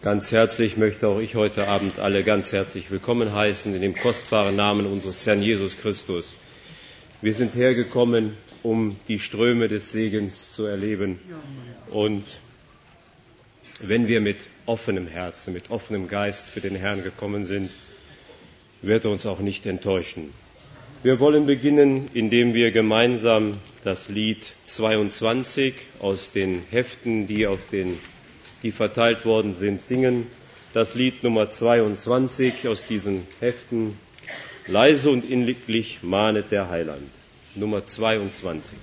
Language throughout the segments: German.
Ganz herzlich möchte auch ich heute Abend alle ganz herzlich willkommen heißen in dem kostbaren Namen unseres Herrn Jesus Christus. Wir sind hergekommen, um die Ströme des Segens zu erleben. Und wenn wir mit offenem Herzen, mit offenem Geist für den Herrn gekommen sind, wird er uns auch nicht enttäuschen. Wir wollen beginnen, indem wir gemeinsam das Lied 22 aus den Heften, die auf den die verteilt worden sind, singen das Lied Nummer 22 aus diesen Heften. Leise und inliglich mahnet der Heiland. Nummer 22.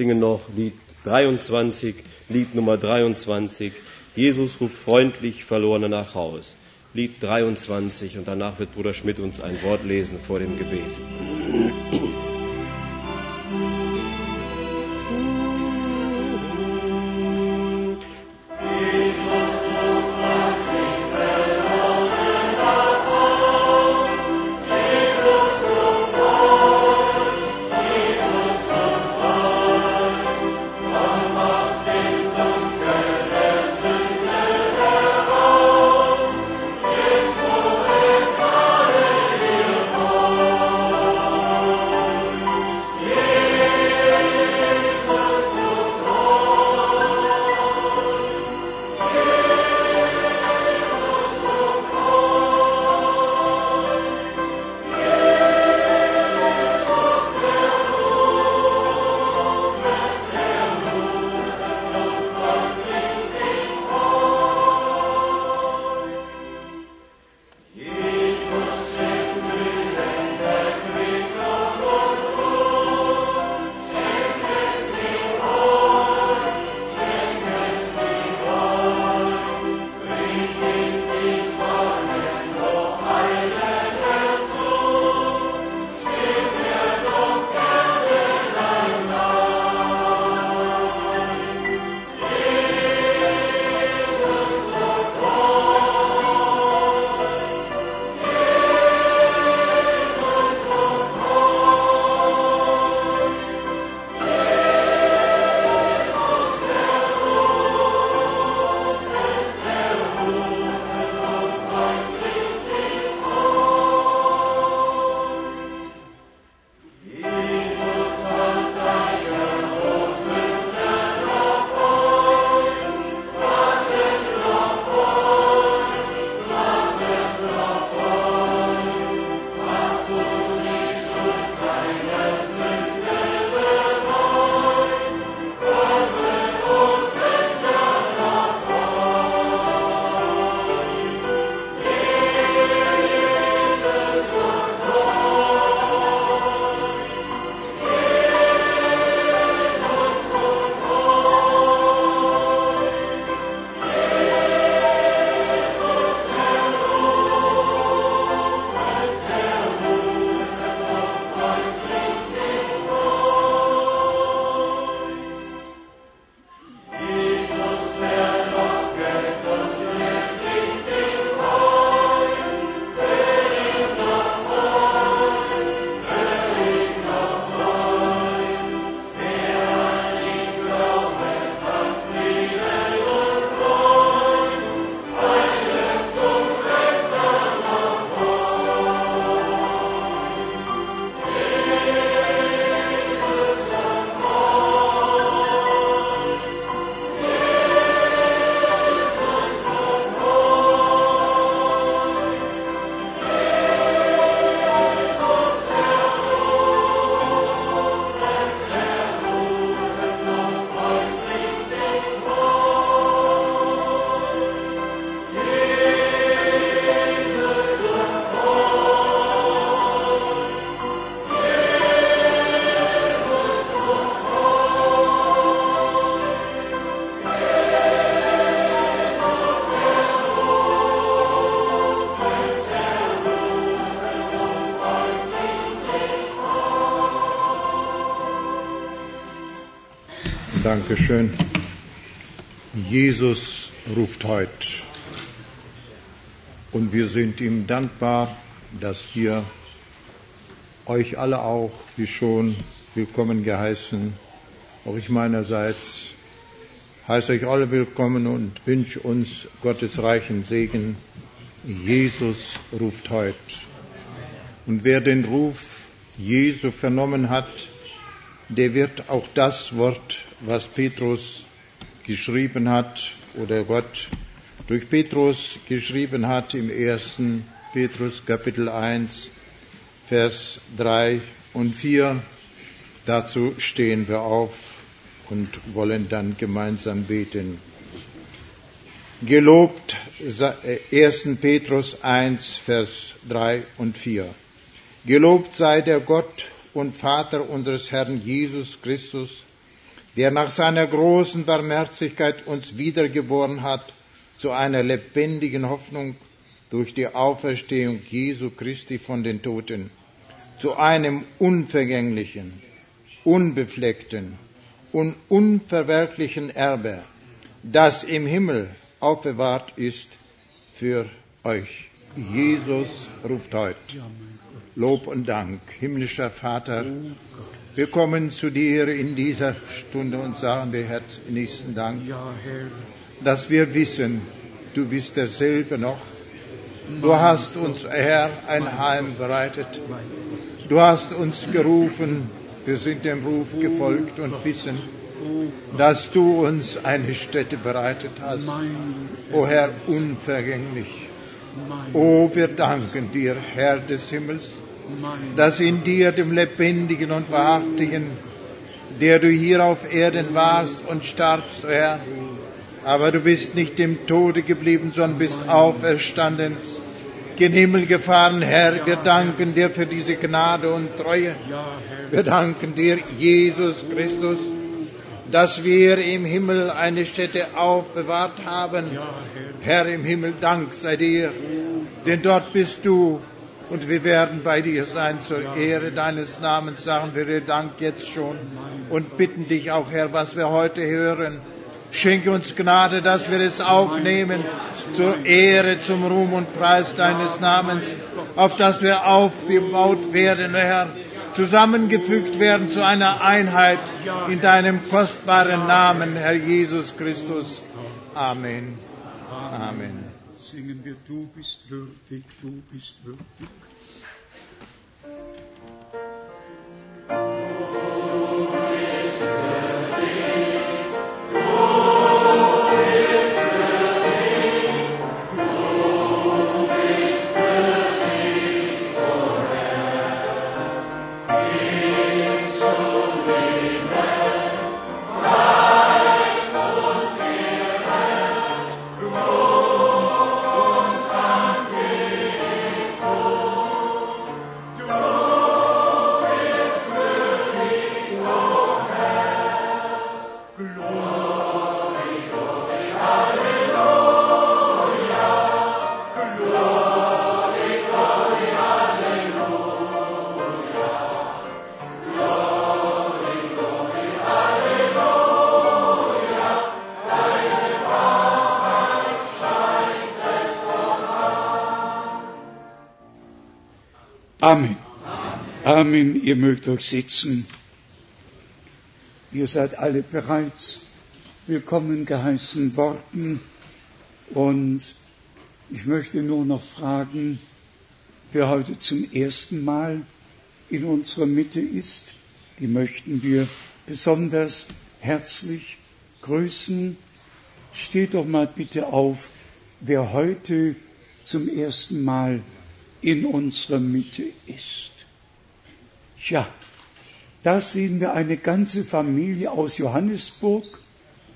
singen noch Lied 23, Lied Nummer 23. Jesus ruft freundlich Verlorene nach Haus. Lied 23 und danach wird Bruder Schmidt uns ein Wort lesen vor dem Gebet. Dankeschön. Jesus ruft heute. Und wir sind ihm dankbar, dass wir euch alle auch, wie schon, willkommen geheißen. Auch ich meinerseits heiße euch alle willkommen und wünsche uns Gottes reichen Segen. Jesus ruft heute. Und wer den Ruf Jesu vernommen hat, der wird auch das Wort was Petrus geschrieben hat oder Gott durch Petrus geschrieben hat im ersten Petrus Kapitel 1, Vers 3 und 4. Dazu stehen wir auf und wollen dann gemeinsam beten. Gelobt 1. Petrus 1, Vers 3 und 4. Gelobt sei der Gott und Vater unseres Herrn Jesus Christus, der nach seiner großen Barmherzigkeit uns wiedergeboren hat zu einer lebendigen Hoffnung durch die Auferstehung Jesu Christi von den Toten, zu einem unvergänglichen, unbefleckten und unverwerklichen Erbe, das im Himmel aufbewahrt ist für euch. Jesus ruft heute. Lob und Dank, himmlischer Vater. Wir kommen zu dir in dieser Stunde und sagen dir herzlichen Dank, dass wir wissen, du bist derselbe noch. Du hast uns, Herr, ein Heim bereitet. Du hast uns gerufen. Wir sind dem Ruf gefolgt und wissen, dass du uns eine Stätte bereitet hast. O Herr, unvergänglich. O, wir danken dir, Herr des Himmels, dass in dir, dem Lebendigen und Wahrhaftigen, der du hier auf Erden warst und starbst, Herr, aber du bist nicht im Tode geblieben, sondern bist auferstanden, gen Himmel gefahren, Herr. Wir danken dir für diese Gnade und Treue. Wir danken dir, Jesus Christus, dass wir im Himmel eine Stätte aufbewahrt haben. Herr im Himmel, Dank sei dir, denn dort bist du und wir werden bei dir sein zur Ehre deines Namens, sagen wir dir Dank jetzt schon und bitten dich auch, Herr, was wir heute hören. Schenke uns Gnade, dass wir es aufnehmen zur Ehre, zum Ruhm und Preis deines Namens, auf dass wir aufgebaut werden, Herr, zusammengefügt werden zu einer Einheit in deinem kostbaren Namen, Herr Jesus Christus. Amen. Amen. Singen wir, du bist würdig, du bist würdig. Amen. Amen. Ihr mögt euch sitzen. Ihr seid alle bereits willkommen geheißen worden. Und ich möchte nur noch fragen, wer heute zum ersten Mal in unserer Mitte ist. Die möchten wir besonders herzlich grüßen. Steht doch mal bitte auf, wer heute zum ersten Mal in unserer Mitte ist. Ja, da sehen wir eine ganze Familie aus Johannesburg.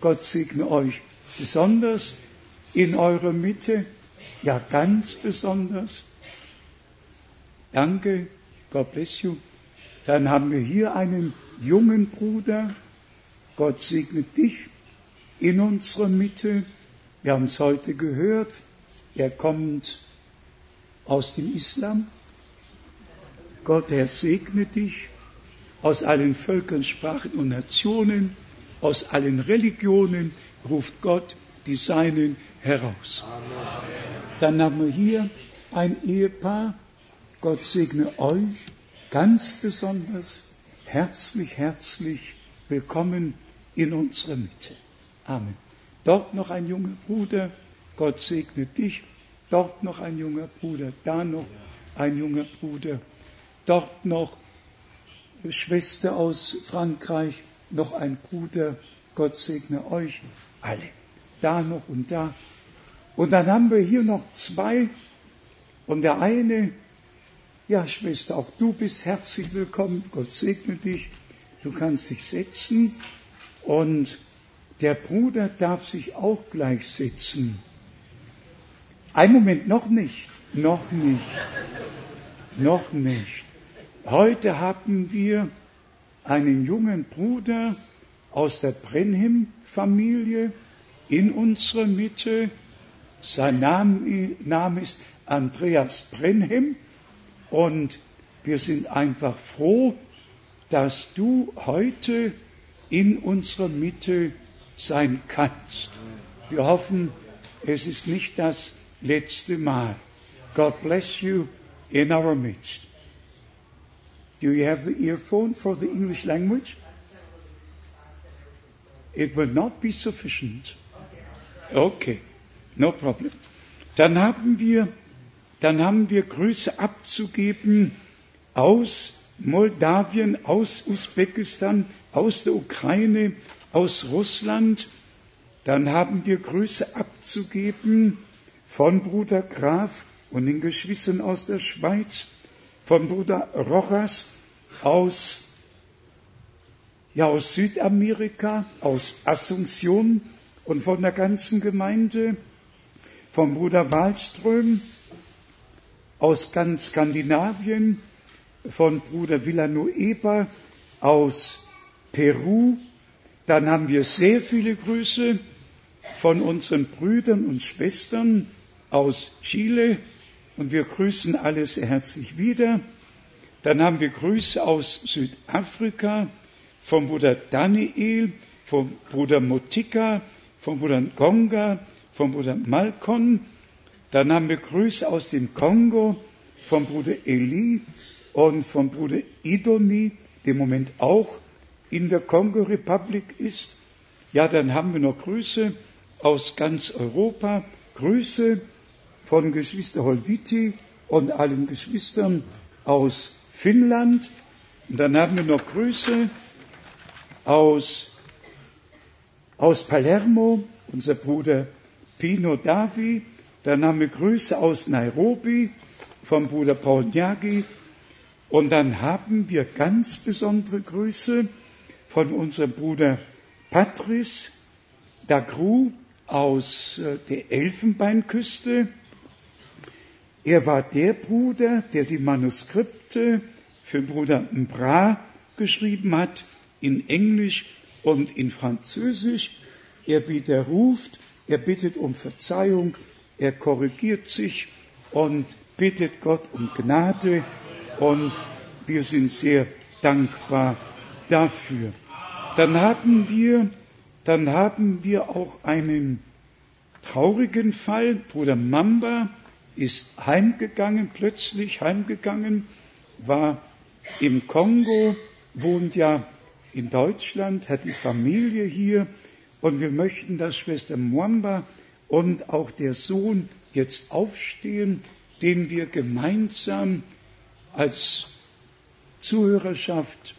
Gott segne euch besonders in eurer Mitte, ja ganz besonders. Danke, God bless you. Dann haben wir hier einen jungen Bruder. Gott segne dich in unserer Mitte. Wir haben es heute gehört. Er kommt aus dem Islam. Gott, er segne dich aus allen Völkern, Sprachen und Nationen, aus allen Religionen ruft Gott die Seinen heraus. Dann haben wir hier ein Ehepaar. Gott segne euch ganz besonders herzlich, herzlich willkommen in unserer Mitte. Amen. Dort noch ein junger Bruder. Gott segne dich dort noch ein junger Bruder, da noch ein junger Bruder, dort noch Schwester aus Frankreich, noch ein Bruder, Gott segne euch alle, da noch und da. Und dann haben wir hier noch zwei. Und der eine, ja Schwester, auch du bist herzlich willkommen, Gott segne dich, du kannst dich setzen. Und der Bruder darf sich auch gleich setzen. Ein Moment, noch nicht, noch nicht, noch nicht. Heute haben wir einen jungen Bruder aus der Brenhem-Familie in unserer Mitte. Sein Name, Name ist Andreas Brenhem und wir sind einfach froh, dass du heute in unserer Mitte sein kannst. Wir hoffen, es ist nicht das letzte Mal. God bless you in our midst. Do you have the earphone for the English language? It will not be sufficient. Okay, no problem. Dann haben wir, dann haben wir Grüße abzugeben aus Moldawien, aus Usbekistan, aus der Ukraine, aus Russland. Dann haben wir Grüße abzugeben von Bruder Graf und den Geschwistern aus der Schweiz, von Bruder Rojas aus, ja, aus Südamerika, aus Asunción und von der ganzen Gemeinde, von Bruder Wallström aus ganz Skandinavien, von Bruder Villanueva aus Peru. Dann haben wir sehr viele Grüße von unseren Brüdern und Schwestern aus Chile und wir grüßen alle sehr herzlich wieder. Dann haben wir Grüße aus Südafrika vom Bruder Daniel, vom Bruder Motika, vom Bruder Gonga, vom Bruder Malkon. Dann haben wir Grüße aus dem Kongo vom Bruder Eli und vom Bruder Idomi, der im Moment auch in der Kongo-Republik ist. Ja, dann haben wir noch Grüße aus ganz Europa, Grüße von Geschwister Holviti und allen Geschwistern aus Finnland. Und dann haben wir noch Grüße aus, aus Palermo, unser Bruder Pino Davi. Dann haben wir Grüße aus Nairobi vom Bruder Paul Nyagi und dann haben wir ganz besondere Grüße von unserem Bruder Patrice Dagru aus äh, der Elfenbeinküste. Er war der Bruder, der die Manuskripte für Bruder Mbra geschrieben hat, in Englisch und in Französisch. Er widerruft, er bittet um Verzeihung, er korrigiert sich und bittet Gott um Gnade und wir sind sehr dankbar dafür. Dann haben wir, dann haben wir auch einen traurigen Fall. Bruder Mamba ist heimgegangen, plötzlich heimgegangen, war im Kongo, wohnt ja in Deutschland, hat die Familie hier und wir möchten, dass Schwester Mwamba und auch der Sohn jetzt aufstehen, den wir gemeinsam als Zuhörerschaft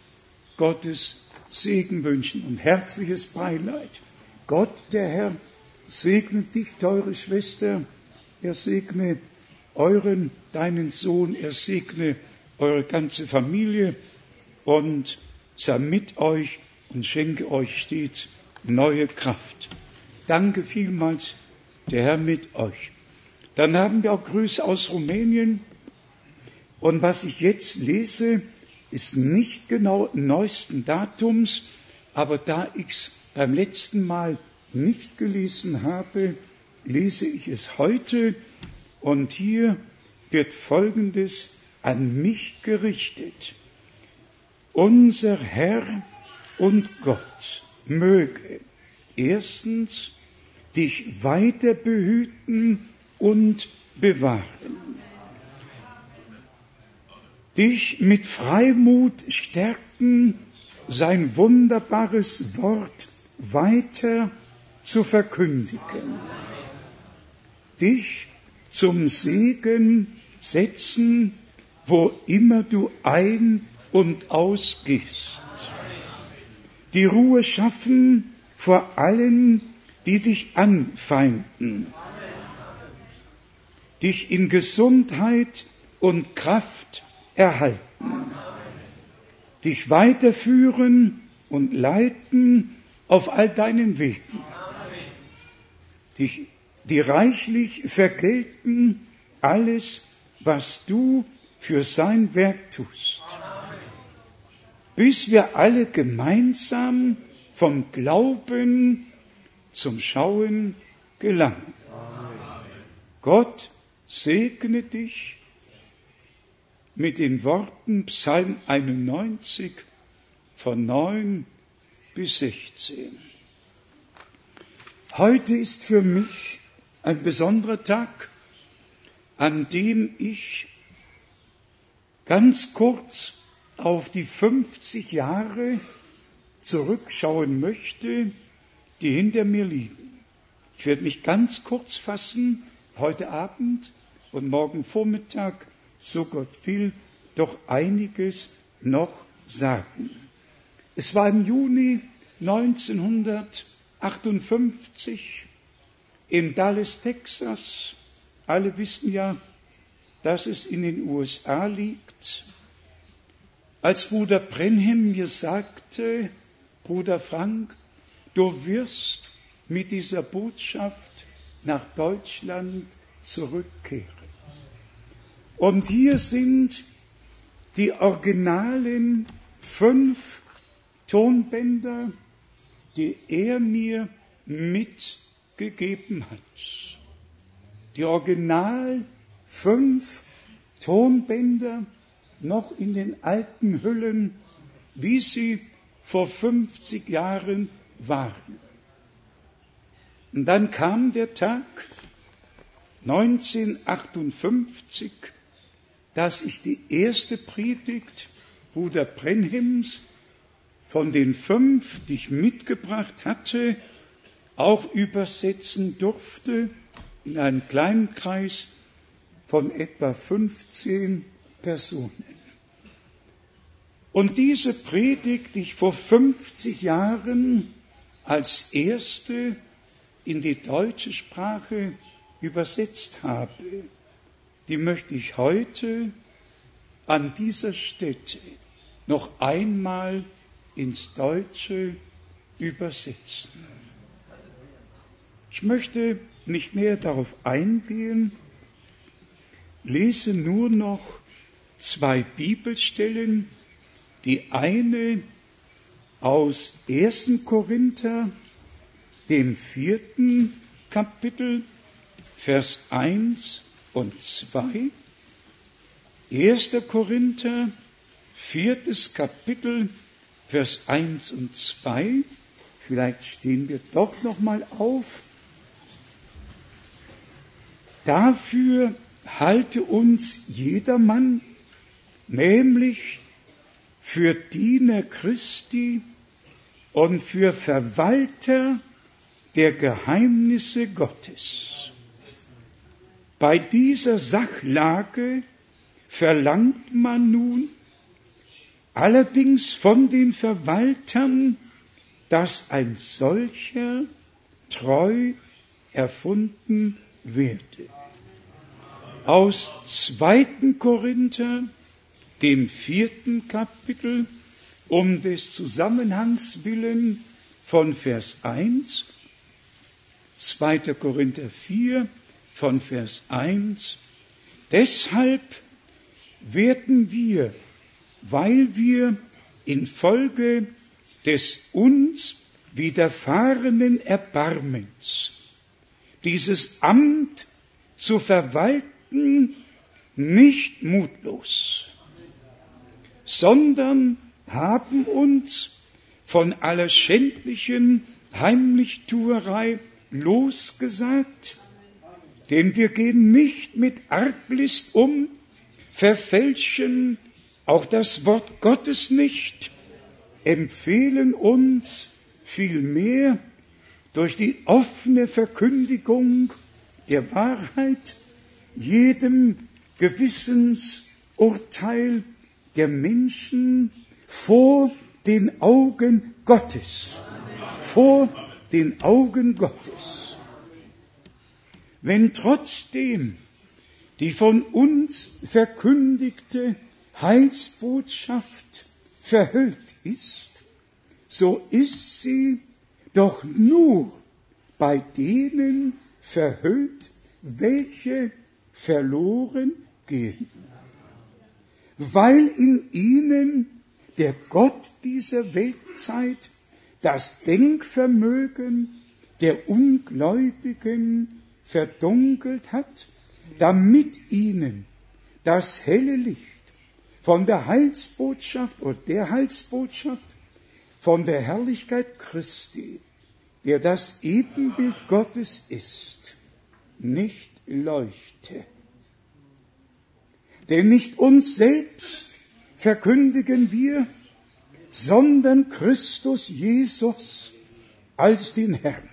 Gottes Segen wünschen und herzliches Beileid. Gott, der Herr, segne dich, teure Schwester, er segne euren, deinen Sohn, er segne eure ganze Familie und sei mit euch und schenke euch stets neue Kraft. Danke vielmals, der Herr mit euch. Dann haben wir auch Grüße aus Rumänien. Und was ich jetzt lese, ist nicht genau neuesten Datums, aber da ich es beim letzten Mal nicht gelesen habe, lese ich es heute und hier wird Folgendes an mich gerichtet. Unser Herr und Gott möge erstens dich weiter behüten und bewahren dich mit Freimut stärken, sein wunderbares Wort weiter zu verkündigen. Dich zum Segen setzen, wo immer du ein- und ausgehst. Die Ruhe schaffen vor allen, die dich anfeinden. Dich in Gesundheit und Kraft erhalten, dich weiterführen und leiten auf all deinen Wegen, dich, die reichlich vergelten alles, was du für sein Werk tust, bis wir alle gemeinsam vom Glauben zum Schauen gelangen. Gott segne dich mit den Worten Psalm 91 von 9 bis 16. Heute ist für mich ein besonderer Tag, an dem ich ganz kurz auf die 50 Jahre zurückschauen möchte, die hinter mir liegen. Ich werde mich ganz kurz fassen, heute Abend und morgen Vormittag, so Gott will, doch einiges noch sagen. Es war im Juni 1958 in Dallas, Texas. Alle wissen ja, dass es in den USA liegt. Als Bruder Brenhem mir sagte, Bruder Frank, du wirst mit dieser Botschaft nach Deutschland zurückkehren. Und hier sind die originalen fünf Tonbänder, die er mir mitgegeben hat. Die original fünf Tonbänder noch in den alten Hüllen, wie sie vor 50 Jahren waren. Und dann kam der Tag 1958, dass ich die erste Predigt Bruder Brenhims von den fünf, die ich mitgebracht hatte, auch übersetzen durfte in einem kleinen Kreis von etwa 15 Personen. Und diese Predigt, die ich vor 50 Jahren als erste in die deutsche Sprache übersetzt habe, die möchte ich heute an dieser Stätte noch einmal ins Deutsche übersetzen. Ich möchte nicht näher darauf eingehen, lese nur noch zwei Bibelstellen. Die eine aus 1. Korinther, dem vierten Kapitel, Vers 1 und 2. 1. Korinther, viertes Kapitel, Vers 1 und 2. Vielleicht stehen wir doch noch mal auf. Dafür halte uns jedermann, nämlich für Diener Christi und für Verwalter der Geheimnisse Gottes. Bei dieser Sachlage verlangt man nun allerdings von den Verwaltern, dass ein solcher treu erfunden werde aus 2. Korinther, dem vierten Kapitel, um des Zusammenhangs willen von Vers 1, 2. Korinther 4 von Vers 1. Deshalb werden wir, weil wir infolge des uns widerfahrenen Erbarmens dieses Amt zu verwalten, nicht mutlos, sondern haben uns von aller schändlichen Heimlichtuerei losgesagt, denn wir gehen nicht mit Arglist um, verfälschen auch das Wort Gottes nicht, empfehlen uns vielmehr durch die offene Verkündigung der Wahrheit jedem Gewissensurteil der Menschen vor den Augen Gottes. Vor den Augen Gottes. Wenn trotzdem die von uns verkündigte Heilsbotschaft verhüllt ist, so ist sie doch nur bei denen verhüllt, welche verloren gehen, weil in ihnen der Gott dieser Weltzeit das Denkvermögen der Ungläubigen verdunkelt hat, damit ihnen das helle Licht von der Heilsbotschaft oder der Heilsbotschaft, von der Herrlichkeit Christi, der das Ebenbild Gottes ist, nicht leuchte. Denn nicht uns selbst verkündigen wir, sondern Christus Jesus als den Herrn.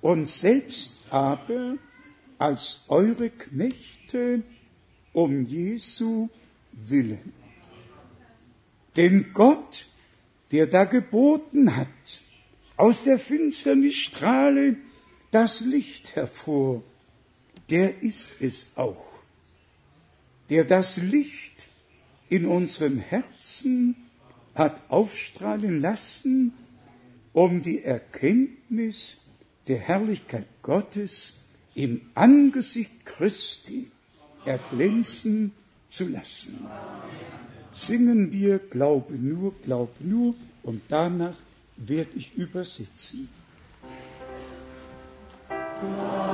Und selbst aber als eure Knechte um Jesu willen. Denn Gott, der da geboten hat, aus der Finsternis strahle das Licht hervor, der ist es auch, der das Licht in unserem Herzen hat aufstrahlen lassen, um die Erkenntnis der Herrlichkeit Gottes im Angesicht Christi erglänzen zu lassen. Singen wir Glaube nur, Glaube nur und danach werde ich übersetzen. Amen.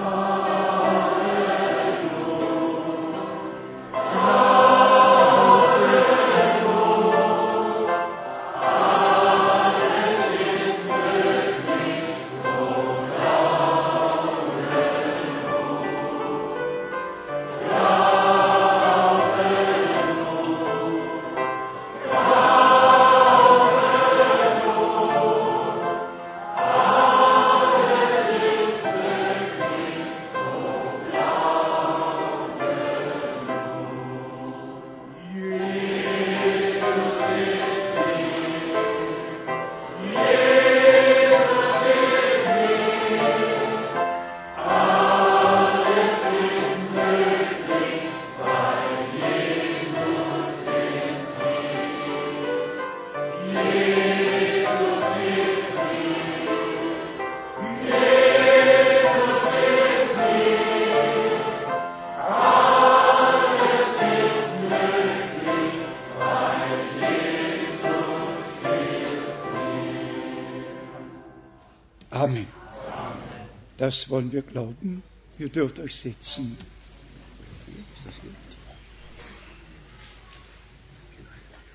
Das wollen wir glauben. Ihr dürft euch setzen.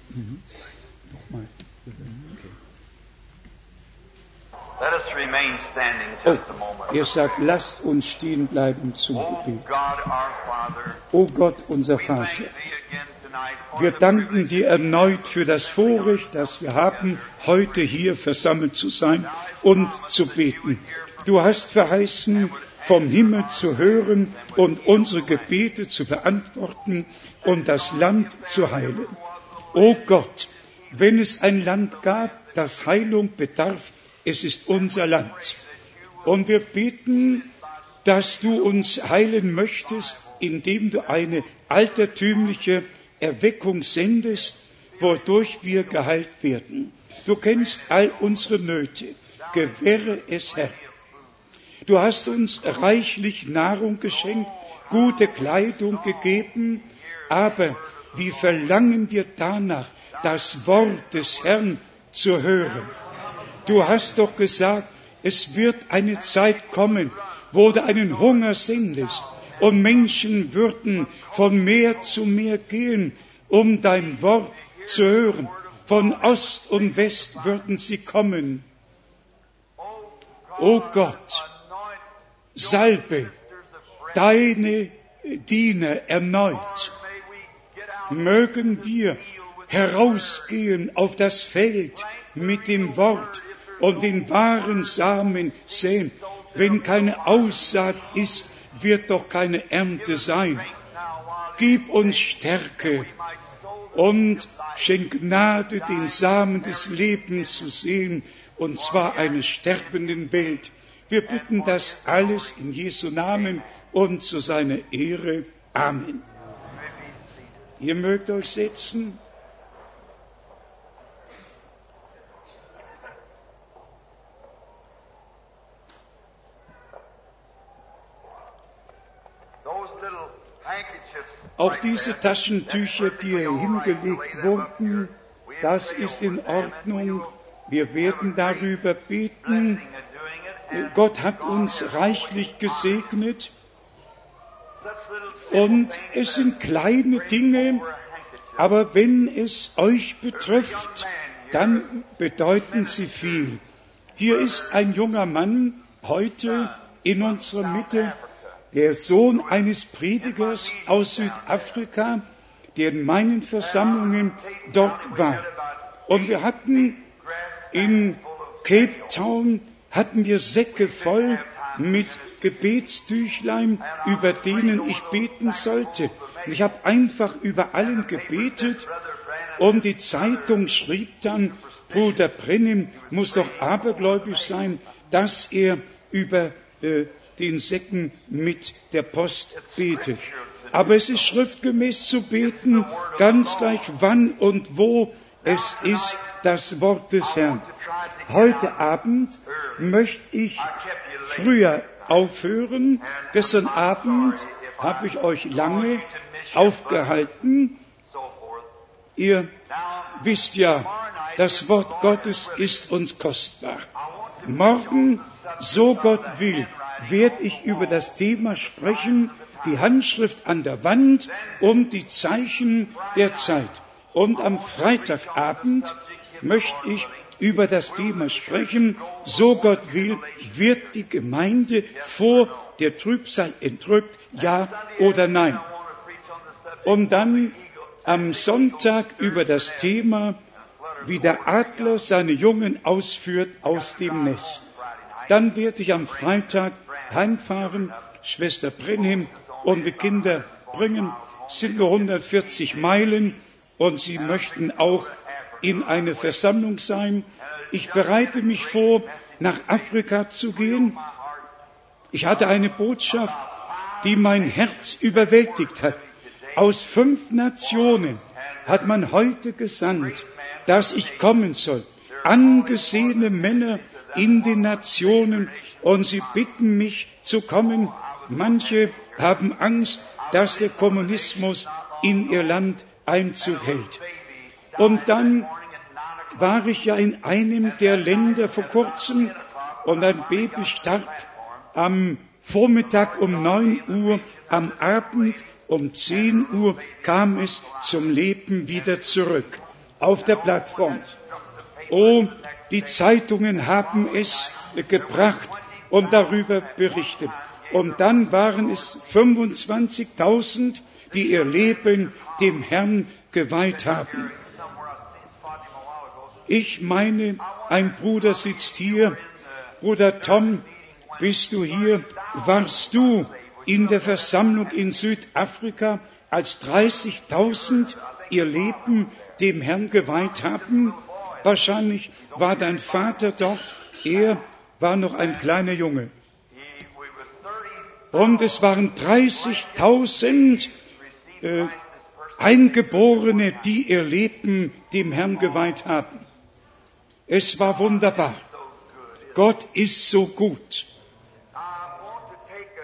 Mhm. Nochmal. Let us remain standing Oh, just a moment. er sagt, lasst uns stehen bleiben zum Gebet. O Gott, unser Vater, wir danken dir erneut für das Vorrecht, das wir haben, heute hier versammelt zu sein und zu beten. Du hast verheißen, vom Himmel zu hören und unsere Gebete zu beantworten und das Land zu heilen. O Gott, wenn es ein Land gab, das Heilung bedarf, es ist unser Land. Und wir beten, dass du uns heilen möchtest, indem du eine altertümliche Erweckung sendest, wodurch wir geheilt werden. Du kennst all unsere Nöte. Gewähre es, Herr. Du hast uns reichlich Nahrung geschenkt, gute Kleidung gegeben, aber wie verlangen wir danach, das Wort des Herrn zu hören? Du hast doch gesagt, es wird eine Zeit kommen, wo du einen Hunger sendest und Menschen würden von Meer zu Meer gehen, um dein Wort zu hören. Von Ost und West würden sie kommen. O Gott, salbe deine Diener erneut. Mögen wir herausgehen auf das Feld mit dem Wort und den wahren Samen sehen. Wenn keine Aussaat ist, wird doch keine Ernte sein. Gib uns Stärke und schenk Gnade, den Samen des Lebens zu sehen, und zwar einer sterbenden Welt. Wir bitten das alles in Jesu Namen und zu seiner Ehre. Amen. Ihr mögt euch setzen. Auch diese Taschentücher, die hier hingelegt wurden, das ist in. Ordnung. Wir werden darüber beten. Gott hat uns reichlich gesegnet. Und es sind kleine Dinge, aber wenn es euch betrifft, dann bedeuten sie viel. Hier ist ein junger Mann heute in unserer Mitte, der Sohn eines Predigers aus Südafrika, der in meinen Versammlungen dort war. Und wir hatten in Cape Town hatten wir Säcke voll mit Gebetstüchlein, über denen ich beten sollte. Ich habe einfach über allen gebetet und die Zeitung schrieb dann, Bruder Brennim muss doch abergläubisch sein, dass er über äh, den Säcken mit der Post betet. Aber es ist schriftgemäß zu beten, ganz gleich wann und wo es ist das Wort des Herrn. Heute Abend möchte ich früher aufhören. Gestern Abend habe ich euch lange aufgehalten. Ihr wisst ja, das Wort Gottes ist uns kostbar. Morgen, so Gott will, werde ich über das Thema sprechen, die Handschrift an der Wand und die Zeichen der Zeit. Und am Freitagabend möchte ich über das Thema sprechen, so Gott will, wird die Gemeinde vor der Trübsal entrückt, ja oder nein. Und dann am Sonntag über das Thema, wie der Adler seine Jungen ausführt aus dem Nest. Dann werde ich am Freitag heimfahren, Schwester Brenhim und die Kinder bringen, sind nur 140 Meilen und sie möchten auch in eine Versammlung sein. Ich bereite mich vor, nach Afrika zu gehen. Ich hatte eine Botschaft, die mein Herz überwältigt hat. Aus fünf Nationen hat man heute gesandt, dass ich kommen soll. Angesehene Männer in den Nationen und sie bitten mich zu kommen. Manche haben Angst, dass der Kommunismus in ihr Land Einzug hält. Und dann war ich ja in einem der Länder vor kurzem und ein Baby starb am Vormittag um neun Uhr, am Abend um zehn Uhr kam es zum Leben wieder zurück auf der Plattform. Oh, die Zeitungen haben es gebracht und darüber berichtet. Und dann waren es 25.000, die ihr Leben dem Herrn geweiht haben. Ich meine, ein Bruder sitzt hier. Bruder Tom, bist du hier? Warst du in der Versammlung in Südafrika, als 30.000 ihr Leben dem Herrn geweiht haben? Wahrscheinlich war dein Vater dort. Er war noch ein kleiner Junge. Und es waren 30.000 äh, Eingeborene, die ihr Leben dem Herrn geweiht haben. Es war wunderbar. Gott ist so gut.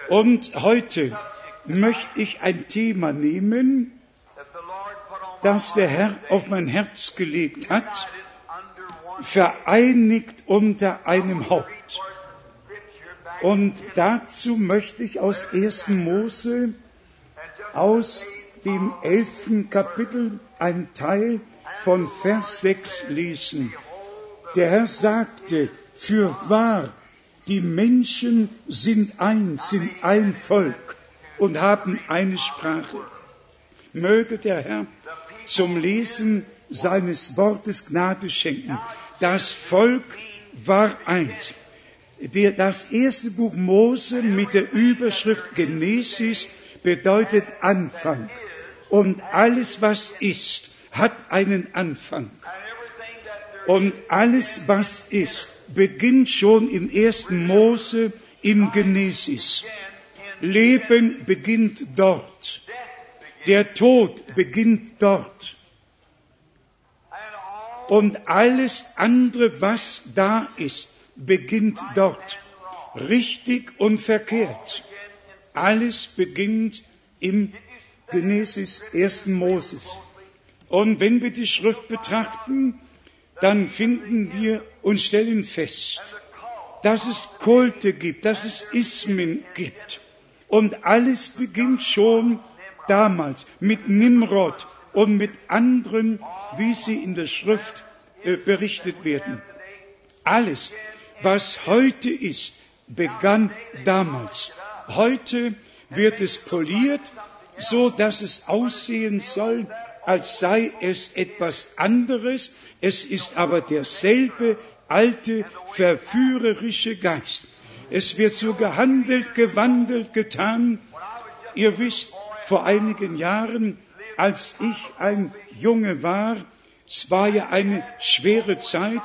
Und heute möchte ich ein Thema nehmen, das der Herr auf mein Herz gelegt hat, vereinigt unter einem Haupt. Und dazu möchte ich aus 1. Mose, aus dem elften Kapitel, ein Teil von Vers 6 lesen. Der Herr sagte, für wahr, die Menschen sind eins, sind ein Volk und haben eine Sprache. Möge der Herr zum Lesen seines Wortes Gnade schenken. Das Volk war eins. Das erste Buch Mose mit der Überschrift Genesis bedeutet Anfang. Und alles, was ist, hat einen Anfang. Und alles, was ist, beginnt schon im ersten Mose im Genesis. Leben beginnt dort. Der Tod beginnt dort. Und alles andere, was da ist, beginnt dort. Richtig und verkehrt. Alles beginnt im Genesis 1. Moses. Und wenn wir die Schrift betrachten, dann finden wir und stellen fest, dass es Kulte gibt, dass es Ismen gibt. Und alles beginnt schon damals mit Nimrod und mit anderen, wie sie in der Schrift äh, berichtet werden. Alles, was heute ist, begann damals. Heute wird es poliert, so dass es aussehen soll, als sei es etwas anderes. Es ist aber derselbe alte, verführerische Geist. Es wird so gehandelt, gewandelt, getan. Ihr wisst, vor einigen Jahren, als ich ein Junge war, es war ja eine schwere Zeit,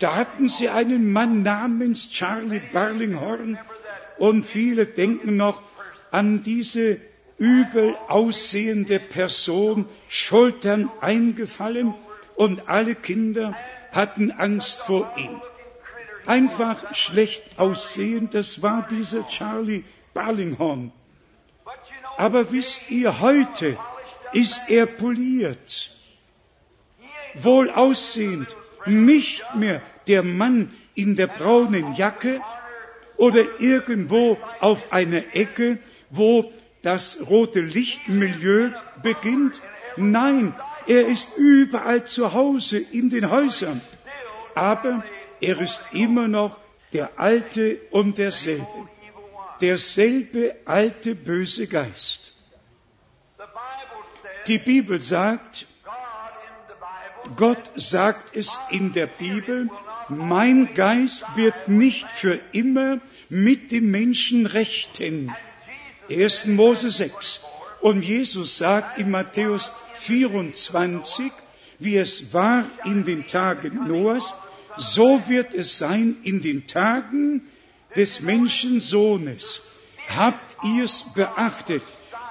da hatten sie einen Mann namens Charlie Barlinghorn und viele denken noch an diese übel aussehende Person, Schultern eingefallen und alle Kinder hatten Angst vor ihm. Einfach schlecht aussehend, das war dieser Charlie Barlinghorn. Aber wisst ihr, heute ist er poliert, wohl aussehend, nicht mehr der Mann in der braunen Jacke oder irgendwo auf einer Ecke, wo das rote Lichtmilieu beginnt. Nein, er ist überall zu Hause in den Häusern. Aber er ist immer noch der alte und derselbe. Derselbe alte böse Geist. Die Bibel sagt, Gott sagt es in der Bibel, mein Geist wird nicht für immer mit dem Menschen rechten. 1. Mose 6. Und Jesus sagt in Matthäus 24, wie es war in den Tagen Noahs, so wird es sein in den Tagen des Menschensohnes. Habt ihr's beachtet?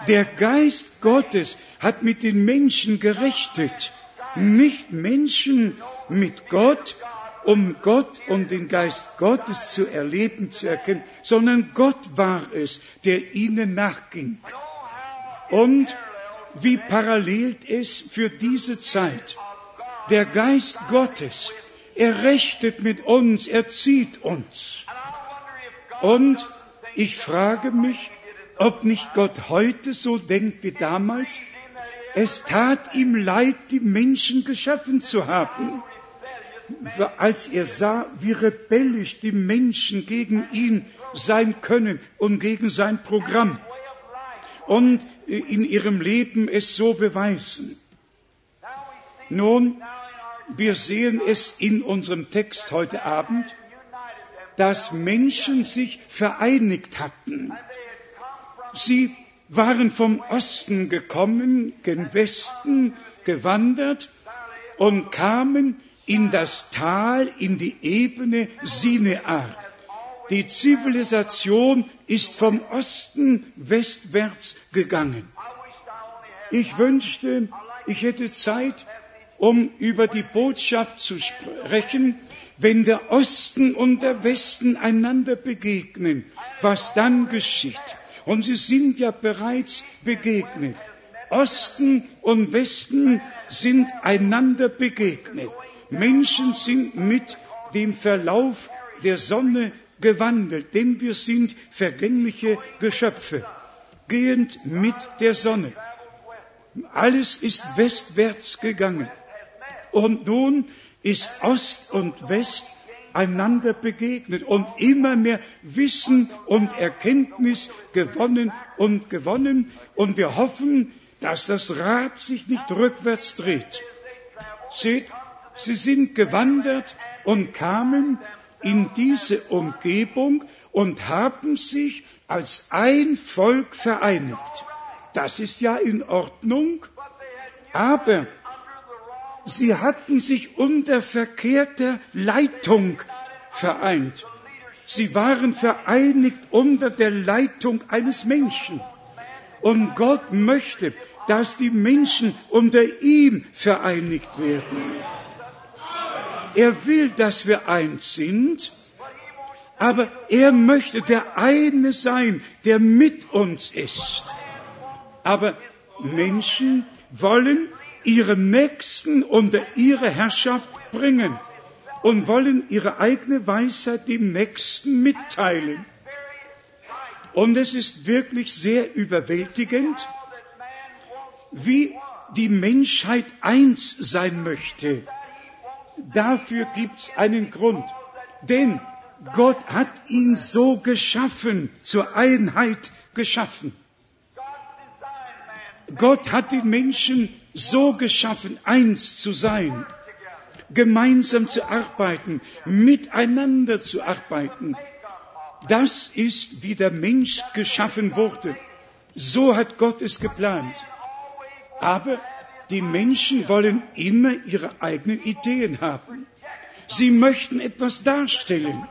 Der Geist Gottes hat mit den Menschen gerechtet nicht Menschen mit Gott, um Gott und den Geist Gottes zu erleben, zu erkennen, sondern Gott war es, der ihnen nachging. Und wie parallel es für diese Zeit. Der Geist Gottes, er rechtet mit uns, er zieht uns. Und ich frage mich, ob nicht Gott heute so denkt wie damals, es tat ihm leid, die Menschen geschaffen zu haben. Als er sah, wie rebellisch die Menschen gegen ihn sein können und gegen sein Programm und in ihrem Leben es so beweisen. Nun, wir sehen es in unserem Text heute Abend, dass Menschen sich vereinigt hatten. Sie waren vom Osten gekommen, gen Westen gewandert und kamen in das Tal, in die Ebene Sinear. Die Zivilisation ist vom Osten westwärts gegangen. Ich wünschte, ich hätte Zeit, um über die Botschaft zu sprechen, wenn der Osten und der Westen einander begegnen, was dann geschieht. Und sie sind ja bereits begegnet. Osten und Westen sind einander begegnet. Menschen sind mit dem Verlauf der Sonne gewandelt, denn wir sind vergängliche Geschöpfe, gehend mit der Sonne. Alles ist westwärts gegangen. Und nun ist Ost und West einander begegnet und immer mehr Wissen und Erkenntnis gewonnen und gewonnen. Und wir hoffen, dass das Rad sich nicht rückwärts dreht. Seht, sie sind gewandert und kamen in diese Umgebung und haben sich als ein Volk vereinigt. Das ist ja in Ordnung, aber sie hatten sich unter verkehrter Leitung vereint. Sie waren vereinigt unter der Leitung eines Menschen. Und Gott möchte, dass die Menschen unter ihm vereinigt werden. Er will, dass wir eins sind, aber er möchte der eine sein, der mit uns ist. Aber Menschen wollen ihren Nächsten unter ihre Herrschaft bringen und wollen ihre eigene Weisheit dem Nächsten mitteilen. Und es ist wirklich sehr überwältigend, wie die Menschheit eins sein möchte. Dafür gibt es einen Grund. Denn Gott hat ihn so geschaffen, zur Einheit geschaffen. Gott hat den Menschen so geschaffen, eins zu sein, gemeinsam zu arbeiten, miteinander zu arbeiten. Das ist, wie der Mensch geschaffen wurde. So hat Gott es geplant. Aber die Menschen wollen immer ihre eigenen Ideen haben. Sie möchten etwas darstellen,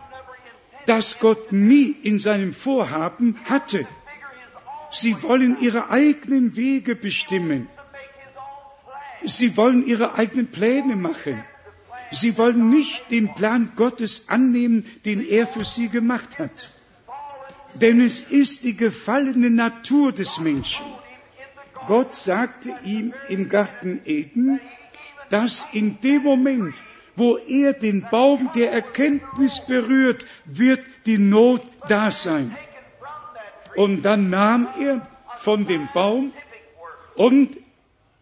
das Gott nie in seinem Vorhaben hatte. Sie wollen ihre eigenen Wege bestimmen. Sie wollen ihre eigenen Pläne machen. Sie wollen nicht den Plan Gottes annehmen, den er für sie gemacht hat. Denn es ist die gefallene Natur des Menschen. Gott sagte ihm im Garten Eden, dass in dem Moment, wo er den Baum der Erkenntnis berührt, wird die Not da sein. Und dann nahm er von dem Baum und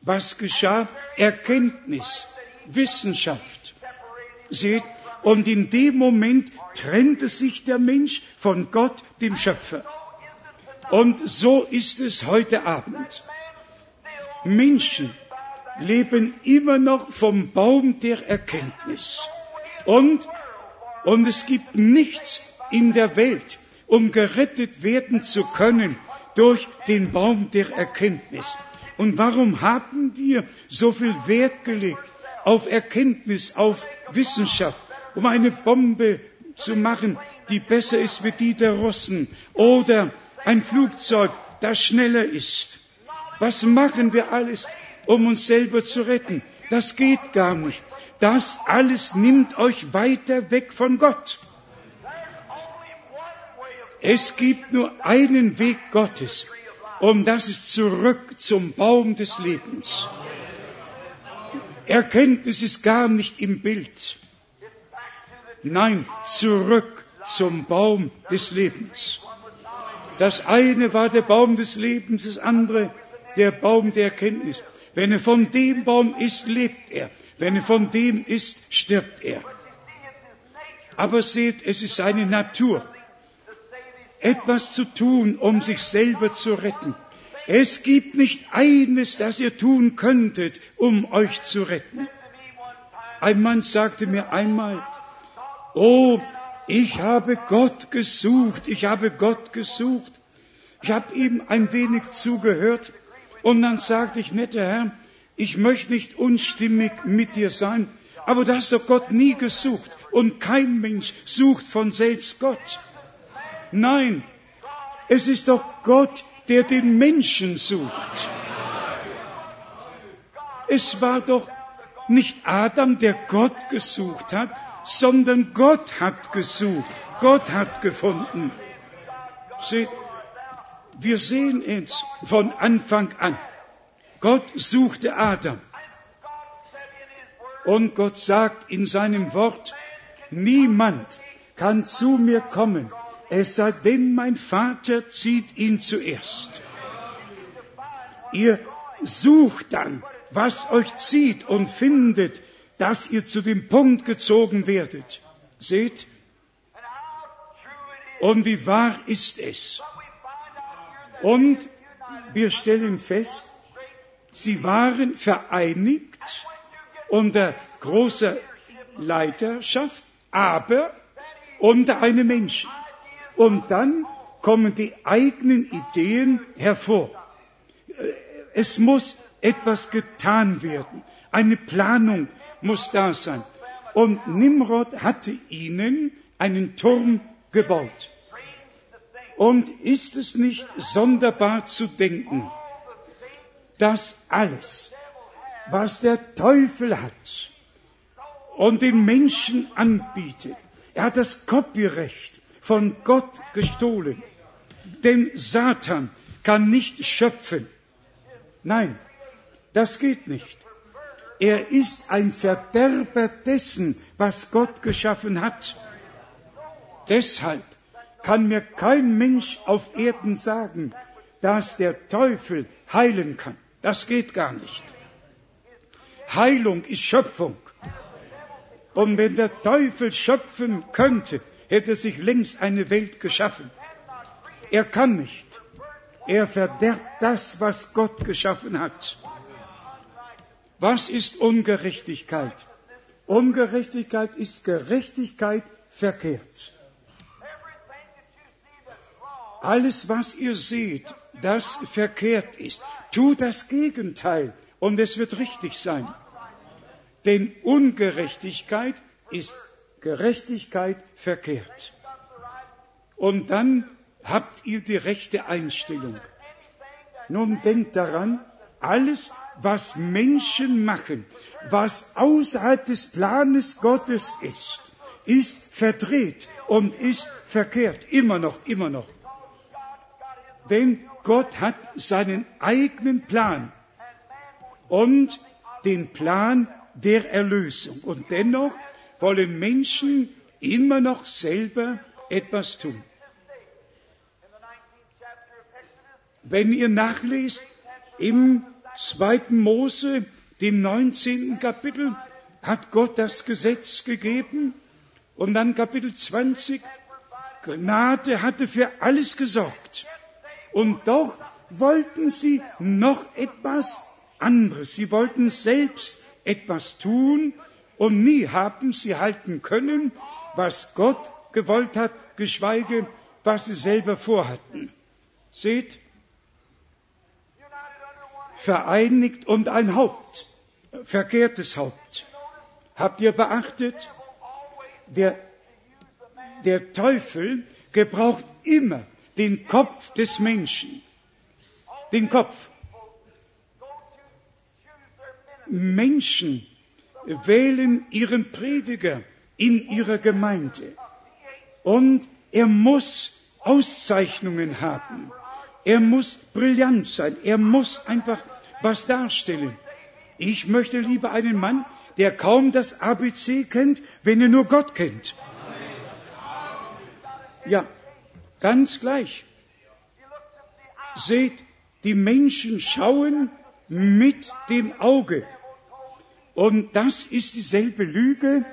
was geschah? Erkenntnis, Wissenschaft. Seht, und in dem Moment trennte sich der Mensch von Gott, dem Schöpfer. Und so ist es heute Abend. Menschen leben immer noch vom Baum der Erkenntnis. Und, und es gibt nichts in der Welt, um gerettet werden zu können durch den Baum der Erkenntnis. Und warum haben wir so viel Wert gelegt auf Erkenntnis, auf Wissenschaft, um eine Bombe zu machen, die besser ist wie die der Russen oder ein Flugzeug, das schneller ist? Was machen wir alles, um uns selber zu retten? Das geht gar nicht. Das alles nimmt euch weiter weg von Gott. Es gibt nur einen Weg Gottes, und das ist zurück zum Baum des Lebens. Erkenntnis ist gar nicht im Bild. Nein, zurück zum Baum des Lebens. Das eine war der Baum des Lebens, das andere der Baum der Erkenntnis. Wenn er von dem Baum ist, lebt er. Wenn er von dem ist, stirbt er. Aber seht, es ist seine Natur etwas zu tun, um sich selber zu retten. Es gibt nicht eines, das ihr tun könntet, um euch zu retten. Ein Mann sagte mir einmal, oh, ich habe Gott gesucht, ich habe Gott gesucht. Ich habe ihm ein wenig zugehört und dann sagte ich, netter Herr, ich möchte nicht unstimmig mit dir sein, aber du hast doch Gott nie gesucht und kein Mensch sucht von selbst Gott. Nein, es ist doch Gott, der den Menschen sucht. Es war doch nicht Adam, der Gott gesucht hat, sondern Gott hat gesucht. Gott hat gefunden. Seht, wir sehen es von Anfang an. Gott suchte Adam. Und Gott sagt in seinem Wort, niemand kann zu mir kommen, es sei denn, mein Vater zieht ihn zuerst. Ihr sucht dann, was euch zieht und findet, dass ihr zu dem Punkt gezogen werdet. Seht? Und wie wahr ist es? Und wir stellen fest, sie waren vereinigt unter großer Leiterschaft, aber unter einem Menschen. Und dann kommen die eigenen Ideen hervor. Es muss etwas getan werden. Eine Planung muss da sein. Und Nimrod hatte ihnen einen Turm gebaut. Und ist es nicht sonderbar zu denken, dass alles, was der Teufel hat und den Menschen anbietet, er hat das Copyrecht von Gott gestohlen. Denn Satan kann nicht schöpfen. Nein, das geht nicht. Er ist ein Verderber dessen, was Gott geschaffen hat. Deshalb kann mir kein Mensch auf Erden sagen, dass der Teufel heilen kann. Das geht gar nicht. Heilung ist Schöpfung. Und wenn der Teufel schöpfen könnte, hätte sich längst eine Welt geschaffen. Er kann nicht. Er verderbt das, was Gott geschaffen hat. Was ist Ungerechtigkeit? Ungerechtigkeit ist Gerechtigkeit verkehrt. Alles, was ihr seht, das verkehrt ist, tu das Gegenteil und es wird richtig sein. Denn Ungerechtigkeit ist Gerechtigkeit verkehrt. Und dann habt ihr die rechte Einstellung. Nun denkt daran, alles, was Menschen machen, was außerhalb des Planes Gottes ist, ist verdreht und ist verkehrt. Immer noch, immer noch. Denn Gott hat seinen eigenen Plan und den Plan der Erlösung. Und dennoch wollen Menschen immer noch selber etwas tun. Wenn ihr nachlest im zweiten Mose, dem 19. Kapitel, hat Gott das Gesetz gegeben und dann Kapitel 20, Gnade hatte für alles gesorgt. Und doch wollten sie noch etwas anderes. Sie wollten selbst etwas tun und nie haben sie halten können, was Gott gewollt hat, geschweige was sie selber vorhatten. Seht, vereinigt und ein Haupt, verkehrtes Haupt. Habt ihr beachtet, der, der Teufel gebraucht immer den Kopf des Menschen. Den Kopf. Menschen wählen ihren Prediger in ihrer Gemeinde. Und er muss Auszeichnungen haben. Er muss brillant sein. Er muss einfach was darstellen. Ich möchte lieber einen Mann, der kaum das ABC kennt, wenn er nur Gott kennt. Ja, ganz gleich. Seht, die Menschen schauen mit dem Auge. Und das ist dieselbe Lüge,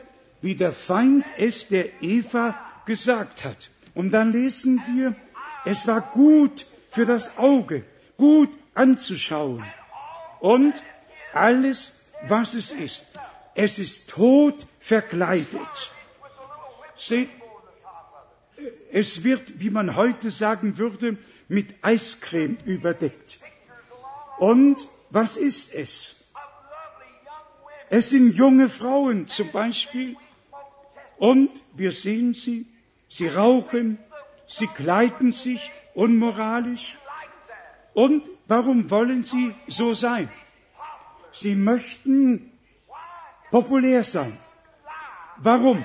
wie der Feind es der Eva gesagt hat. Und dann lesen wir, es war gut für das Auge, gut anzuschauen. Und alles, was es ist, es ist tot verkleidet. Seht, es wird, wie man heute sagen würde, mit Eiscreme überdeckt. Und was ist es? Es sind junge Frauen zum Beispiel. Und wir sehen sie, sie rauchen, sie kleiden sich unmoralisch. Und warum wollen sie so sein? Sie möchten populär sein. Warum?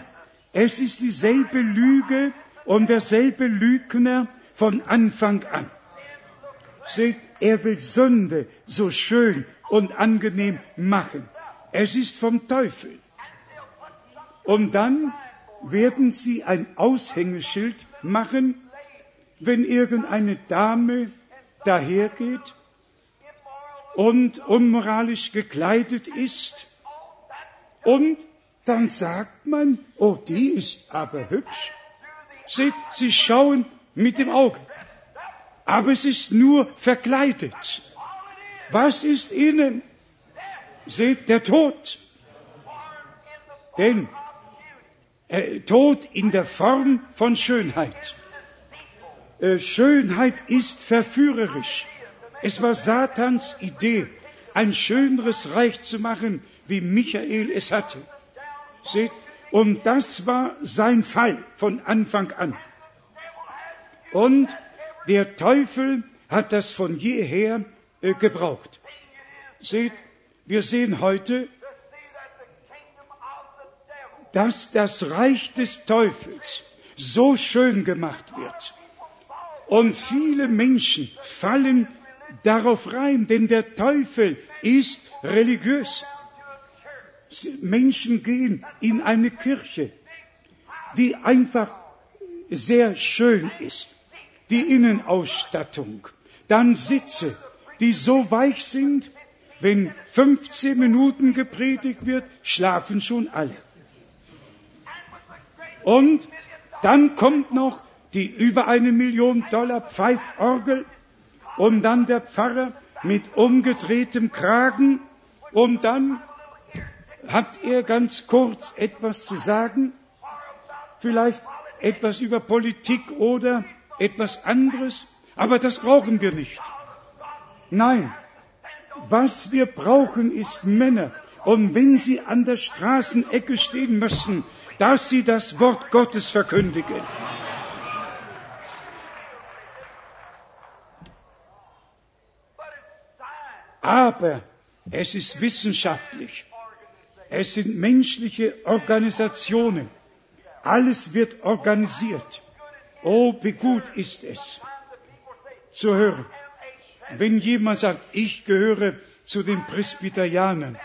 Es ist dieselbe Lüge und derselbe Lügner von Anfang an. Seht, er will Sünde so schön und angenehm machen. Es ist vom Teufel. Und dann werden sie ein Aushängeschild machen, wenn irgendeine Dame dahergeht und unmoralisch gekleidet ist. Und dann sagt man, oh, die ist aber hübsch. Sie, sie schauen mit dem Auge. Aber es ist nur verkleidet. Was ist ihnen? Seht, der Tod. Denn äh, Tod in der Form von Schönheit. Äh, Schönheit ist verführerisch. Es war Satans Idee, ein schöneres Reich zu machen, wie Michael es hatte. Seht, und das war sein Fall von Anfang an. Und der Teufel hat das von jeher äh, gebraucht. Seht, wir sehen heute, dass das Reich des Teufels so schön gemacht wird. Und viele Menschen fallen darauf rein, denn der Teufel ist religiös. Menschen gehen in eine Kirche, die einfach sehr schön ist, die Innenausstattung, dann Sitze, die so weich sind, wenn 15 Minuten gepredigt wird, schlafen schon alle. Und dann kommt noch die über eine Million Dollar Pfeiforgel und dann der Pfarrer mit umgedrehtem Kragen und dann hat er ganz kurz etwas zu sagen, vielleicht etwas über Politik oder etwas anderes, aber das brauchen wir nicht. Nein, was wir brauchen ist Männer. Und wenn sie an der Straßenecke stehen müssen, dass sie das Wort Gottes verkündigen. Aber es ist wissenschaftlich. Es sind menschliche Organisationen. Alles wird organisiert. Oh, wie gut ist es zu hören. Wenn jemand sagt, ich gehöre zu den Presbyterianern,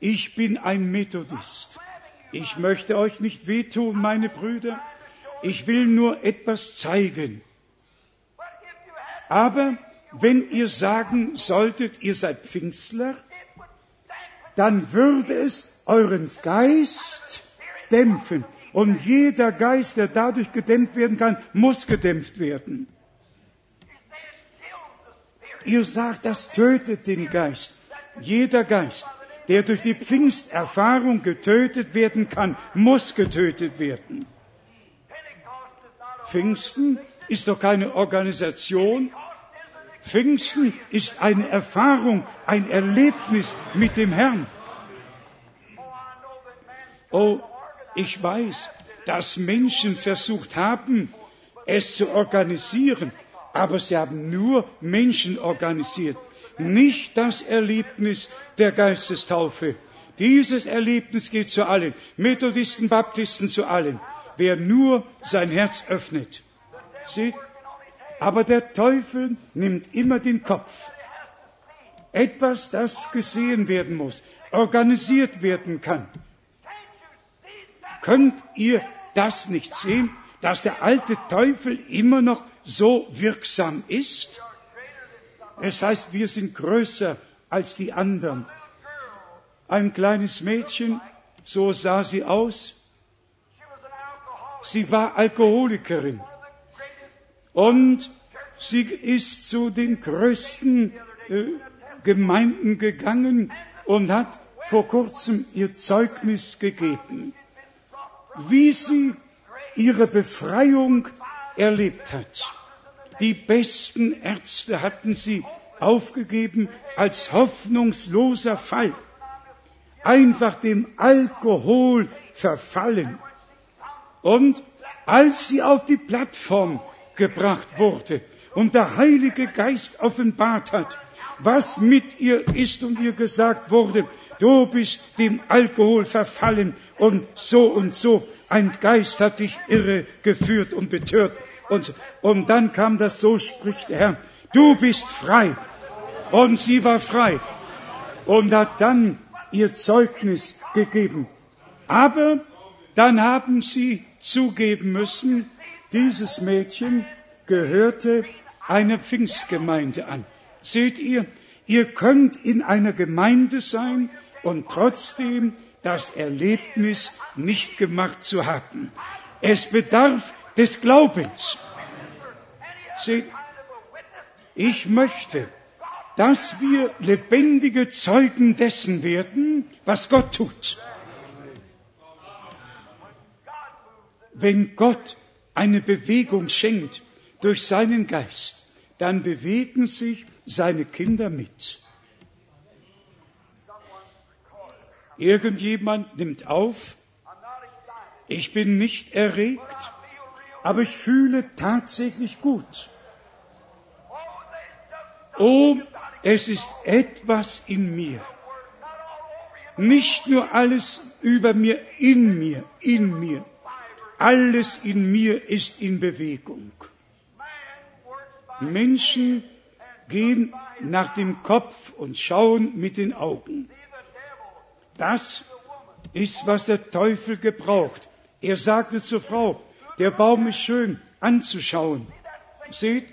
ich bin ein Methodist, ich möchte euch nicht wehtun, meine Brüder, ich will nur etwas zeigen. Aber wenn ihr sagen solltet, ihr seid Pfingstler, dann würde es euren Geist dämpfen. Und jeder Geist, der dadurch gedämpft werden kann, muss gedämpft werden. Ihr sagt, das tötet den Geist. Jeder Geist, der durch die Pfingsterfahrung getötet werden kann, muss getötet werden. Pfingsten ist doch keine Organisation. Pfingsten ist eine Erfahrung, ein Erlebnis mit dem Herrn. Oh, ich weiß, dass Menschen versucht haben, es zu organisieren, aber sie haben nur Menschen organisiert, nicht das Erlebnis der Geistestaufe. Dieses Erlebnis geht zu allen, Methodisten, Baptisten zu allen, wer nur sein Herz öffnet. Seht, aber der Teufel nimmt immer den Kopf. Etwas, das gesehen werden muss, organisiert werden kann. Könnt ihr das nicht sehen, dass der alte Teufel immer noch so wirksam ist? Es heißt, wir sind größer als die anderen. Ein kleines Mädchen, so sah sie aus. Sie war Alkoholikerin. Und sie ist zu den größten äh, Gemeinden gegangen und hat vor kurzem ihr Zeugnis gegeben wie sie ihre Befreiung erlebt hat. Die besten Ärzte hatten sie aufgegeben als hoffnungsloser Fall. Einfach dem Alkohol verfallen. Und als sie auf die Plattform gebracht wurde und der Heilige Geist offenbart hat, was mit ihr ist und ihr gesagt wurde, du bist dem Alkohol verfallen und so und so. Ein Geist hat dich irre geführt und betört. Und, und dann kam das, so spricht der Herr, du bist frei. Und sie war frei und hat dann ihr Zeugnis gegeben. Aber dann haben sie zugeben müssen, dieses Mädchen gehörte einer Pfingstgemeinde an. Seht ihr, ihr könnt in einer Gemeinde sein und trotzdem das Erlebnis nicht gemacht zu haben. Es bedarf des Glaubens. Seht, ich möchte, dass wir lebendige Zeugen dessen werden, was Gott tut. Wenn Gott eine Bewegung schenkt durch seinen Geist, dann bewegen sich seine Kinder mit. Irgendjemand nimmt auf, ich bin nicht erregt, aber ich fühle tatsächlich gut. Oh, es ist etwas in mir. Nicht nur alles über mir, in mir, in mir. Alles in mir ist in Bewegung. Menschen gehen nach dem Kopf und schauen mit den Augen. Das ist, was der Teufel gebraucht. Er sagte zur Frau, der Baum ist schön anzuschauen. Seht,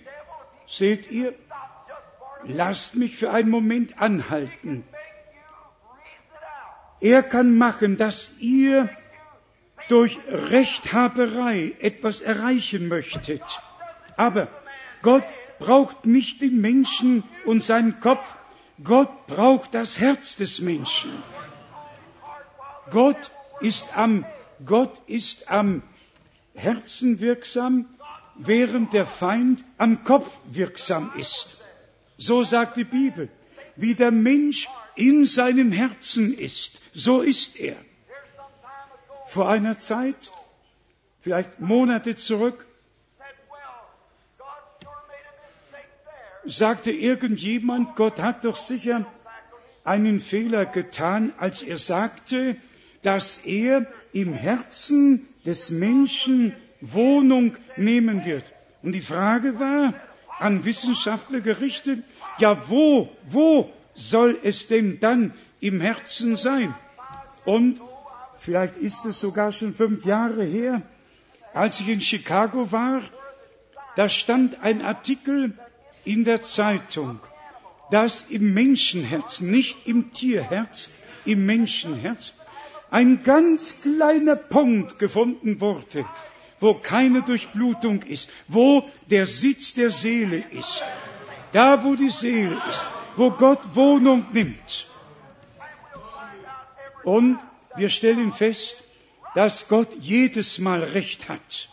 seht ihr, lasst mich für einen Moment anhalten. Er kann machen, dass ihr durch Rechthaberei etwas erreichen möchtet. Aber Gott braucht nicht den Menschen und seinen Kopf, Gott braucht das Herz des Menschen. Gott ist am, Gott ist am Herzen wirksam, während der Feind am Kopf wirksam ist. So sagt die Bibel. Wie der Mensch in seinem Herzen ist, so ist er. Vor einer Zeit, vielleicht Monate zurück, sagte irgendjemand, Gott hat doch sicher einen Fehler getan, als er sagte, dass er im Herzen des Menschen Wohnung nehmen wird. Und die Frage war an Wissenschaftler gerichtet, ja wo, wo soll es denn dann im Herzen sein? Und vielleicht ist es sogar schon fünf Jahre her, als ich in Chicago war, da stand ein Artikel in der Zeitung, dass im Menschenherz, nicht im Tierherz, im Menschenherz, ein ganz kleiner Punkt gefunden wurde, wo keine Durchblutung ist, wo der Sitz der Seele ist. Da, wo die Seele ist, wo Gott Wohnung nimmt. Und wir stellen fest, dass Gott jedes Mal Recht hat.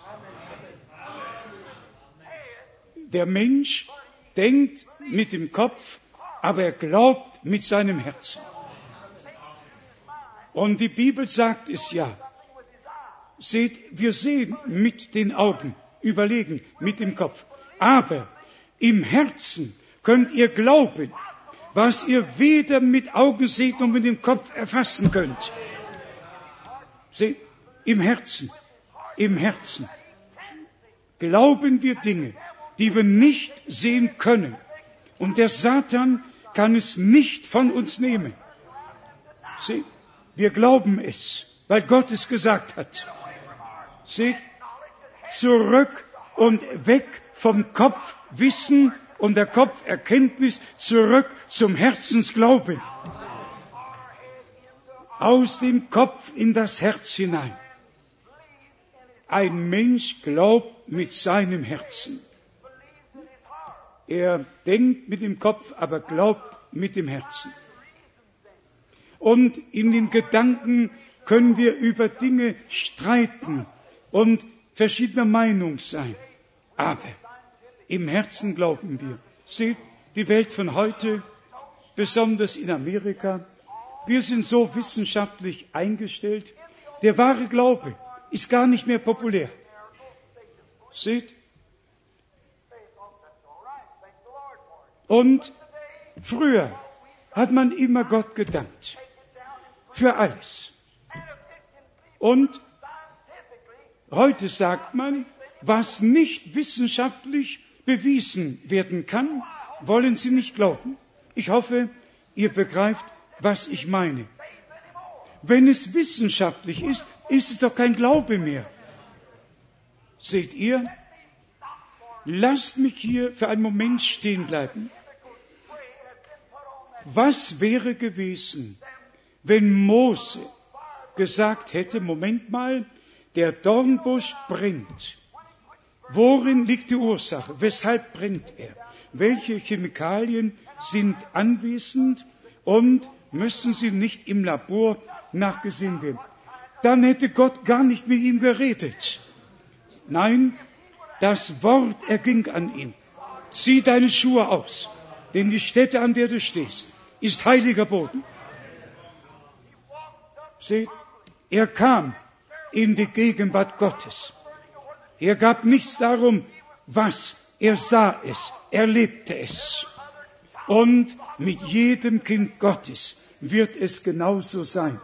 Der Mensch denkt mit dem Kopf, aber er glaubt mit seinem Herzen. Und die Bibel sagt es ja. Seht, wir sehen mit den Augen, überlegen mit dem Kopf. Aber im Herzen könnt ihr glauben, was ihr weder mit Augen seht noch mit dem Kopf erfassen könnt. Seht, im Herzen, im Herzen glauben wir Dinge, die wir nicht sehen können. Und der Satan kann es nicht von uns nehmen. Seht, wir glauben es, weil Gott es gesagt hat. Seht, zurück und weg vom Kopfwissen und der Kopferkenntnis zurück zum Herzensglauben. Aus dem Kopf in das Herz hinein. Ein Mensch glaubt mit seinem Herzen. Er denkt mit dem Kopf, aber glaubt mit dem Herzen. Und in den Gedanken können wir über Dinge streiten und verschiedener Meinung sein. Aber im Herzen glauben wir. Seht, die Welt von heute, besonders in Amerika, wir sind so wissenschaftlich eingestellt, der wahre Glaube ist gar nicht mehr populär. Seht, Und früher hat man immer Gott gedankt. Für alles. Und heute sagt man, was nicht wissenschaftlich bewiesen werden kann, wollen Sie nicht glauben. Ich hoffe, ihr begreift, was ich meine. Wenn es wissenschaftlich ist, ist es doch kein Glaube mehr. Seht ihr? Lasst mich hier für einen Moment stehen bleiben. Was wäre gewesen, wenn Mose gesagt hätte, Moment mal, der Dornbusch brennt. Worin liegt die Ursache? Weshalb brennt er? Welche Chemikalien sind anwesend und müssen sie nicht im Labor nachgesehen werden? Dann hätte Gott gar nicht mit ihm geredet. Nein, das Wort erging an ihn. Zieh deine Schuhe aus, denn die Stätte, an der du stehst, ist heiliger Boden. Seht, er kam in die Gegenwart Gottes. Er gab nichts darum, was. Er sah es, er lebte es. Und mit jedem Kind Gottes wird es genauso sein.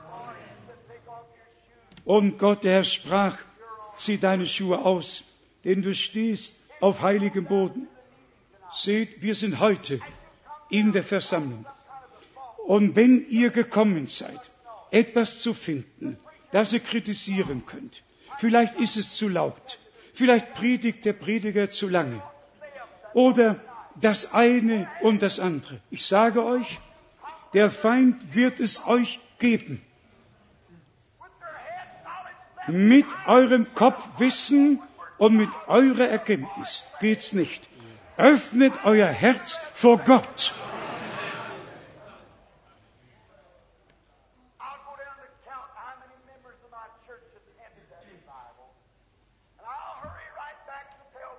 Und Gott, der Herr, sprach, zieh deine Schuhe aus, denn du stehst auf heiligem Boden. Seht, wir sind heute in der Versammlung. Und wenn ihr gekommen seid, etwas zu finden, das ihr kritisieren könnt. Vielleicht ist es zu laut. Vielleicht predigt der Prediger zu lange. Oder das eine und das andere. Ich sage euch, der Feind wird es euch geben. Mit eurem Kopfwissen und mit eurer Erkenntnis geht's nicht. Öffnet euer Herz vor Gott.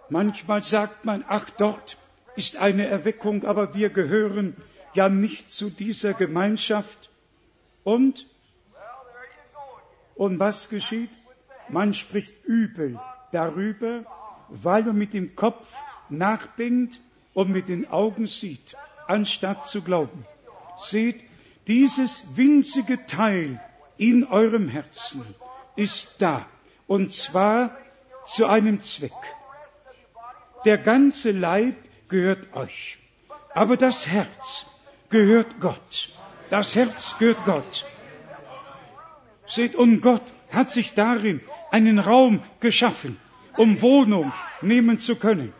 Manchmal sagt man, ach, dort ist eine Erweckung, aber wir gehören ja nicht zu dieser Gemeinschaft. Und, und was geschieht? Man spricht übel darüber, weil man mit dem Kopf nachdenkt und mit den Augen sieht, anstatt zu glauben. Seht, dieses winzige Teil in eurem Herzen ist da, und zwar zu einem Zweck. Der ganze Leib gehört euch, aber das Herz gehört Gott. Das Herz gehört Gott. Seht, und Gott hat sich darin einen Raum geschaffen, um Wohnung nehmen zu können.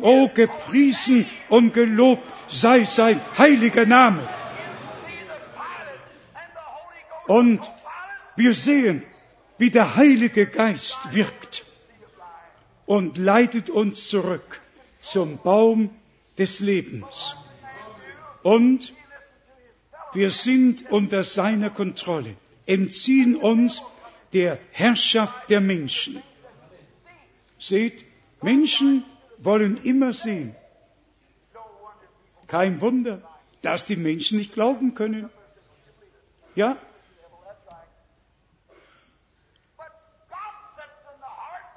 O gepriesen und gelobt sei sein heiliger Name. Und wir sehen, wie der Heilige Geist wirkt und leitet uns zurück zum Baum des Lebens. Und wir sind unter seiner Kontrolle, entziehen uns der Herrschaft der Menschen. Seht, Menschen wollen immer sehen. Kein Wunder, dass die Menschen nicht glauben können. Ja,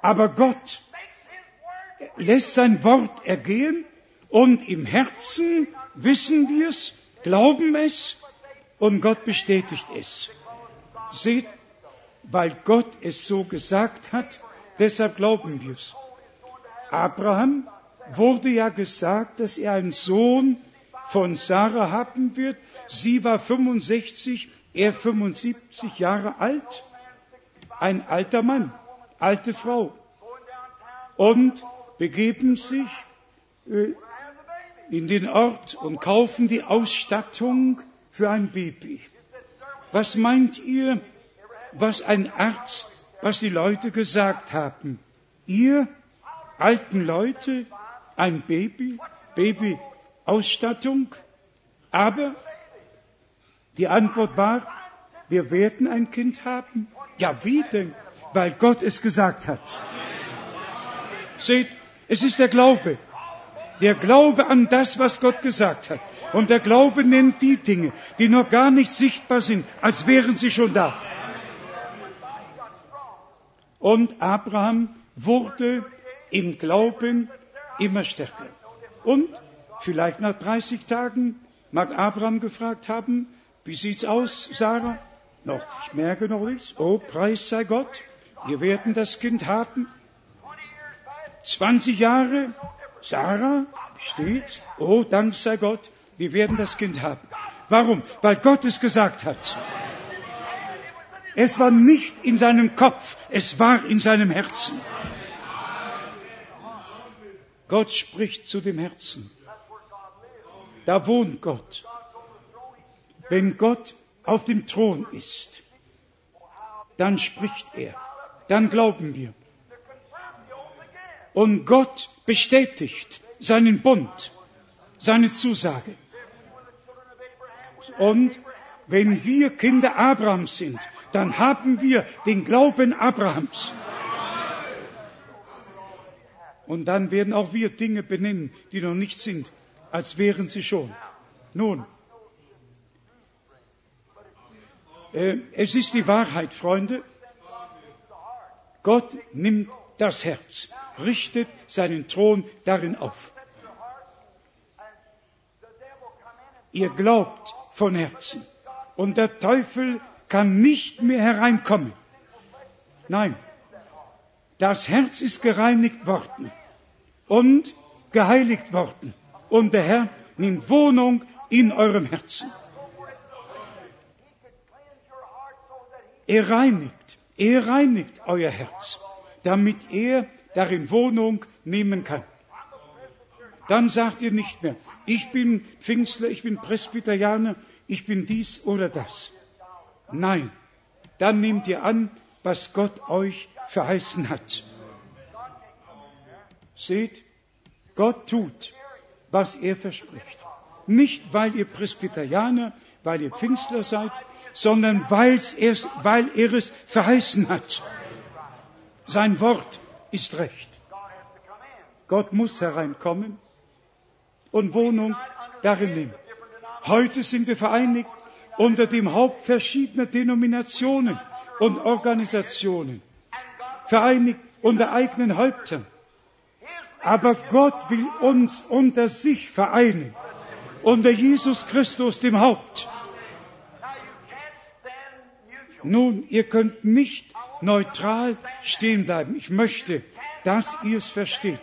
aber Gott lässt sein Wort ergehen und im Herzen wissen wir es, glauben es und Gott bestätigt es. Seht, weil Gott es so gesagt hat, deshalb glauben wir es. Abraham wurde ja gesagt, dass er einen Sohn von Sarah haben wird. Sie war 65, er 75 Jahre alt. Ein alter Mann, alte Frau. Und begeben sich äh, in den Ort und kaufen die Ausstattung für ein Baby. Was meint ihr, was ein Arzt, was die Leute gesagt haben? Ihr alten Leute ein Baby, Babyausstattung? Aber die Antwort war, wir werden ein Kind haben. Ja, wie denn? Weil Gott es gesagt hat. Seht, es ist der Glaube. Der Glaube an das, was Gott gesagt hat. Und der Glaube nennt die Dinge, die noch gar nicht sichtbar sind, als wären sie schon da. Und Abraham wurde im Glauben immer stärker. Und vielleicht nach 30 Tagen mag Abraham gefragt haben, wie sieht's aus, Sarah? Noch, ich merke noch nichts. Oh, Preis sei Gott. Wir werden das Kind haben. 20 Jahre, Sarah, steht, oh, Dank sei Gott, wir werden das Kind haben. Warum? Weil Gott es gesagt hat. Es war nicht in seinem Kopf, es war in seinem Herzen. Gott spricht zu dem Herzen. Da wohnt Gott. Wenn Gott auf dem Thron ist, dann spricht er, dann glauben wir. Und Gott bestätigt seinen Bund, seine Zusage. Und wenn wir Kinder Abrahams sind, dann haben wir den Glauben Abrahams. Und dann werden auch wir Dinge benennen, die noch nicht sind, als wären sie schon. Nun, äh, es ist die Wahrheit, Freunde. Gott nimmt das Herz, richtet seinen Thron darin auf. Ihr glaubt von Herzen und der Teufel kann nicht mehr hereinkommen. Nein, das Herz ist gereinigt worden und geheiligt worden und der Herr nimmt Wohnung in eurem Herzen. Er reinigt, er reinigt euer Herz, damit er darin Wohnung nehmen kann. Dann sagt ihr nicht mehr, ich bin Pfingstler, ich bin Presbyterianer, ich bin dies oder das. Nein, dann nehmt ihr an, was Gott euch verheißen hat. Seht, Gott tut, was er verspricht. Nicht, weil ihr Presbyterianer, weil ihr Pfingstler seid, sondern weil er es verheißen hat. Sein Wort ist recht. Gott muss hereinkommen und Wohnung darin nehmen. Heute sind wir vereinigt unter dem Haupt verschiedener Denominationen und Organisationen, vereinigt unter eigenen Häuptern. Aber Gott will uns unter sich vereinen, unter Jesus Christus, dem Haupt. Nun, ihr könnt nicht neutral stehen bleiben. Ich möchte, dass ihr es versteht.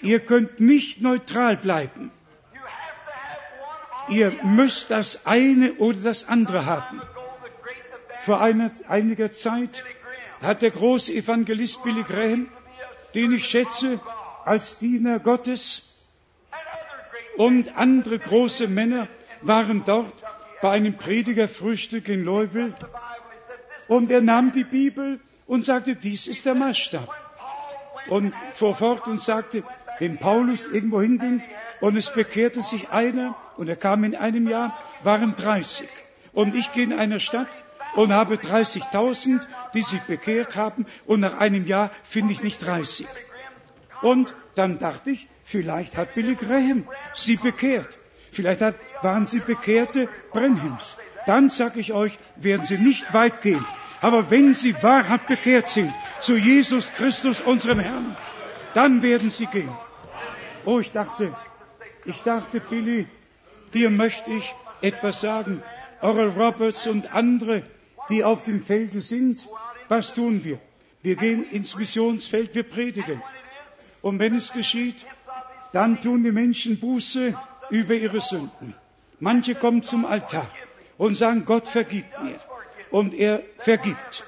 Ihr könnt nicht neutral bleiben. Ihr müsst das eine oder das andere haben. Vor einer, einiger Zeit hat der große Evangelist Billy Graham, den ich schätze als Diener Gottes, und andere große Männer waren dort bei einem Predigerfrühstück in Louisville und er nahm die Bibel und sagte, dies ist der Maßstab. Und fuhr fort und sagte, wenn Paulus irgendwo hinging und es bekehrte sich einer und er kam in einem Jahr, waren 30. Und ich gehe in einer Stadt und habe 30.000, die sich bekehrt haben und nach einem Jahr finde ich nicht 30. Und dann dachte ich, vielleicht hat Billy Graham sie bekehrt. Vielleicht hat, waren sie Bekehrte Brenhims. Dann sage ich euch, werden sie nicht weit gehen. Aber wenn sie wahrhaft bekehrt sind zu Jesus Christus, unserem Herrn, dann werden sie gehen. Oh, ich dachte, ich dachte, Billy, dir möchte ich etwas sagen. Oral Roberts und andere, die auf dem Felde sind, was tun wir? Wir gehen ins Missionsfeld, wir predigen. Und wenn es geschieht, dann tun die Menschen Buße über ihre Sünden. Manche kommen zum Altar und sagen, Gott vergib mir. Und er vergibt.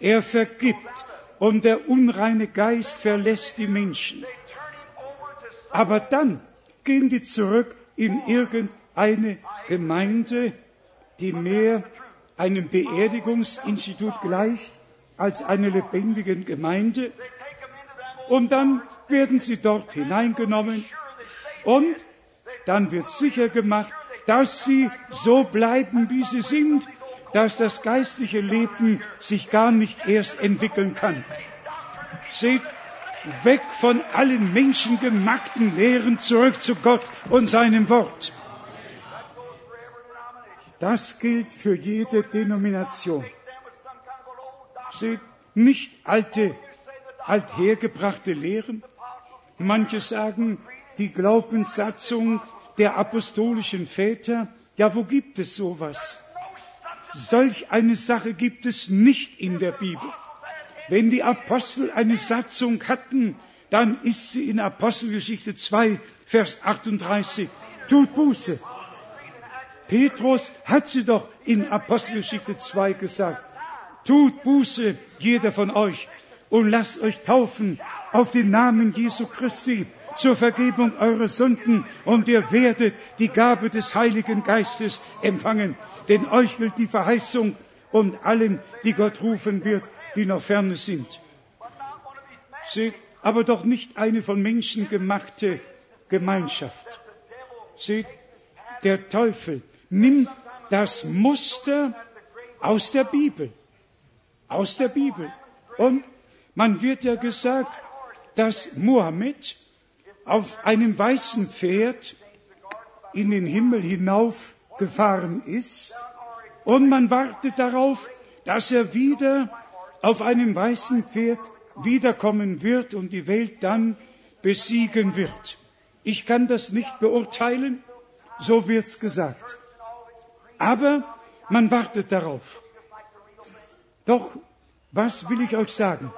Er vergibt. Und der unreine Geist verlässt die Menschen. Aber dann gehen die zurück in irgendeine Gemeinde, die mehr einem Beerdigungsinstitut gleicht als einer lebendigen Gemeinde. Und dann werden sie dort hineingenommen und dann wird sicher gemacht, dass sie so bleiben, wie sie sind, dass das geistliche Leben sich gar nicht erst entwickeln kann. Seht, weg von allen menschengemachten Lehren zurück zu Gott und seinem Wort. Das gilt für jede Denomination. Seht, nicht alte althergebrachte Lehren. Manche sagen, die Glaubenssatzung der apostolischen Väter. Ja, wo gibt es sowas? Solch eine Sache gibt es nicht in der Bibel. Wenn die Apostel eine Satzung hatten, dann ist sie in Apostelgeschichte 2, Vers 38. Tut Buße. Petrus hat sie doch in Apostelgeschichte 2 gesagt. Tut Buße, jeder von euch, und lasst euch taufen auf den Namen Jesu Christi zur Vergebung eurer Sünden und ihr werdet die Gabe des Heiligen Geistes empfangen. Denn euch gilt die Verheißung und allen, die Gott rufen wird, die noch ferne sind. Seht, aber doch nicht eine von Menschen gemachte Gemeinschaft. Seht, der Teufel nimmt das Muster aus der Bibel. Aus der Bibel. Und man wird ja gesagt, dass Mohammed auf einem weißen Pferd in den Himmel hinaufgefahren ist und man wartet darauf, dass er wieder auf einem weißen Pferd wiederkommen wird und die Welt dann besiegen wird. Ich kann das nicht beurteilen, so wird's gesagt. Aber man wartet darauf. Doch, was will ich euch sagen?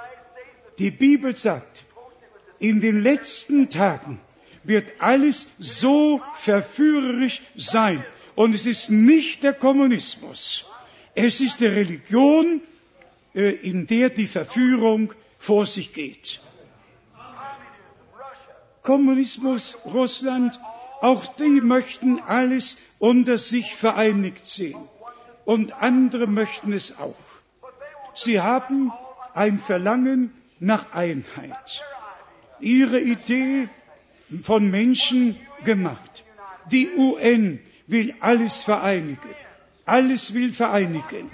Die Bibel sagt, in den letzten Tagen wird alles so verführerisch sein. Und es ist nicht der Kommunismus. Es ist die Religion äh, in der die Verführung vor sich geht. Kommunismus, Russland, auch die möchten alles unter sich vereinigt sehen. Und andere möchten es auch. Sie haben ein Verlangen nach Einheit. Ihre Idee von Menschen gemacht. Die UN will alles vereinigen. Alles will vereinigen.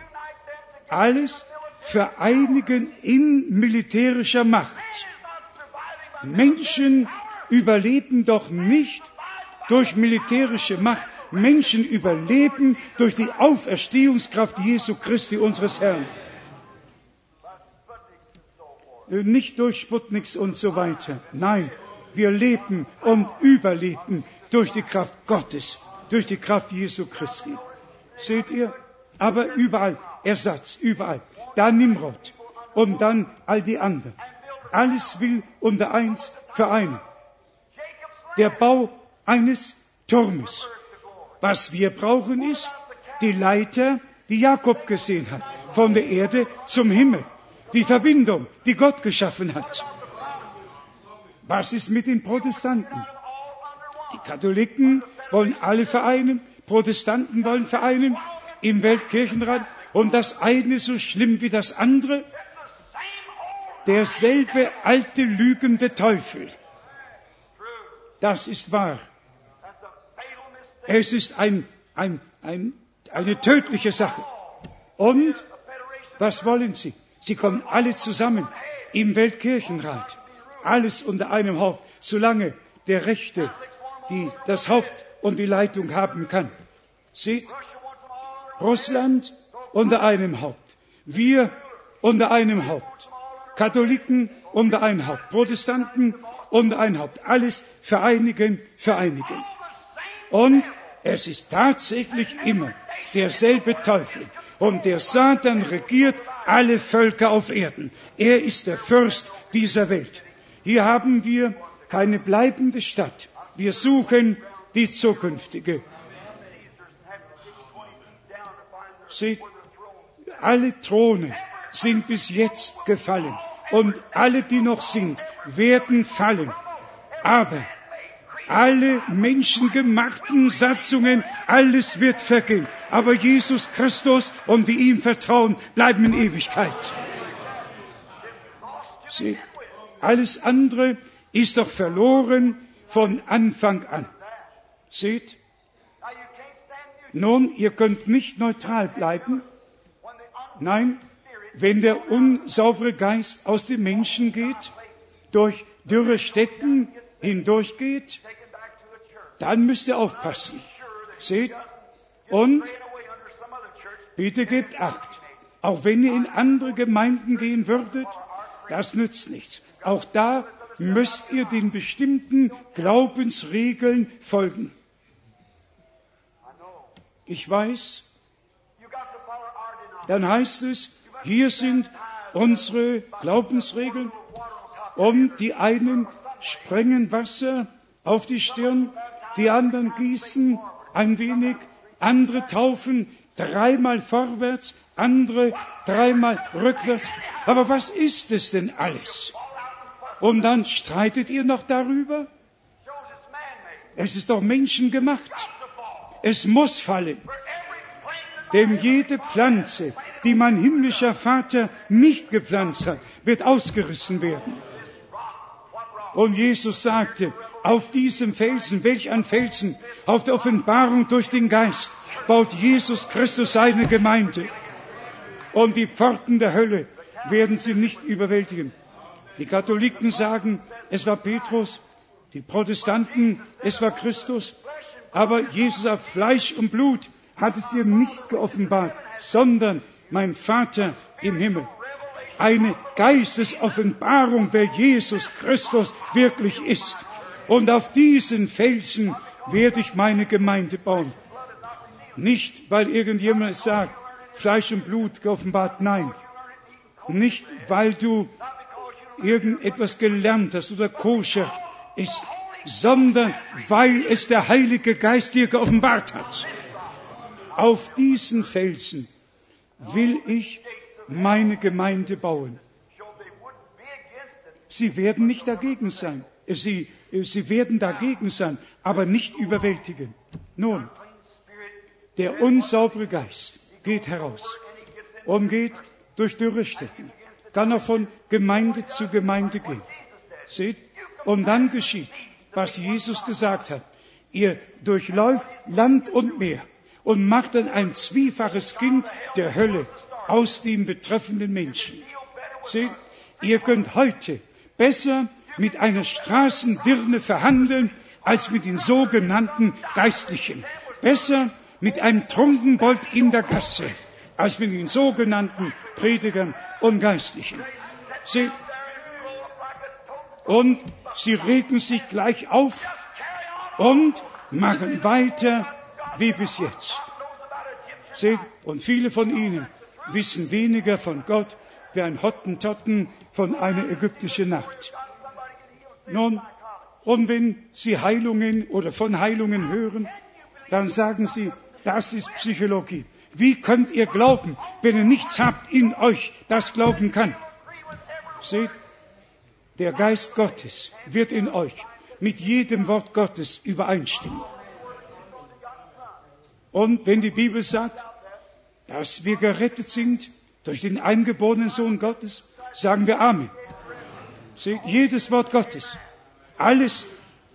Alles vereinigen in militärischer Macht. Menschen überleben doch nicht durch militärische Macht. Menschen überleben durch die Auferstehungskraft Jesu Christi, unseres Herrn. Nicht durch Sputniks und so weiter. Nein, wir leben und überleben durch die Kraft Gottes, durch die Kraft Jesu Christi. Seht ihr? Aber überall Ersatz, überall. Da Nimrod und dann all die anderen. Alles will unter eins vereinen. Der Bau eines Turmes. Was wir brauchen ist die Leiter, die Jakob gesehen hat, von der Erde zum Himmel. Die Verbindung, die Gott geschaffen hat. Was ist mit den Protestanten? Die Katholiken wollen alle vereinen, Protestanten wollen vereinen im Weltkirchenrat und das eine so schlimm wie das andere. Derselbe alte lügende Teufel. Das ist wahr. Es ist ein, ein, ein, eine tödliche Sache. Und was wollen Sie? Sie kommen alle zusammen im Weltkirchenrat. Alles unter einem Haupt, solange der Rechte die das Haupt und die Leitung haben kann. Seht, Russland unter einem Haupt, wir unter einem Haupt, Katholiken unter ein Haupt, Protestanten unter ein Haupt, alles vereinigen, vereinigen. Und es ist tatsächlich immer derselbe Teufel. Und der Satan regiert alle Völker auf Erden. Er ist der Fürst dieser Welt. Hier haben wir keine bleibende Stadt. Wir suchen die zukünftige. Seht, alle Throne sind bis jetzt gefallen und alle, die noch sind, werden fallen. Aber alle menschengemachten Satzungen, alles wird vergehen. Aber Jesus Christus und die ihm vertrauen, bleiben in Ewigkeit. Seht, alles andere ist doch verloren von Anfang an. Seht? Nun, ihr könnt nicht neutral bleiben. Nein, wenn der unsaubere Geist aus dem Menschen geht, durch dürre Städten hindurchgeht, dann müsst ihr aufpassen. Seht? Und bitte gebt Acht. Auch wenn ihr in andere Gemeinden gehen würdet, das nützt nichts. Auch da müsst ihr den bestimmten Glaubensregeln folgen. Ich weiß, dann heißt es, hier sind unsere Glaubensregeln und die einen sprengen Wasser auf die Stirn, die anderen gießen ein wenig, andere taufen dreimal vorwärts, andere dreimal rückwärts. Aber was ist es denn alles? Und dann streitet ihr noch darüber? Es ist doch menschengemacht. Es muss fallen. Denn jede Pflanze, die mein himmlischer Vater nicht gepflanzt hat, wird ausgerissen werden. Und Jesus sagte, auf diesem Felsen, welch ein Felsen, auf der Offenbarung durch den Geist, baut Jesus Christus seine Gemeinde. Und die Pforten der Hölle werden sie nicht überwältigen. Die Katholiken sagen, es war Petrus, die Protestanten, es war Christus, aber Jesus auf Fleisch und Blut hat es ihr nicht geoffenbart, sondern mein Vater im Himmel. Eine Geistesoffenbarung, wer Jesus Christus wirklich ist. Und auf diesen Felsen werde ich meine Gemeinde bauen. Nicht, weil irgendjemand sagt, Fleisch und Blut geoffenbart, nein. Nicht, weil du irgendetwas gelernt hast oder koscher ist, sondern weil es der Heilige Geist dir geoffenbart hat. Auf diesen Felsen will ich meine Gemeinde bauen. Sie werden nicht dagegen sein. Sie, sie werden dagegen sein, aber nicht überwältigen. Nun, der unsaubere Geist geht heraus und geht durch dürre Städten, kann auch von Gemeinde zu Gemeinde gehen. Seht? Und dann geschieht, was Jesus gesagt hat. Ihr durchläuft Land und Meer und macht dann ein zwiefaches Kind der Hölle aus dem betreffenden Menschen. Seht? Ihr könnt heute besser mit einer Straßendirne verhandeln als mit den sogenannten Geistlichen. Besser mit einem Trunkenbold in der Gasse als mit den sogenannten Predigern und Geistlichen. Sie, und sie regen sich gleich auf und machen weiter wie bis jetzt. Seht, und viele von ihnen wissen weniger von Gott wie ein Hottentotten von einer ägyptischen Nacht. Nun, und wenn Sie Heilungen oder von Heilungen hören, dann sagen Sie, das ist Psychologie. Wie könnt ihr glauben, wenn ihr nichts habt in euch, das glauben kann? Seht, der Geist Gottes wird in euch mit jedem Wort Gottes übereinstimmen. Und wenn die Bibel sagt, dass wir gerettet sind durch den eingeborenen Sohn Gottes, sagen wir Amen. Seht, jedes Wort Gottes, alles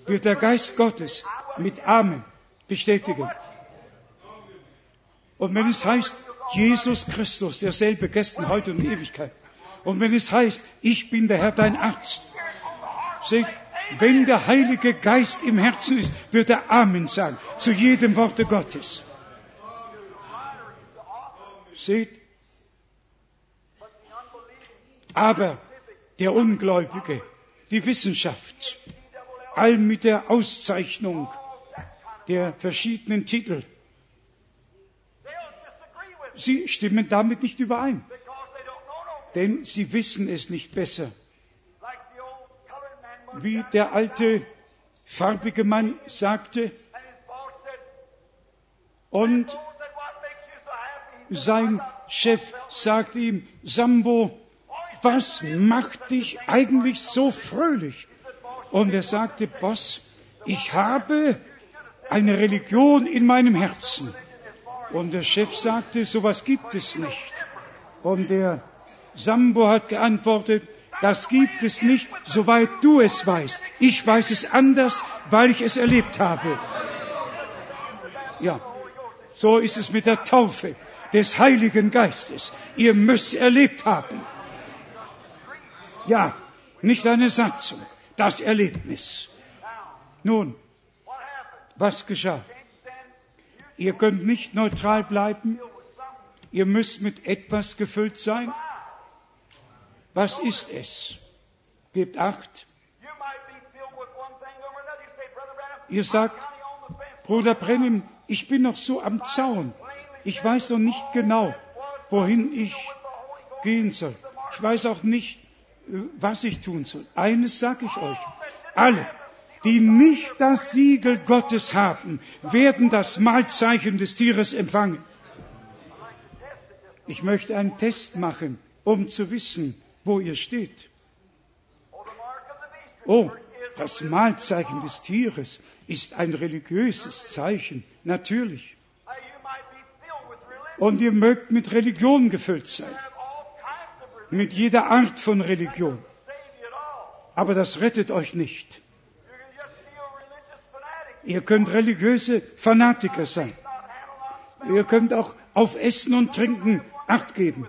wird der Geist Gottes mit Amen bestätigen. Und wenn es heißt, Jesus Christus, derselbe gestern, heute und Ewigkeit. Und wenn es heißt, ich bin der Herr, dein Arzt. Seht, wenn der Heilige Geist im Herzen ist, wird er Amen sagen zu jedem Worte Gottes. Seht, aber der Ungläubige, die Wissenschaft, all mit der Auszeichnung der verschiedenen Titel, sie stimmen damit nicht überein, denn sie wissen es nicht besser. Wie der alte farbige Mann sagte, und sein Chef sagte ihm, Sambo, was macht dich eigentlich so fröhlich? Und er sagte, Boss, ich habe eine Religion in meinem Herzen. Und der Chef sagte, sowas gibt es nicht. Und der Sambo hat geantwortet, das gibt es nicht, soweit du es weißt. Ich weiß es anders, weil ich es erlebt habe. Ja, so ist es mit der Taufe des Heiligen Geistes. Ihr müsst erlebt haben. Ja, nicht eine Satzung, das Erlebnis. Nun, was geschah? Ihr könnt nicht neutral bleiben. Ihr müsst mit etwas gefüllt sein. Was ist es? Gebt acht. Ihr sagt, Bruder Brennim, ich bin noch so am Zaun. Ich weiß noch nicht genau, wohin ich gehen soll. Ich weiß auch nicht, was ich tun soll. Eines sage ich euch. Alle, die nicht das Siegel Gottes haben, werden das Mahlzeichen des Tieres empfangen. Ich möchte einen Test machen, um zu wissen, wo ihr steht. Oh, das Mahlzeichen des Tieres ist ein religiöses Zeichen, natürlich. Und ihr mögt mit Religion gefüllt sein, mit jeder Art von Religion. Aber das rettet euch nicht. Ihr könnt religiöse Fanatiker sein. Ihr könnt auch auf Essen und Trinken Acht geben.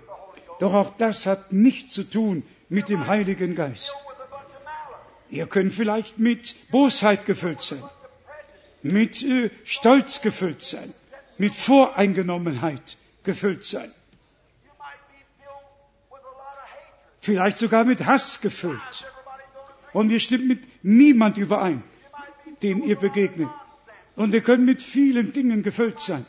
Doch auch das hat nichts zu tun mit dem Heiligen Geist. Ihr könnt vielleicht mit Bosheit gefüllt sein, mit äh, Stolz gefüllt sein, mit Voreingenommenheit gefüllt sein. Vielleicht sogar mit Hass gefüllt. Und ihr stimmt mit niemand überein dem ihr begegnet. Und ihr könnt mit vielen Dingen gefüllt sein.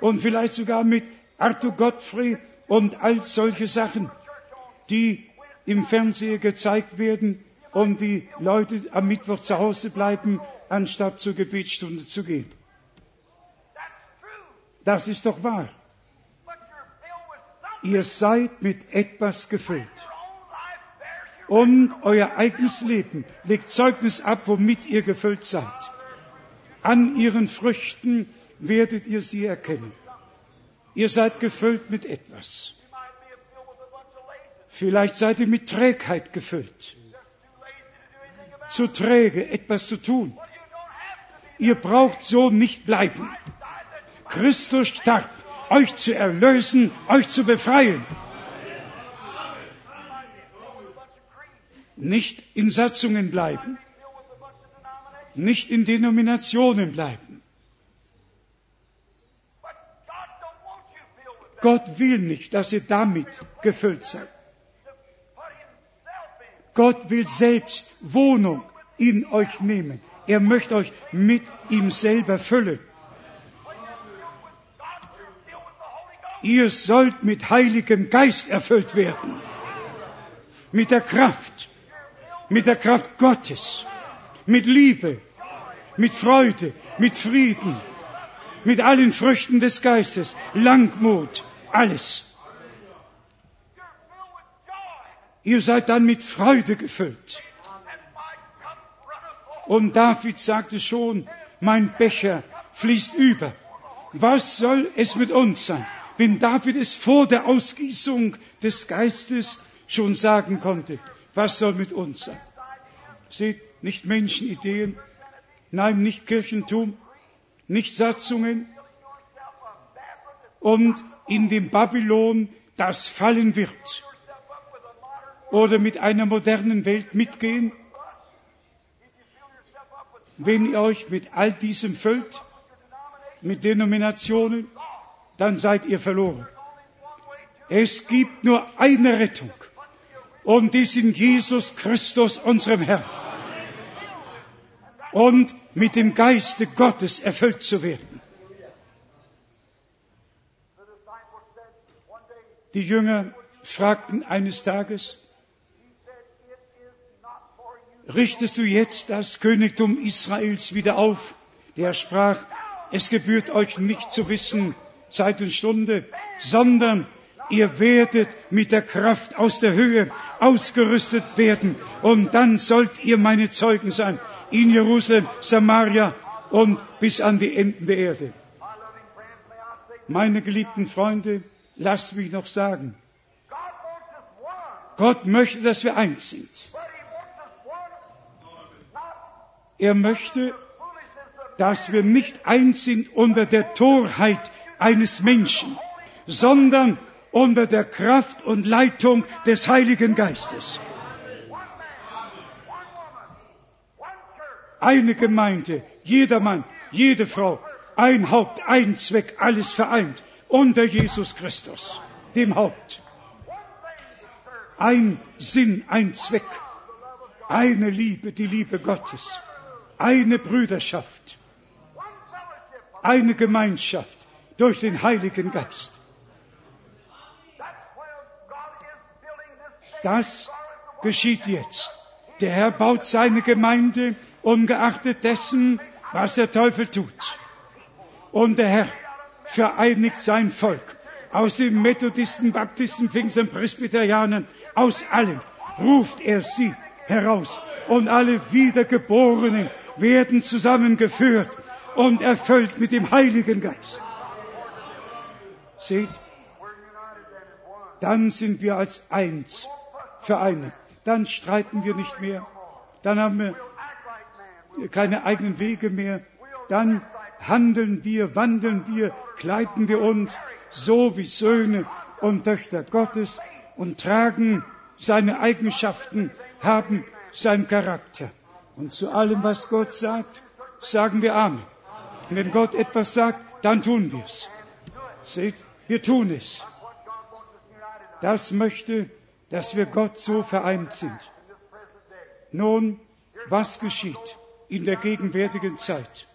Und vielleicht sogar mit Arthur Godfrey und all solche Sachen, die im Fernsehen gezeigt werden und die Leute am Mittwoch zu Hause bleiben, anstatt zur Gebetsstunde zu gehen. Das ist doch wahr. Ihr seid mit etwas gefüllt. Und euer eigenes Leben legt Zeugnis ab, womit ihr gefüllt seid. An ihren Früchten werdet ihr sie erkennen. Ihr seid gefüllt mit etwas. Vielleicht seid ihr mit Trägheit gefüllt. Zu träge, etwas zu tun. Ihr braucht so nicht bleiben. Christus starb, euch zu erlösen, euch zu befreien. Nicht in Satzungen bleiben, nicht in Denominationen bleiben. Gott will nicht, dass ihr damit gefüllt seid. Gott will selbst Wohnung in euch nehmen. Er möchte euch mit ihm selber füllen. Ihr sollt mit Heiligem Geist erfüllt werden. Mit der Kraft, mit der Kraft Gottes, mit Liebe, mit Freude, mit Frieden, mit allen Früchten des Geistes, Langmut, alles. Ihr seid dann mit Freude gefüllt. Und David sagte schon, mein Becher fließt über. Was soll es mit uns sein? Wenn David es vor der Ausgießung des Geistes schon sagen konnte, was soll mit uns sein? Seht, nicht Menschenideen, nein, nicht Kirchentum, nicht Satzungen und in dem Babylon, das fallen wird. Oder mit einer modernen Welt mitgehen. Wenn ihr euch mit all diesem füllt, mit Denominationen, dann seid ihr verloren. Es gibt nur eine Rettung und die ist in Jesus Christus, unserem Herrn. Und mit dem Geiste Gottes erfüllt zu werden. Die Jünger fragten eines Tages, richtest du jetzt das Königtum Israels wieder auf? Der sprach, es gebührt euch nicht zu wissen, Zeit und Stunde, sondern ihr werdet mit der Kraft aus der Höhe ausgerüstet werden und dann sollt ihr meine Zeugen sein in Jerusalem, Samaria und bis an die Enden der Erde. Meine geliebten Freunde, lasst mich noch sagen, Gott möchte, dass wir eins sind. Er möchte, dass wir nicht eins sind unter der Torheit eines Menschen, sondern unter der Kraft und Leitung des Heiligen Geistes. Eine Gemeinde, jeder Mann, jede Frau, ein Haupt, ein Zweck, alles vereint unter Jesus Christus, dem Haupt. Ein Sinn, ein Zweck, eine Liebe, die Liebe Gottes, eine Brüderschaft, eine Gemeinschaft durch den Heiligen Geist. Das geschieht jetzt. Der Herr baut seine Gemeinde ungeachtet dessen, was der Teufel tut. Und der Herr vereinigt sein Volk aus den Methodisten, Baptisten, Pfingsten, Presbyterianern, aus allen ruft er sie heraus. Und alle Wiedergeborenen werden zusammengeführt und erfüllt mit dem Heiligen Geist. Seht, dann sind wir als eins vereinigt. Dann streiten wir nicht mehr. Dann haben wir keine eigenen Wege mehr. Dann handeln wir, wandeln wir, kleiden wir uns so wie Söhne und Töchter Gottes und tragen seine Eigenschaften, haben seinen Charakter. Und zu allem, was Gott sagt, sagen wir Amen. Und wenn Gott etwas sagt, dann tun wir es. Seht, wir tun es. Das möchte, dass wir Gott so vereint sind. Nun, was geschieht in der gegenwärtigen Zeit?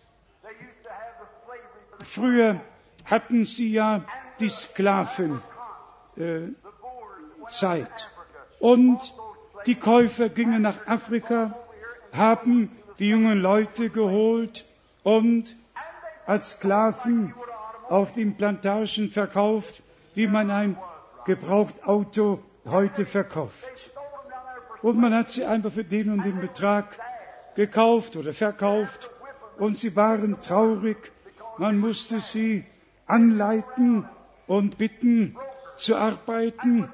Früher hatten sie ja die Sklavenzeit äh, und die Käufer gingen nach Afrika, haben die jungen Leute geholt und als Sklaven auf den Plantagen verkauft, wie man ein Gebrauchtauto heute verkauft. Und man hat sie einfach für den und den Betrag gekauft oder verkauft. Und sie waren traurig. Man musste sie anleiten und bitten zu arbeiten.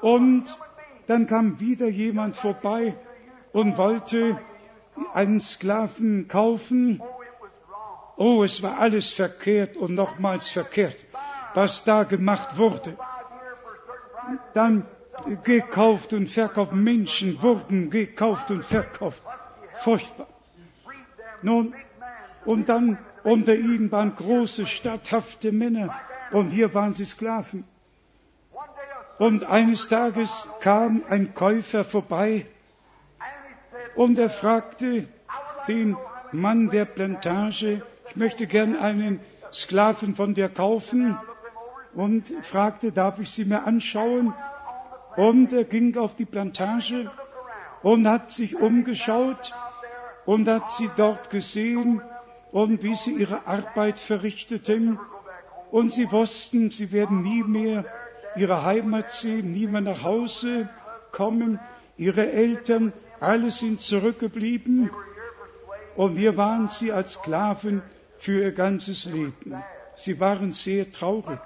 Und dann kam wieder jemand vorbei und wollte einen Sklaven kaufen. Oh, es war alles verkehrt und nochmals verkehrt, was da gemacht wurde. Dann gekauft und verkauft. Menschen wurden gekauft und verkauft. Furchtbar. Nun, und dann unter ihnen waren große, statthafte Männer und hier waren sie Sklaven. Und eines Tages kam ein Käufer vorbei und er fragte den Mann der Plantage, ich möchte gern einen Sklaven von dir kaufen und fragte, darf ich sie mir anschauen? Und er ging auf die Plantage und hat sich umgeschaut und hat sie dort gesehen und wie sie ihre Arbeit verrichteten. Und sie wussten, sie werden nie mehr ihre Heimat sehen, nie mehr nach Hause kommen. Ihre Eltern, alle sind zurückgeblieben. Und hier waren sie als Sklaven für ihr ganzes Leben. Sie waren sehr traurig.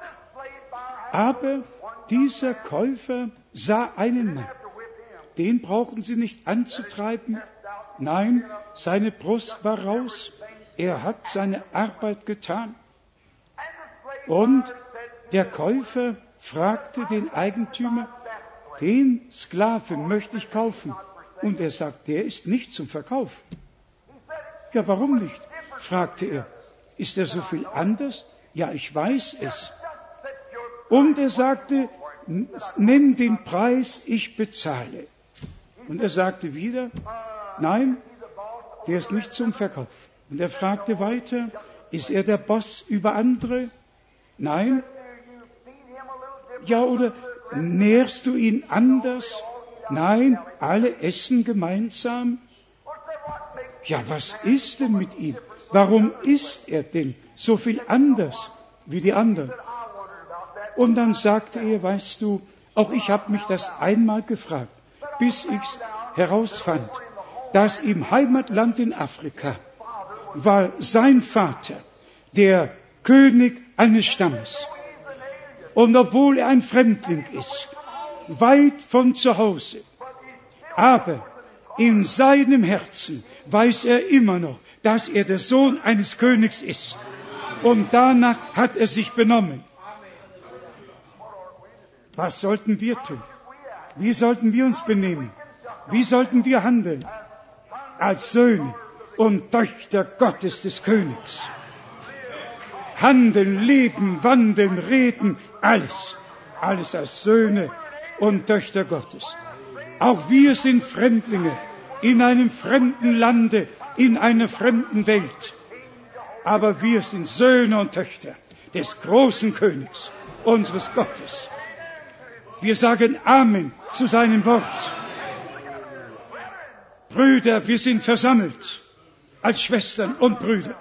Aber dieser Käufer sah einen Mann. Den brauchen sie nicht anzutreiben. Nein, seine Brust war raus. Er hat seine Arbeit getan. Und der Käufer fragte den Eigentümer, den Sklaven möchte ich kaufen. Und er sagt, der ist nicht zum Verkauf. Ja, warum nicht? fragte er. Ist er so viel anders? Ja, ich weiß es. Und er sagte, nimm den Preis, ich bezahle. Und er sagte wieder, nein, der ist nicht zum Verkauf. Und er fragte weiter, ist er der Boss über andere? Nein. Ja, oder nährst du ihn anders? Nein, alle essen gemeinsam. Ja, was ist denn mit ihm? Warum ist er denn so viel anders wie die anderen? Und dann sagte er, weißt du, auch ich habe mich das einmal gefragt, bis ich herausfand, dass im Heimatland in Afrika war sein Vater der König eines Stammes. Und obwohl er ein Fremdling ist, weit von zu Hause, aber in seinem Herzen weiß er immer noch, dass er der Sohn eines Königs ist. Und danach hat er sich benommen. Was sollten wir tun? Wie sollten wir uns benehmen? Wie sollten wir handeln? Als Söhne und Töchter Gottes des Königs. Handeln, leben, wandeln, reden, alles. Alles als Söhne und Töchter Gottes. Auch wir sind Fremdlinge in einem fremden Lande, in einer fremden Welt. Aber wir sind Söhne und Töchter des großen Königs, unseres Gottes. Wir sagen Amen zu seinem Wort. Brüder, wir sind versammelt als Schwestern und Brüder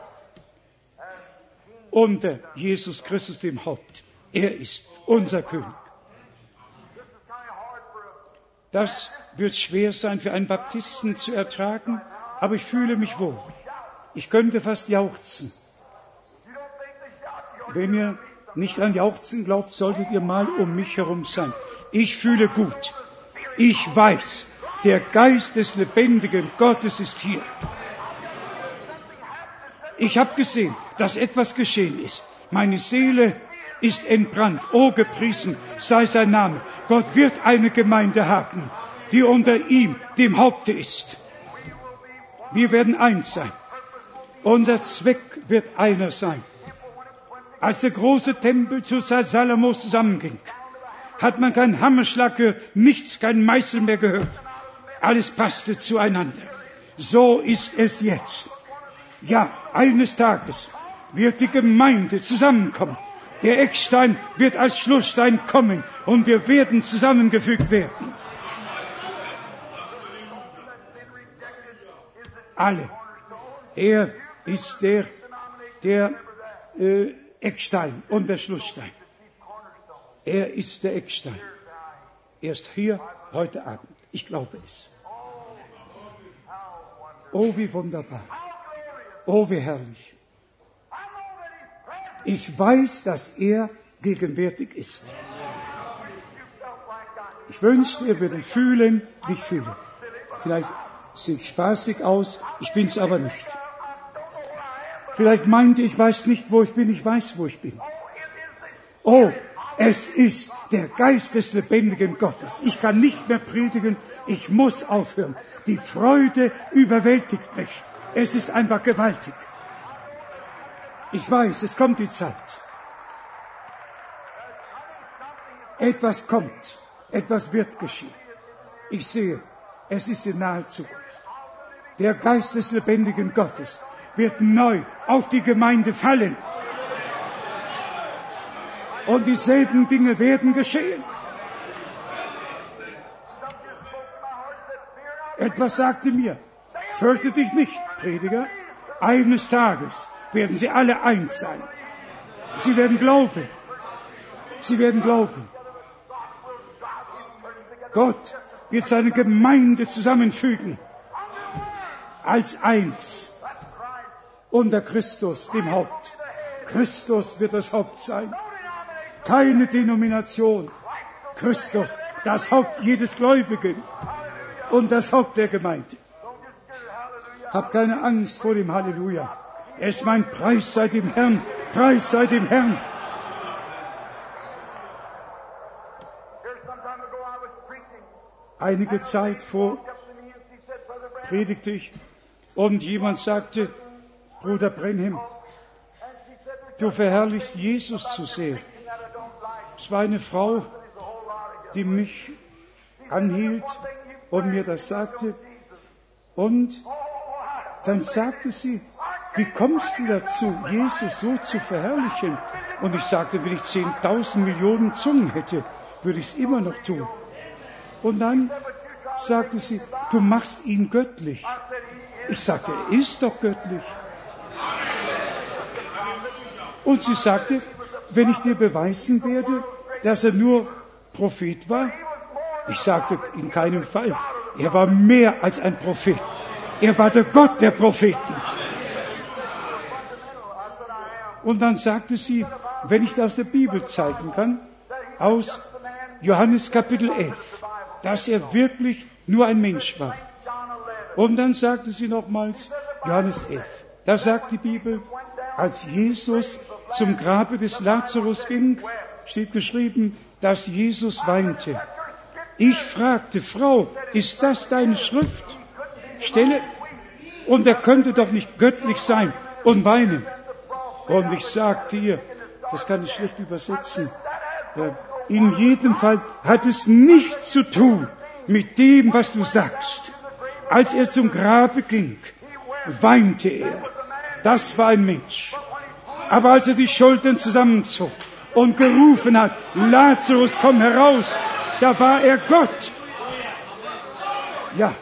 unter Jesus Christus dem Haupt. Er ist unser König. Das wird schwer sein für einen Baptisten zu ertragen, aber ich fühle mich wohl. Ich könnte fast jauchzen. Wenn ihr nicht an Jauchzen glaubt, solltet ihr mal um mich herum sein. Ich fühle gut. Ich weiß, der Geist des lebendigen Gottes ist hier. Ich habe gesehen, dass etwas geschehen ist. Meine Seele ist entbrannt. Oh, gepriesen sei sein Name. Gott wird eine Gemeinde haben, die unter ihm, dem Haupte ist. Wir werden eins sein. Unser Zweck wird einer sein. Als der große Tempel zu Salomos zusammenging, hat man keinen Hammerschlag gehört, nichts, kein Meißel mehr gehört. Alles passte zueinander. So ist es jetzt. Ja, eines Tages wird die Gemeinde zusammenkommen. Der Eckstein wird als Schlussstein kommen und wir werden zusammengefügt werden. Alle. Er ist der, der äh, Eckstein und der Schlussstein. Er ist der Eckstein. Er ist hier heute Abend. Ich glaube es. Oh, wie wunderbar. Oh, wie herrlich. Ich weiß, dass er gegenwärtig ist. Ich wünschte, ihr würdet fühlen, wie ich fühle. Vielleicht ich spaßig aus, ich bin es aber nicht. Vielleicht meinte ich weiß nicht, wo ich bin, ich weiß, wo ich bin. Oh, es ist der Geist des lebendigen Gottes. Ich kann nicht mehr predigen, ich muss aufhören. Die Freude überwältigt mich. Es ist einfach gewaltig. Ich weiß, es kommt die Zeit. Etwas kommt, etwas wird geschehen. Ich sehe, es ist in naher Zukunft. Der Geist des lebendigen Gottes wird neu auf die Gemeinde fallen. Und dieselben Dinge werden geschehen. Etwas sagte mir, fürchte dich nicht, Prediger, eines Tages werden sie alle eins sein. Sie werden glauben. Sie werden glauben. Gott wird seine Gemeinde zusammenfügen als eins unter Christus, dem Haupt. Christus wird das Haupt sein. Keine Denomination. Christus, das Haupt jedes Gläubigen und das Haupt der Gemeinde. Hab keine Angst vor dem Halleluja. Er ist mein Preis sei dem Herrn, Preis sei dem Herrn. Einige Zeit vor predigte ich und jemand sagte, Bruder Brenhem, du verherrlichst Jesus zu sehr. Es war eine Frau, die mich anhielt und mir das sagte. Und dann sagte sie, wie kommst du dazu, Jesus so zu verherrlichen? Und ich sagte, wenn ich 10.000 Millionen Zungen hätte, würde ich es immer noch tun. Und dann sagte sie, du machst ihn göttlich. Ich sagte, er ist doch göttlich. Und sie sagte, wenn ich dir beweisen werde, dass er nur Prophet war, ich sagte, in keinem Fall. Er war mehr als ein Prophet. Er war der Gott der Propheten. Und dann sagte sie, wenn ich das aus der Bibel zeigen kann, aus Johannes Kapitel 11, dass er wirklich nur ein Mensch war. Und dann sagte sie nochmals, Johannes 11, da sagt die Bibel, als Jesus zum Grabe des Lazarus ging, steht geschrieben, dass Jesus weinte. Ich fragte, Frau, ist das deine Schriftstelle? Und er könnte doch nicht göttlich sein und weinen. Und ich sagte ihr, das kann ich schlecht übersetzen, äh, in jedem Fall hat es nichts zu tun mit dem, was du sagst. Als er zum Grabe ging, weinte er. Das war ein Mensch. Aber als er die Schultern zusammenzog und gerufen hat, Lazarus, komm heraus, da war er Gott. Ja.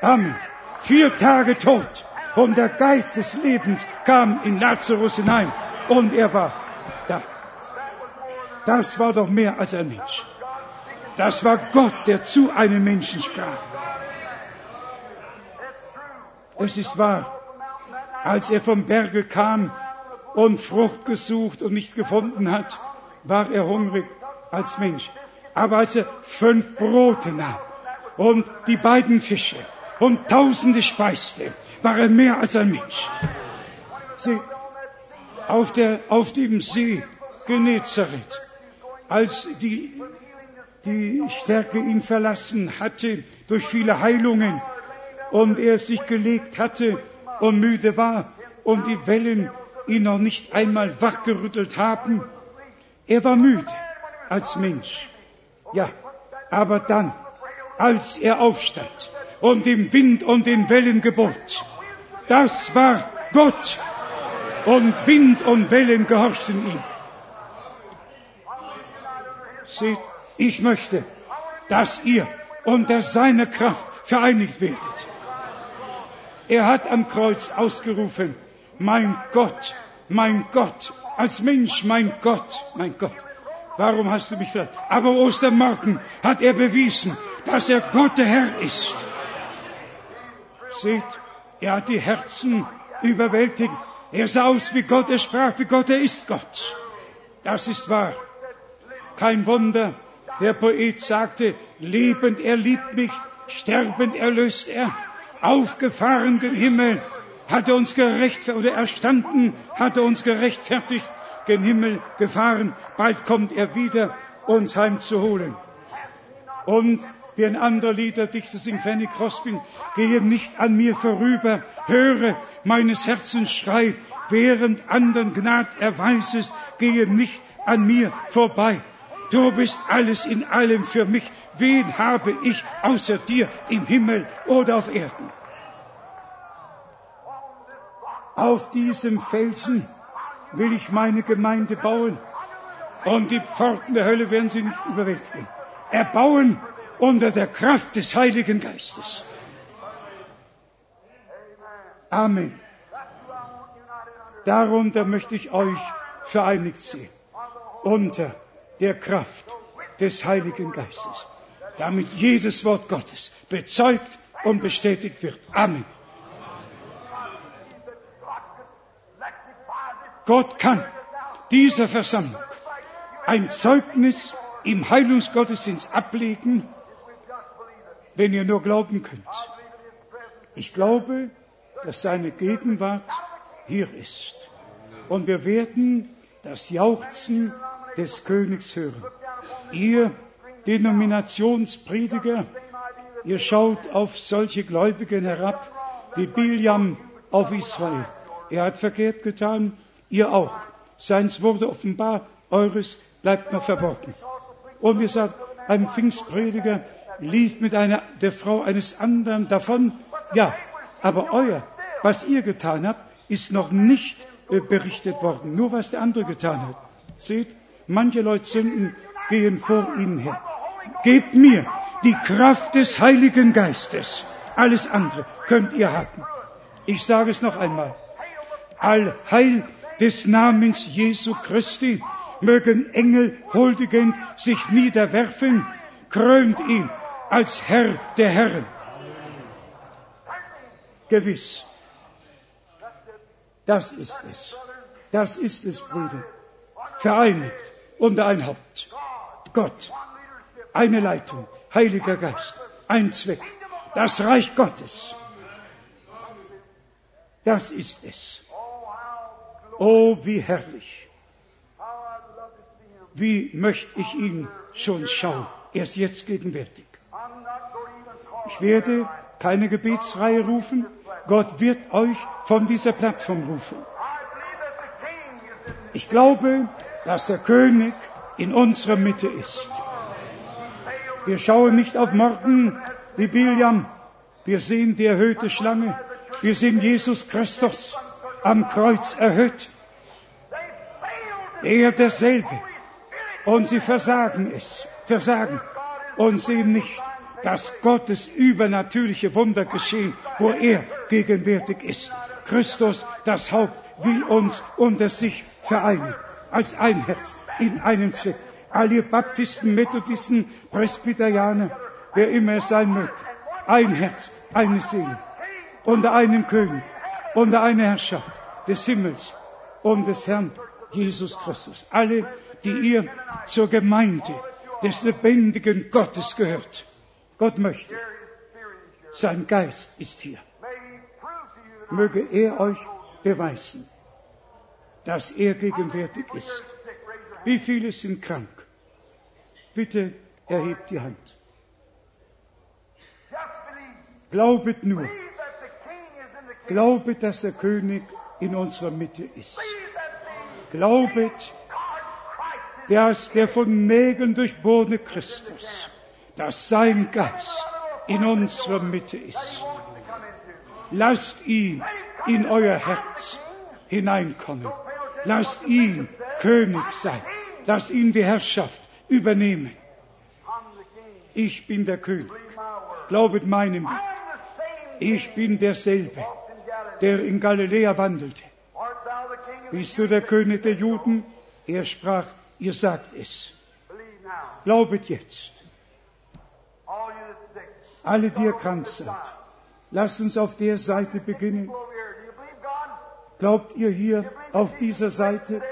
Amen. Vier Tage tot und der Geist des Lebens kam in Lazarus hinein und er war da. Das war doch mehr als ein Mensch. Das war Gott, der zu einem Menschen sprach. Es ist wahr, als er vom Berge kam und Frucht gesucht und nicht gefunden hat, war er hungrig als Mensch. Aber als er fünf Brote nahm und die beiden Fische und Tausende speiste, war er mehr als ein Mensch. Sie, auf, der, auf dem See Genezareth, als die, die Stärke ihn verlassen hatte durch viele Heilungen und er sich gelegt hatte und müde war und die Wellen ihn noch nicht einmal wachgerüttelt haben. Er war müde als Mensch. Ja, aber dann, als er aufstand und dem Wind und den Wellen gebot, das war Gott. Und Wind und Wellen gehorchten ihm. Seht, ich möchte, dass ihr unter seiner Kraft vereinigt werdet. Er hat am Kreuz ausgerufen, mein Gott, mein Gott, als Mensch, mein Gott, mein Gott. Warum hast du mich verlassen? Aber Ostermorgen hat er bewiesen, dass er Gott der Herr ist. Seht, er hat die Herzen überwältigt. Er sah aus wie Gott, er sprach wie Gott, er ist Gott. Das ist wahr. Kein Wunder, der Poet sagte, lebend er liebt mich, sterbend erlöst er, aufgefahren den Himmel, hat er uns gerechtfertigt, oder erstanden, hat er uns gerechtfertigt, gen Himmel gefahren, bald kommt er wieder, uns heimzuholen. Und wie ein anderer Liederdichter singt, Fanny Crosby, gehe nicht an mir vorüber, höre meines Herzens Schrei, während anderen Gnad erweisest, gehe nicht an mir vorbei. Du bist alles in allem für mich. Wen habe ich außer dir im Himmel oder auf Erden? Auf diesem Felsen will ich meine Gemeinde bauen und die Pforten der Hölle werden sie nicht überwältigen. Erbauen unter der Kraft des Heiligen Geistes. Amen. Darunter möchte ich euch vereinigt sehen. Unter der Kraft des Heiligen Geistes. Damit jedes Wort Gottes bezeugt und bestätigt wird. Amen. Gott kann dieser Versammlung ein Zeugnis im Heilungsgottesdienst ablegen, wenn ihr nur glauben könnt. Ich glaube, dass seine Gegenwart hier ist. Und wir werden das Jauchzen des Königs hören. Ihr Denominationsprediger, ihr schaut auf solche Gläubigen herab wie Biljam auf Israel. Er hat verkehrt getan, ihr auch. Seins wurde offenbar, eures bleibt noch verborgen. Und wir sagen, ein Pfingstprediger lief mit einer, der Frau eines anderen davon. Ja, aber euer, was ihr getan habt, ist noch nicht äh, berichtet worden. Nur was der andere getan hat. Seht, manche Leute Sünden gehen vor ihnen her. Gebt mir die Kraft des Heiligen Geistes. Alles andere könnt ihr haben. Ich sage es noch einmal. All Heil des Namens Jesu Christi mögen Engel huldigend sich niederwerfen, krönt ihn als Herr der Herren. Gewiss. Das ist es. Das ist es, Brüder. Vereinigt unter ein Haupt. Gott. Eine Leitung. Heiliger Geist. Ein Zweck. Das Reich Gottes. Das ist es. Oh, wie herrlich. Wie möchte ich ihn schon schauen. Er ist jetzt gegenwärtig. Ich werde keine Gebetsreihe rufen. Gott wird euch von dieser Plattform rufen. Ich glaube, dass der König in unserer Mitte ist. Wir schauen nicht auf morgen wie Biliam. Wir sehen die erhöhte Schlange. Wir sehen Jesus Christus am Kreuz erhöht. Er derselbe. Und sie versagen es, versagen und sehen nicht, dass Gottes übernatürliche Wunder geschehen, wo er gegenwärtig ist. Christus, das Haupt, will uns unter sich vereinen, als ein Herz, in einem Zweck. Alle Baptisten, Methodisten, Presbyterianer, wer immer es sein mögt, ein Herz, eine Seele, unter einem König, unter einer Herrschaft des Himmels und des Herrn Jesus Christus. Alle, die ihr zur Gemeinde des lebendigen Gottes gehört. Gott möchte. Sein Geist ist hier. Möge er euch beweisen, dass er gegenwärtig ist. Wie viele sind krank? Bitte erhebt die Hand. Glaubet nur. Glaubet, dass der König in unserer Mitte ist. Glaubet, dass der von Nägeln durchbohrene Christus, dass sein Geist in unserer Mitte ist. Lasst ihn in euer Herz hineinkommen. Lasst ihn König sein. Lasst ihn die Herrschaft übernehmen. Ich bin der König. Glaubet meinem Weg. Ich bin derselbe, der in Galiläa wandelte. Bist du der König der Juden? Er sprach, ihr sagt es. glaubet jetzt. Alle, die ihr krank seid. Lasst uns auf der Seite beginnen. Glaubt ihr hier auf dieser Seite?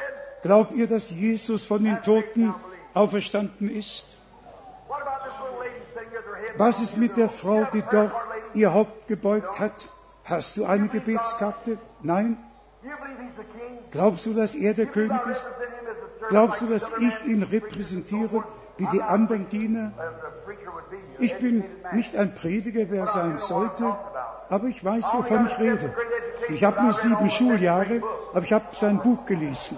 Glaubt ihr, dass Jesus von den Toten auferstanden ist? Was ist mit der Frau, die dort ihr Haupt gebeugt hat? Hast du eine Gebetskarte? Nein? Glaubst du, dass er der König ist? Glaubst du, dass ich ihn repräsentiere wie die anderen Diener? Ich bin nicht ein Prediger, wer sein sollte, aber ich weiß, wovon ich rede. Ich habe nur sieben Schuljahre, aber ich habe sein Buch gelesen.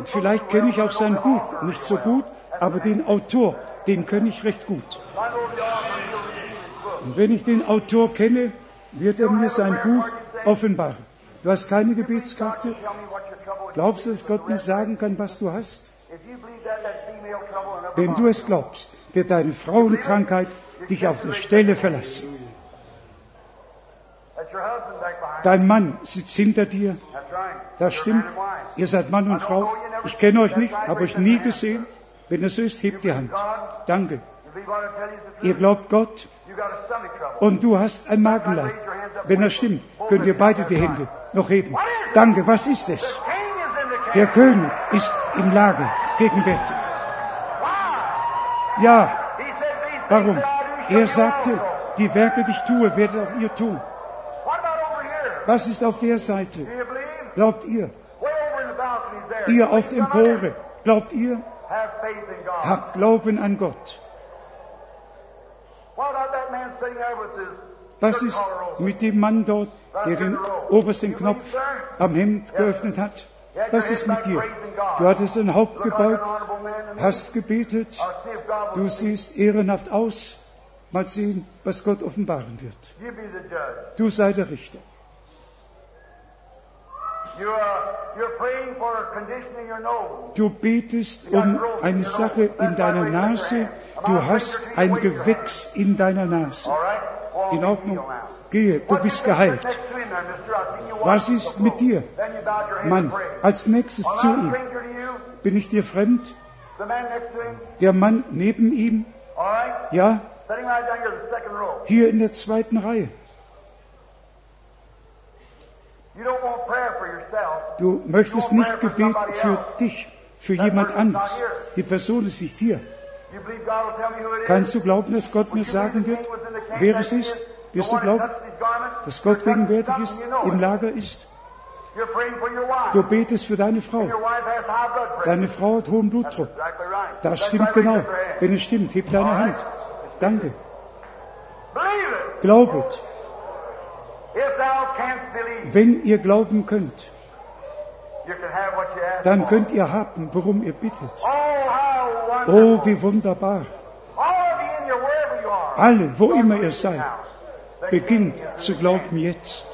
Und vielleicht kenne ich auch sein Buch nicht so gut, aber den Autor, den kenne ich recht gut. Und wenn ich den Autor kenne, wird er mir sein Buch offenbaren. Du hast keine Gebetskarte? Glaubst du, dass Gott mir sagen kann, was du hast? Wenn du es glaubst, wird deine Frauenkrankheit dich auf der Stelle verlassen. Dein Mann sitzt hinter dir. Das stimmt. Ihr seid Mann und Frau. Ich kenne euch nicht, habe euch nie gesehen. Wenn es so ist, hebt die Hand. Danke. Ihr glaubt Gott und du hast ein Magenleid. Wenn das stimmt, könnt ihr beide die Hände noch heben. Danke. Was ist es? Der. König ist im Lager gegenwärtig. Ja, warum? Er sagte, die Werke, die ich tue, werdet auch ihr tun. Was ist auf der Seite? Glaubt ihr? Ihr auf der Empore. Glaubt ihr? Habt Glauben an Gott. Was ist mit dem Mann dort, der den obersten Knopf am Hemd geöffnet hat? Was ist mit dir? Du hattest dein Haupt gebeugt, hast gebetet, du siehst ehrenhaft aus. Mal sehen, was Gott offenbaren wird. Du sei der Richter. Du betest um eine Sache in deiner Nase. Du hast ein Gewächs in deiner Nase. In Ordnung. Gehe, du bist geheilt. Was ist mit dir? Mann, als nächstes zu ihm. Bin ich dir fremd? Der Mann neben ihm? Ja, hier in der zweiten Reihe. Du möchtest nicht Gebet für dich, für jemand anderes. Die Person ist nicht hier. Kannst du glauben, dass Gott mir sagen wird, wer es ist? Wirst du glauben, dass Gott gegenwärtig ist, im Lager ist? Du betest für deine Frau. Deine Frau hat hohen Blutdruck. Das stimmt genau. Wenn es stimmt, heb deine Hand. Danke. Glaubet, wenn ihr glauben könnt, you can have what you ask dann könnt ihr haben, worum ihr bittet. Oh, Oh, wie wunderbar. Alle, wo immer ihr seid, beginnt zu glauben jetzt.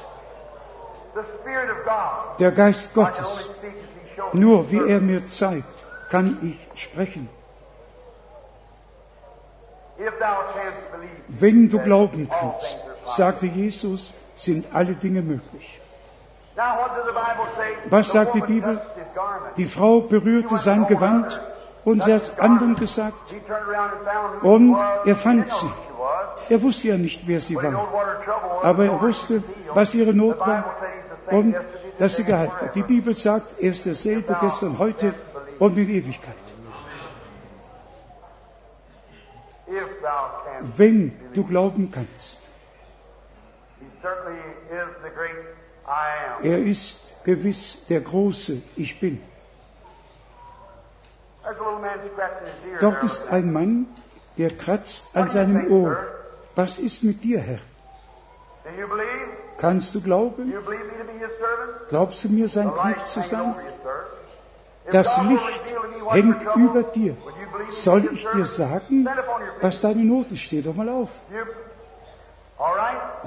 Der Geist Gottes, nur wie er mir zeigt, kann ich sprechen. Wenn du glauben kannst, sagte Jesus, sind alle Dinge möglich. Was sagt die Bibel? Die Frau berührte sein Gewand und sie hat anderen gesagt, Und er fand sie. er wusste ja nicht, wer sie war, aber er wusste, was ihre Not war und dass sie geheilt war. Die. Bibel sagt, er ist derselbe gestern, heute und in Ewigkeit. Wenn du glauben kannst, Er ist gewiss der große Ich bin. Dort ist ein Mann, der kratzt an seinem Ohr. Was ist mit dir, Herr? Kannst du glauben? Glaubst du mir, sein Knecht zu sein? Das Licht hängt über dir. Soll ich dir sagen, was deine Not ist? Steh doch mal auf.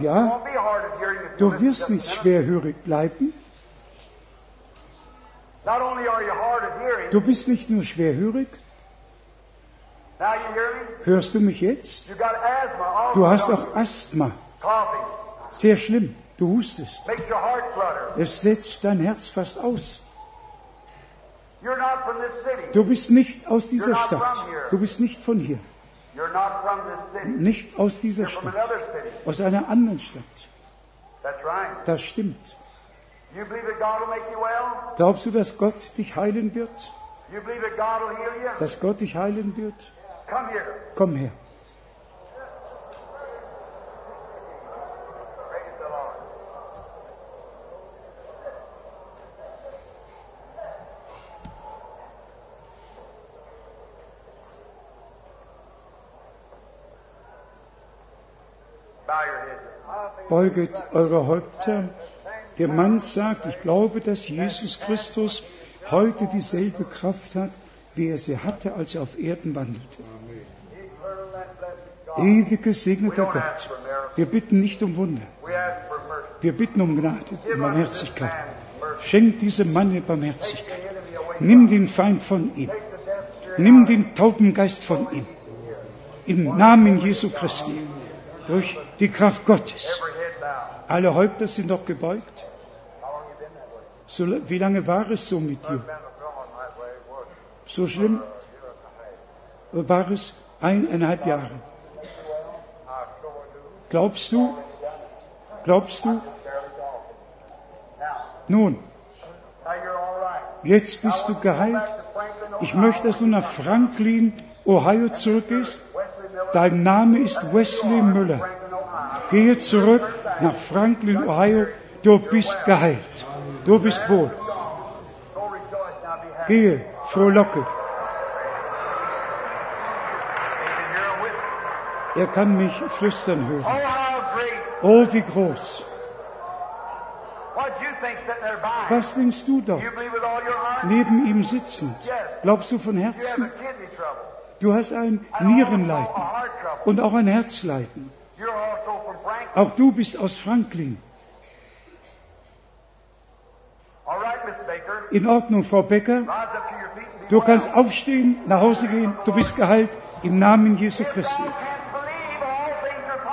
Ja. Du wirst nicht schwerhörig bleiben. Du bist nicht nur schwerhörig. Hörst du mich jetzt? Du hast auch Asthma. Sehr schlimm. Du hustest. Es setzt dein Herz fast aus. You're not from this city. Du bist nicht aus dieser Stadt. Du bist nicht von hier. Nicht aus dieser Stadt. Aus einer anderen Stadt. Das stimmt. Glaubst du, dass Gott dich heilen wird? Dass Gott dich heilen wird? Komm her. Beuget eure Häupter. Der Mann sagt, ich glaube, dass Jesus Christus heute dieselbe Kraft hat, wie er sie hatte, als er auf Erden wandelte. Ewig gesegneter Gott. Wir bitten nicht um Wunder. Wir bitten um Gnade, um Barmherzigkeit. Schenk diesem Barmherzigkeit. The enemy away. Nimm den Feind von ihm. Nimm den Taubengeist von ihm. Im Namen Jesu Christi. Durch die Kraft Gottes. Alle Häupter sind noch gebeugt. So, wie lange war es so mit dir? So schlimm war es eineinhalb Jahre. Glaubst du? Glaubst du? Nun, jetzt bist du geheilt. Ich möchte, dass du nach Franklin, Ohio zurückgehst. Dein Name ist Wesley Müller. Gehe zurück nach Franklin, Ohio. Du bist geheilt. Du bist wohl. Gehe, frohlocke. Er kann mich flüstern hören. Oh, wie groß. Was denkst du dort? Neben ihm sitzend. Glaubst du von Herzen? Du hast ein Nierenleiden und auch ein Herzleiden. Auch du bist aus Franklin. In Ordnung, Frau Becker. Du kannst aufstehen, nach Hause gehen. Du bist geheilt im Namen Jesu Christi.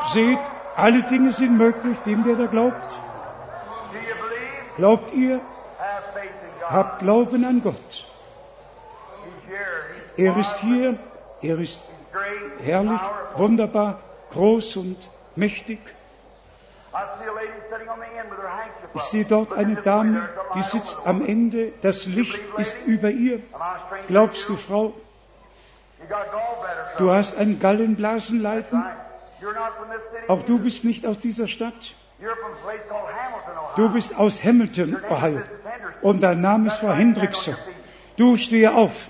Seht, alle Dinge sind möglich, dem der da glaubt. Glaubt ihr? Habt Glauben an Gott. Er ist hier, er ist herrlich, wunderbar, groß und mächtig. Ich sehe dort eine Dame, die sitzt am. Ende. Das Licht ist über ihr. Glaubst du? Frau, du hast ein Gallenblasenleiden? Auch du bist nicht aus dieser Stadt. Du bist aus Hamilton, Ohio. Und dein Name ist Frau Hendrickson. Du steh auf.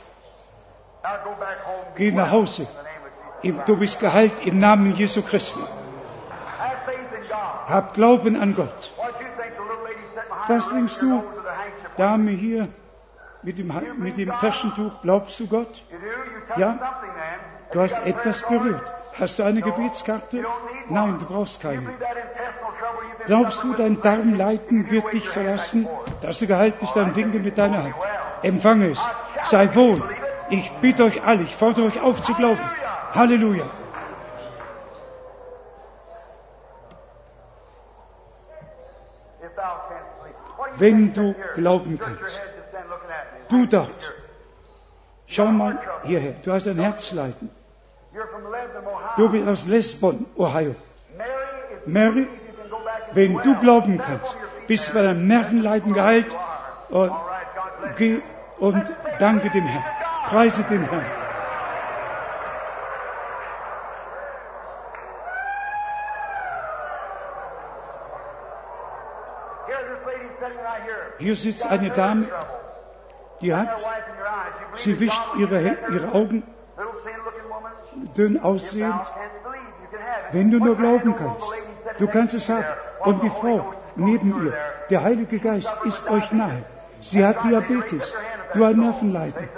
Geh nach Hause. Du bist geheilt im Namen Jesu Christi. Hab Glauben an Gott. Was denkst du? Dame hier mit dem, mit dem Taschentuch, glaubst du Gott? Ja. Du hast etwas berührt. Hast du eine. Gebetskarte? Nein, du brauchst keine. Glaubst du, dein? Darmleiden You wird dich verlassen? Dass du geheilt bist, dann winke mit deiner Hand. Empfange es. Sei wohl. Ich bitte euch alle, ich fordere euch auf zu glauben. Halleluja. Wenn du glauben kannst. Du dort. Schau mal hierher. Du hast ein Herzleiden. Du bist aus Lesbon, Ohio. Mary, wenn du glauben kannst, bist du bei deinem Nervenleiden geheilt und you. und danke dem Herrn. Preise den Herrn. Hier sitzt eine Dame, die hat, sie wischt ihre, ihre? Augen dünn aussehend. Wenn du nur glauben kannst, du kannst es haben. Und die Frau neben ihr, der Heilige Geist ist euch nahe. Sie hat Diabetes, du ein Nervenleiden.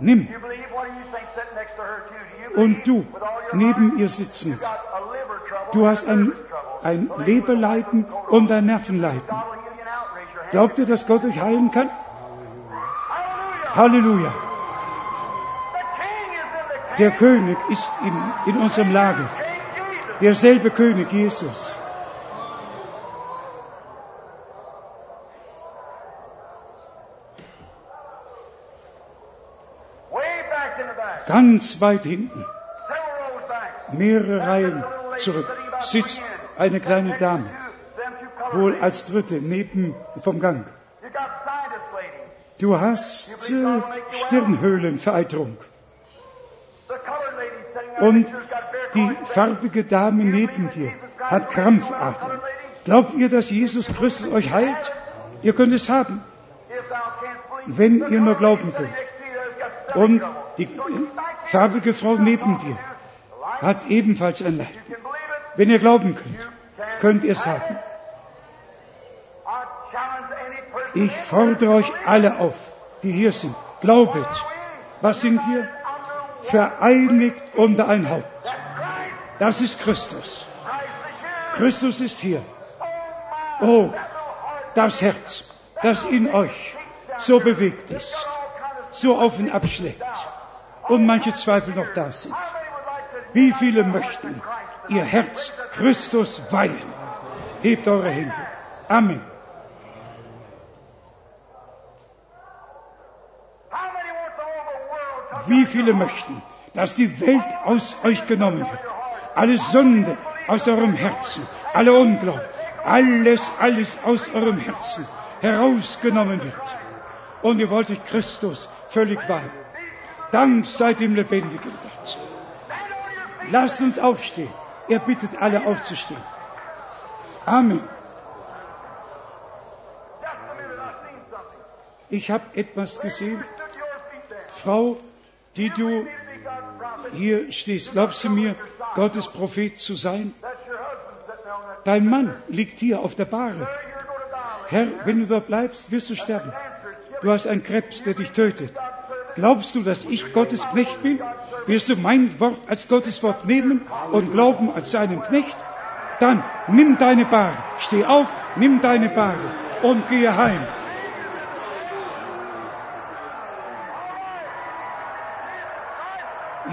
Nimm. Und du, neben ihr sitzend, du hast ein, ein Leberleiden und ein Nervenleiden. Glaubt ihr, dass Gott euch heilen kann? Halleluja. Der. König ist in, in unserem Lager. Derselbe König, Jesus. Ganz weit hinten, mehrere Reihen zurück, sitzt eine kleine Dame, wohl als Dritte neben vom Gang. Du hast äh, Stirnhöhlenvereiterung. Und die farbige Dame neben dir hat Krampfadern. Glaubt ihr, dass Jesus Christus euch heilt? Ihr könnt es haben, wenn ihr nur glauben könnt. Und die farbige Frau neben dir hat ebenfalls ein Leid. Wenn ihr glauben könnt, könnt ihr es haben. Ich fordere euch alle auf, die hier sind. Glaubet. Was sind wir? Vereinigt unter ein Haupt. Das ist Christus. Christus ist hier. Oh, das Herz, das in euch so bewegt ist, so auf und ab schlägt und manche Zweifel noch da sind. Wie viele möchten ihr Herz Christus weihen? Hebt eure Hände. Amen. Wie viele möchten, dass die Welt aus euch genommen wird? Alle Sünde aus eurem Herzen, alle Unglaube, alles, alles aus eurem Herzen herausgenommen wird. Und ihr wollt euch Christus völlig weihen. Dank sei dem lebendigen Gott. Lasst uns aufstehen. Er bittet alle aufzustehen. Amen. Ich habe etwas gesehen. Frau, die du hier stehst, glaubst du mir, Gottes Prophet zu sein? Dein Mann liegt hier auf der Bahre. Herr, wenn du dort bleibst, wirst du sterben. Du hast einen Krebs, der dich tötet. Glaubst du, dass ich Gottes Knecht bin? Wirst du mein Wort als Gottes Wort nehmen und glauben als seinen Knecht? Dann nimm deine Bahre, steh auf, nimm deine Bahre und gehe heim.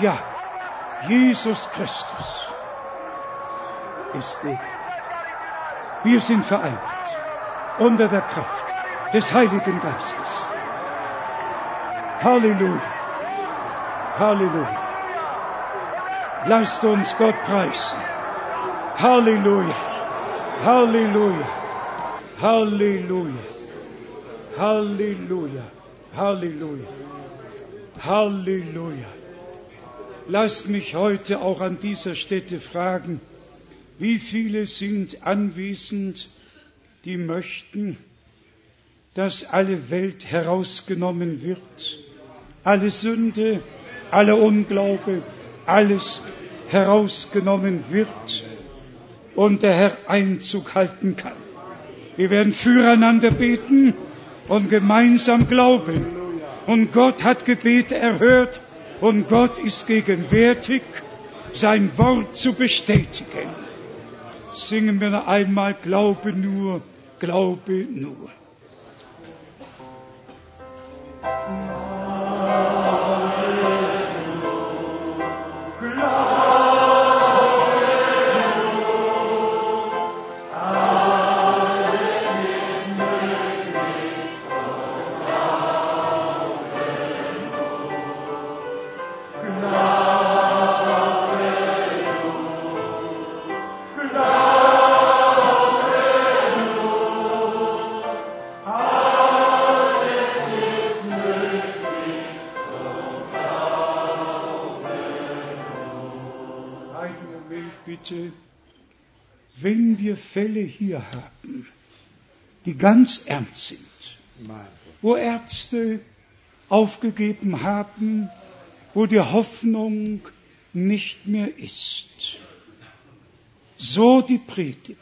Ja, Jesus Christus ist der. Wir sind vereint unter der Kraft des Heiligen Geistes. Halleluja. Halleluja. Lasst uns Gott preisen. Halleluja. Halleluja. Halleluja. Halleluja. Halleluja. Halleluja. Lasst mich heute auch an dieser Stätte fragen, wie viele sind anwesend, die möchten, dass alle Welt herausgenommen wird, alle Sünde, alle Unglaube, alles herausgenommen wird und der Herr Einzug halten kann. Wir werden füreinander beten und gemeinsam glauben. Und Gott hat Gebete erhört und Gott ist gegenwärtig, sein Wort zu bestätigen. Singen wir noch einmal, Glaube nur, Glaube nur. Ganz ernst sind, wo Ärzte aufgegeben haben, wo die Hoffnung nicht mehr ist, so die Predigt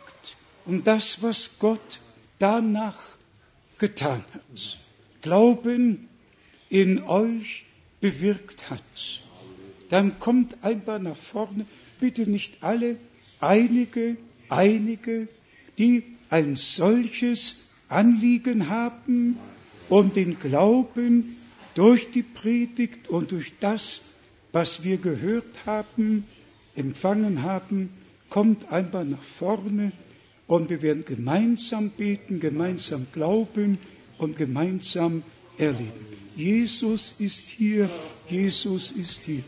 und das, was Gott danach getan hat, Glauben in euch bewirkt hat, dann kommt einfach nach vorne, bitte nicht alle, einige, einige, die ein solches Anliegen haben und den Glauben durch die Predigt und durch das, was wir gehört haben, empfangen haben, kommt einfach nach vorne und wir werden gemeinsam beten, gemeinsam glauben und gemeinsam erleben. Jesus ist hier, Jesus ist hier.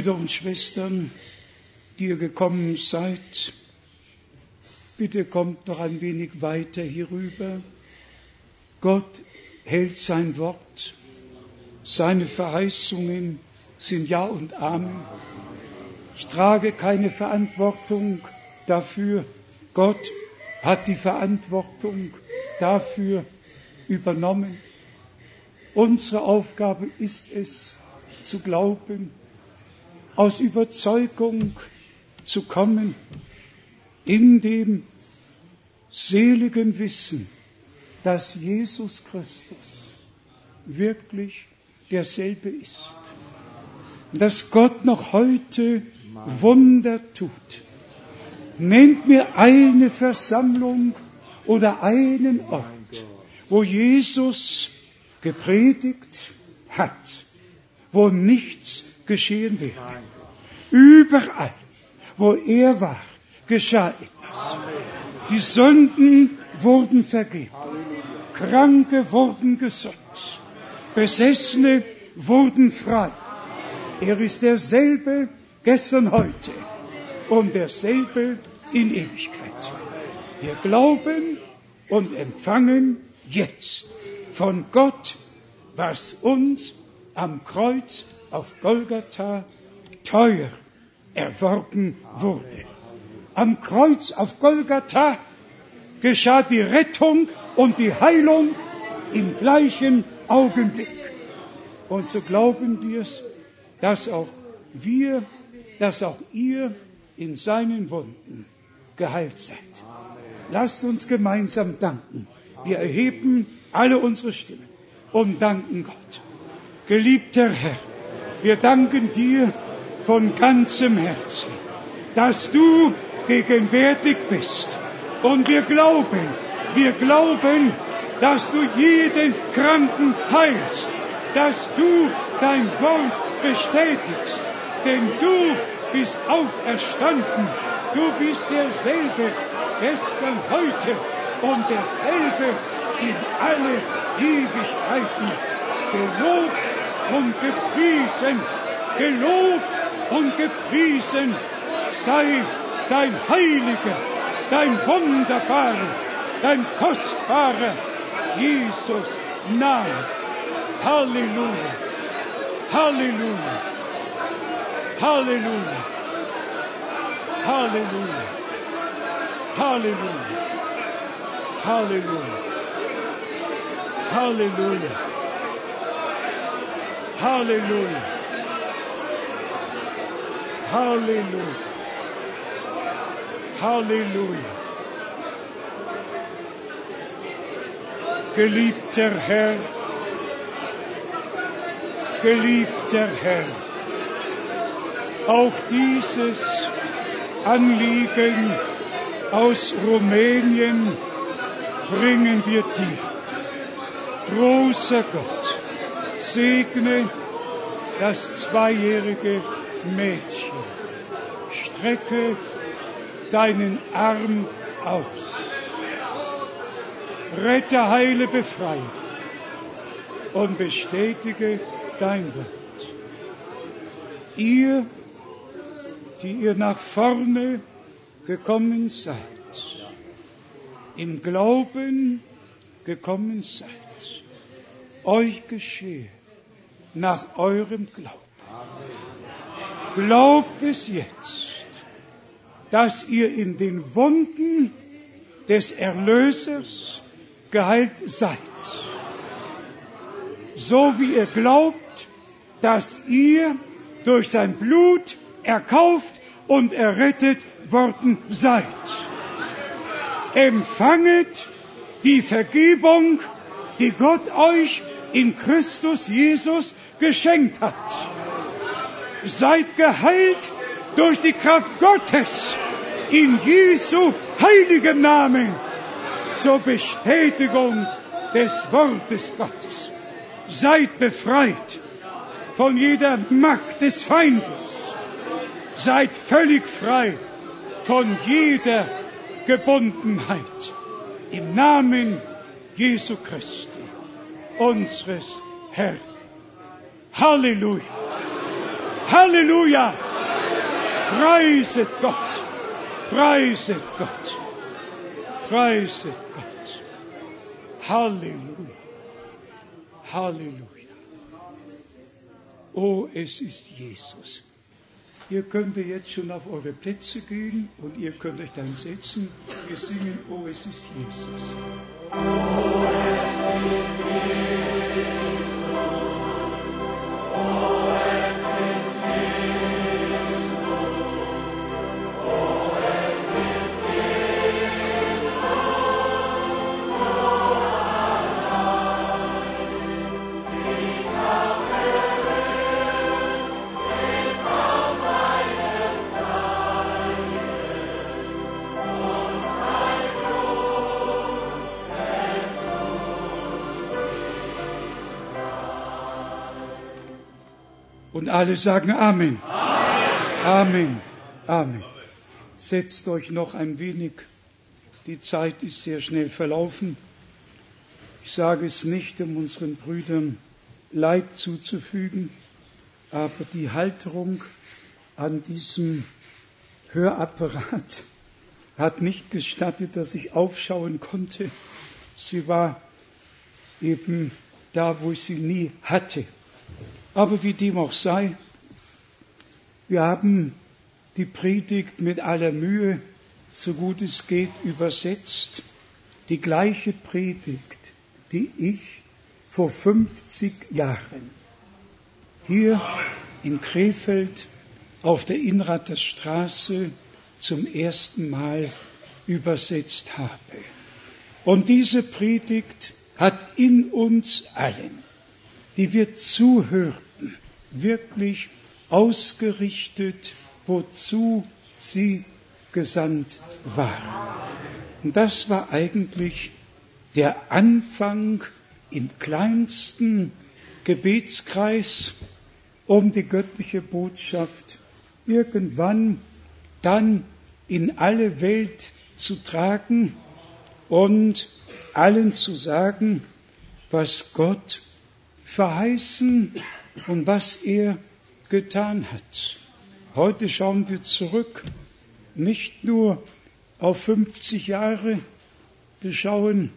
Brüder und Schwestern, die ihr gekommen seid, bitte kommt noch ein wenig weiter hierüber. Gott hält sein Wort, seine Verheißungen sind Ja und Amen. Ich trage keine Verantwortung dafür. Gott hat die Verantwortung dafür übernommen. Unsere Aufgabe ist es, zu glauben, aus Überzeugung zu kommen, in dem seligen Wissen, dass Jesus Christus wirklich derselbe ist. Dass Gott noch heute Wunder tut. Nennt mir eine Versammlung oder einen Ort, wo Jesus gepredigt hat, wo nichts geschehen wäre. Überall, wo er war, geschah etwas. Die Sünden wurden vergeben. Kranke wurden gesund. Besessene wurden frei. Er ist derselbe gestern, heute und derselbe in Ewigkeit. Wir glauben und empfangen jetzt von Gott, was uns am Kreuz auf Golgatha teuer erworben wurde. Am Kreuz auf Golgatha geschah die Rettung und die Heilung im gleichen Augenblick. Und so glauben wir es, dass auch wir, dass auch ihr in seinen Wunden geheilt seid. Lasst uns gemeinsam danken. Wir erheben alle unsere Stimmen und danken Gott. Geliebter Herr, wir danken dir von ganzem Herzen, dass du gegenwärtig bist. Und wir glauben, wir glauben, dass du jeden Kranken heilst, dass du dein Wort bestätigst, denn du bist auferstanden, du bist derselbe gestern, heute und derselbe in alle Ewigkeiten. Gelobt und gepriesen, gelobt und gepriesen sei dein heiliger, dein wunderbarer, dein kostbarer Jesus Name. Halleluja, Halleluja, Halleluja, Halleluja, Halleluja, Halleluja, Halleluja, Halleluja. Halleluja. Halleluja. Geliebter Herr, geliebter Herr, auch dieses Anliegen aus Rumänien bringen wir dir. Großer Gott, segne das zweijährige Mädchen, strecke deinen Arm aus. Rette, heile, befreie und bestätige dein Wort. Ihr, die ihr nach vorne gekommen seid, im Glauben gekommen seid, euch geschehe nach eurem Glauben. Glaubt es jetzt, dass ihr in den Wunden des Erlösers geheilt seid. So wie ihr glaubt, dass ihr durch sein Blut erkauft und errettet worden seid. Empfanget die Vergebung, die Gott euch in Christus Jesus geschenkt hat. Seid geheilt durch die Kraft Gottes in Jesu heiligem Namen zur Bestätigung des Wortes Gottes. Seid befreit von jeder Macht des Feindes. Seid völlig frei von jeder Gebundenheit. Im Namen Jesu Christi, unseres Herrn. Halleluja. Halleluja. Preiset Gott. Preiset Gott. Preiset Gott. Halleluja. Halleluja. Oh, es ist Jesus. Ihr könnt jetzt schon auf eure Plätze gehen und ihr könnt euch dann setzen. Wir singen, oh, es ist Jesus. Und alle sagen Amen. Amen. Amen. Setzt euch noch ein wenig. Die Zeit ist sehr schnell verlaufen. Ich sage es nicht, um unseren Brüdern Leid zuzufügen, aber die Halterung an diesem Hörapparat hat nicht gestattet, dass ich aufschauen konnte. Sie war eben da, wo ich sie nie hatte. Aber wie dem auch sei, wir haben die Predigt mit aller Mühe, so gut es geht, übersetzt. Die gleiche Predigt, die ich vor 50 Jahren hier in Krefeld auf der Inrater Straße zum ersten Mal übersetzt habe. Und diese Predigt hat in uns allen die wir zuhörten, wirklich ausgerichtet, wozu sie gesandt waren. Und das war eigentlich der Anfang im kleinsten Gebetskreis, um die göttliche Botschaft irgendwann dann in alle Welt zu tragen und allen zu sagen, was Gott verheißen und was er getan hat. Heute schauen wir zurück, nicht nur auf 50 Jahre, wir schauen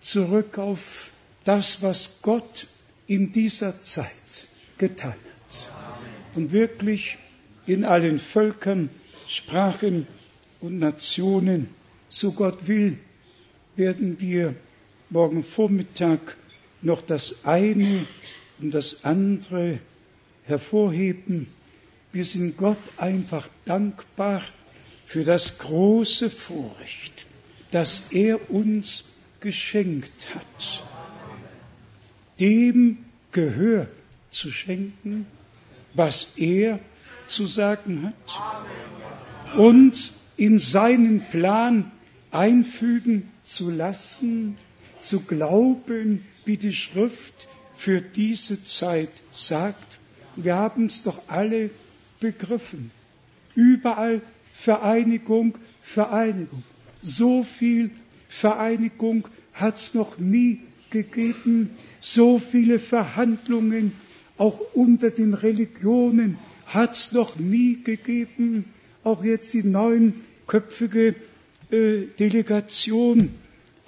zurück auf das, was Gott in dieser Zeit getan hat. Und wirklich in allen Völkern, Sprachen und Nationen, so Gott will, werden wir morgen Vormittag noch das eine und das andere hervorheben. Wir sind Gott einfach dankbar für das große Vorrecht, das er uns geschenkt hat, dem Gehör zu schenken, was er zu sagen hat, und in seinen Plan einfügen zu lassen, zu glauben, wie die Schrift für diese Zeit sagt. Wir haben es doch alle begriffen. Überall Vereinigung, Vereinigung. So viel Vereinigung hat es noch nie gegeben. So viele Verhandlungen, auch unter den Religionen, hat es noch nie gegeben. Auch jetzt die neunköpfige äh, Delegation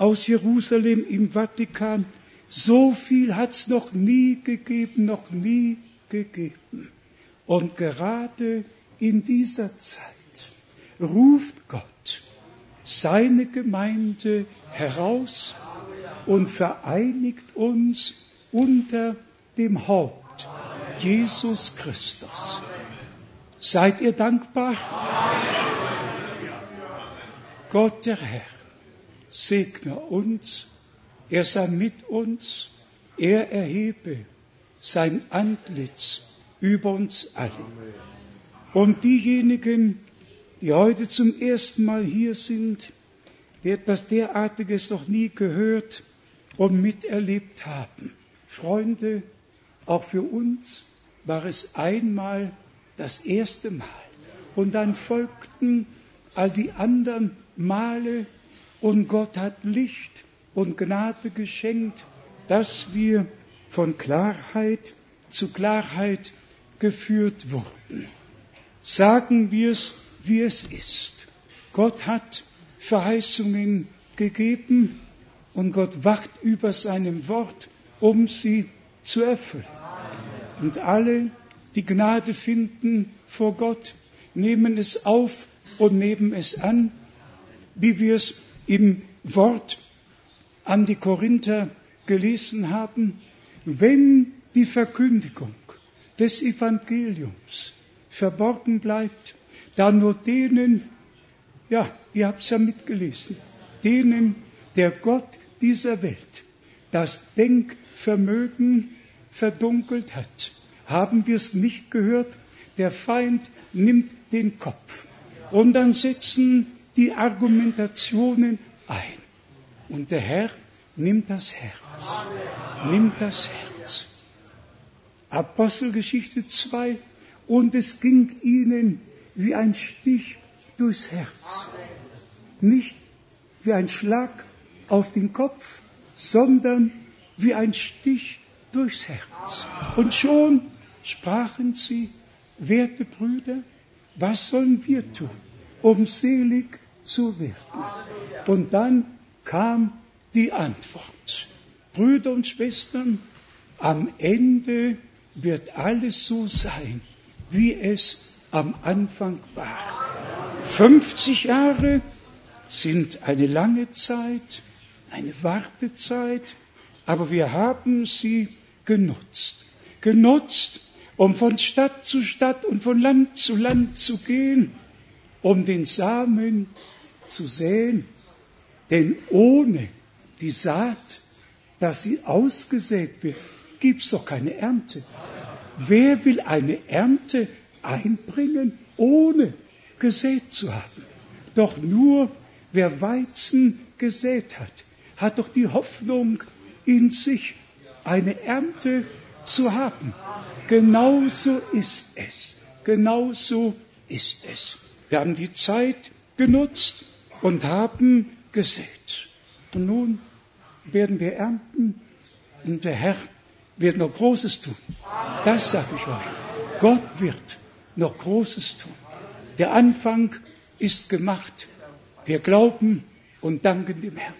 aus Jerusalem im Vatikan so viel hat es noch nie gegeben, noch nie gegeben. Und gerade in dieser Zeit ruft Gott seine Gemeinde heraus und vereinigt uns unter dem Haupt Jesus Christus. Seid ihr dankbar? Gott der Herr segne uns, er sei mit uns, er erhebe sein Antlitz über uns alle. Und diejenigen, die heute zum ersten Mal hier sind, die etwas derartiges noch nie gehört und miterlebt haben. Freunde, auch für uns war es einmal das erste Mal. Und dann folgten all die anderen Male und Gott hat Licht und Gnade geschenkt, dass wir von Klarheit zu Klarheit geführt wurden. Sagen wir es, wie es ist. Gott hat Verheißungen gegeben und Gott wacht über seinem Wort, um sie zu erfüllen. Und alle, die Gnade finden vor Gott, nehmen es auf und nehmen es an, wie wir es im Wort an die Korinther gelesen haben, wenn die Verkündigung des Evangeliums verborgen bleibt, dann nur denen, ja, ihr habt es ja mitgelesen, denen der Gott dieser Welt das Denkvermögen verdunkelt hat. Haben wir es nicht gehört? Der Feind nimmt den Kopf. Und dann setzen die Argumentationen ein. Und der Herr nimmt das Herz. Nimmt das Herz. Apostelgeschichte 2. Und es ging ihnen wie ein Stich durchs Herz. Nicht wie ein Schlag auf den Kopf, sondern wie ein Stich durchs Herz. Und schon sprachen sie, werte Brüder, was sollen wir tun, um selig zu werden? Und dann kam die Antwort. Brüder und Schwestern, am Ende wird alles so sein, wie es am Anfang war. 50 Jahre sind eine lange Zeit, eine Wartezeit, aber wir haben sie genutzt. Genutzt, um von Stadt zu Stadt und von Land zu Land zu gehen, um den Samen zu säen. Denn ohne die Saat, dass sie ausgesät wird, gibt's doch keine Ernte. Wer will eine Ernte einbringen, ohne gesät zu haben? Doch nur wer Weizen gesät hat, hat doch die Hoffnung in sich, eine Ernte zu haben. Genauso ist es. Genauso ist es. Wir haben die Zeit genutzt und haben gesät. Und nun werden wir ernten und der Herr wird noch Großes tun. Das sage ich euch. Gott wird noch Großes tun. Der Anfang ist gemacht. Wir glauben und danken dem Herrn.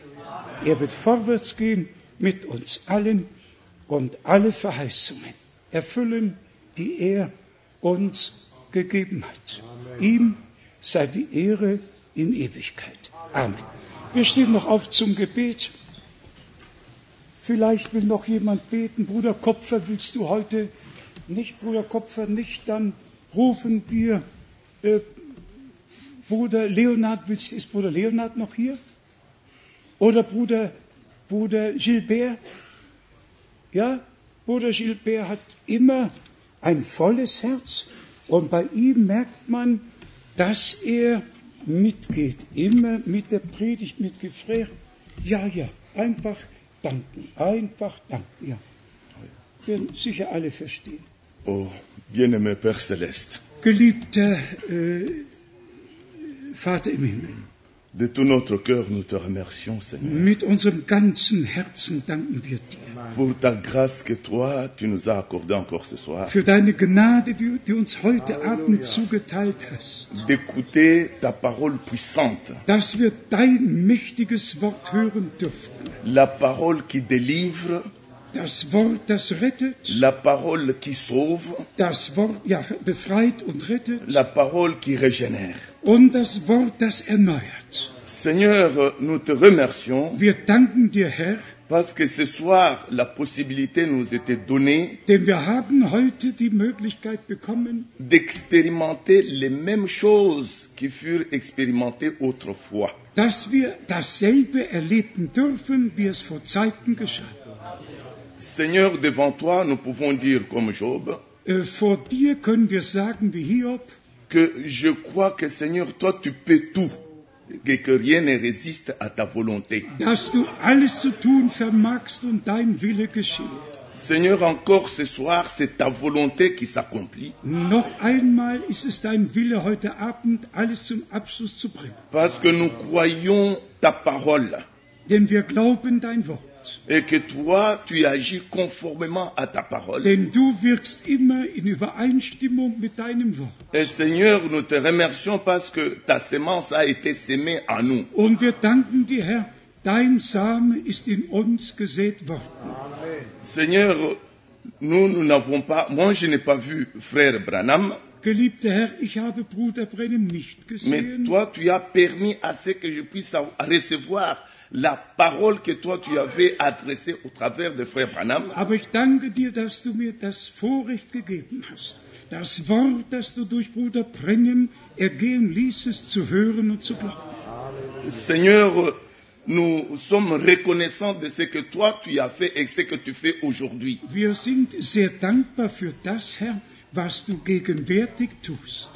Er wird vorwärts gehen mit uns allen und alle Verheißungen erfüllen, die er uns gegeben hat. Ihm sei die Ehre in Ewigkeit. Amen. Wir stehen noch auf zum Gebet. Vielleicht will noch jemand beten. Bruder Kopfer, willst du heute nicht, Bruder Kopfer, nicht? Dann rufen wir äh, Bruder Leonard, willst, ist Bruder Leonard noch hier? Oder Bruder, Bruder Gilbert? Ja, Bruder Gilbert hat immer ein volles Herz und bei ihm merkt man, dass er mitgeht, immer mit der Predigt mitgefragt. Ja, ja, einfach danken, einfach danken, ja. Werden sicher alle verstehen. Oh, bien-aimé Père Céleste, Geliebter äh, Vater im Himmel, de tout notre cœur, nous te remercions, Seigneur, mit unserem ganzen Herzen danken wir dir. Pour ta grâce que toi, tu nous as accordée encore ce soir, für deine Gnade, die du uns heute Abend zugeteilt hast, d'écouter ta parole puissante, dass wir dein mächtiges Wort hören dürften. la parole qui délivre, Das Wort, das rettet, la parole qui sauve, das Wort, ja, befreit und rettet. La parole qui régénère. Und das Wort, das erneuert. Seigneur, nous te remercions Wir danken dir, Herr, Parce que ce soir, la possibilité nous était donnée Denn wir haben heute die Möglichkeit bekommen, d'expérimenter les mêmes choses qui furent expérimentées autrefois. dass wir dasselbe erleben dürfen, wie es vor Zeiten geschah. Seigneur, devant toi, nous pouvons dire comme Job Äh, Vor dir können wir sagen wie Hiob, que je crois que Seigneur, toi, tu peux tout et que rien ne résiste à ta volonté. dass du alles zu tun vermagst und dein Wille geschehe. Seigneur, encore ce soir, c'est ta volonté qui s'accomplit Noch einmal ist es dein Wille, heute Abend alles zum Abschluss zu bringen. parce que nous croyons ta parole Denn wir glauben dein Wort. Et que toi, tu agis conformément à ta parole. Denn du wirkst immer in Übereinstimmung mit deinem Wort. Et Seigneur, nous te remercions parce que ta semence a été sémée en nous. Und wir danken dir, Herr, dein Same ist in uns gesät worden. Seigneur, nous, nous n'avons pas, moi je n'ai pas vu frère Branham, Geliebter Herr, ich habe Bruder Brennem nicht mais toi tu as permis à ce que je puisse recevoir la parole que toi tu avais adressée au travers de frère Branham. aber ich danke dir, dass du mir das Vorrecht gegeben hast, das Wort, das du durch Bruder Brennem ergehen ließest, zu hören und zu glauben. Seigneur, nous sommes reconnaissants de ce que toi tu as fait et ce que tu fais aujourd'hui. Wir sind sehr dankbar für das, Herr, was du gegenwärtig tust.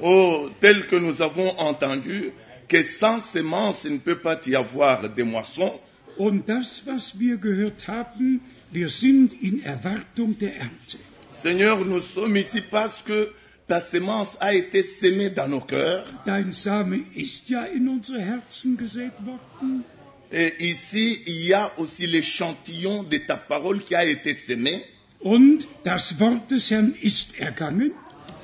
Oh, tel que nous avons entendu que sans semence il ne peut pas y avoir de moisson, Und das, was wir gehört haben, wir sind in Erwartung der Ernte. Seigneur, nous sommes ici parce que ta semence a été sémée dans nos cœurs. Dein Same ist ja in unsere Herzen gesät worden. Et ici, il y a aussi l'échantillon de ta parole qui a été sémé. Und das Wort des Herrn ist ergangen.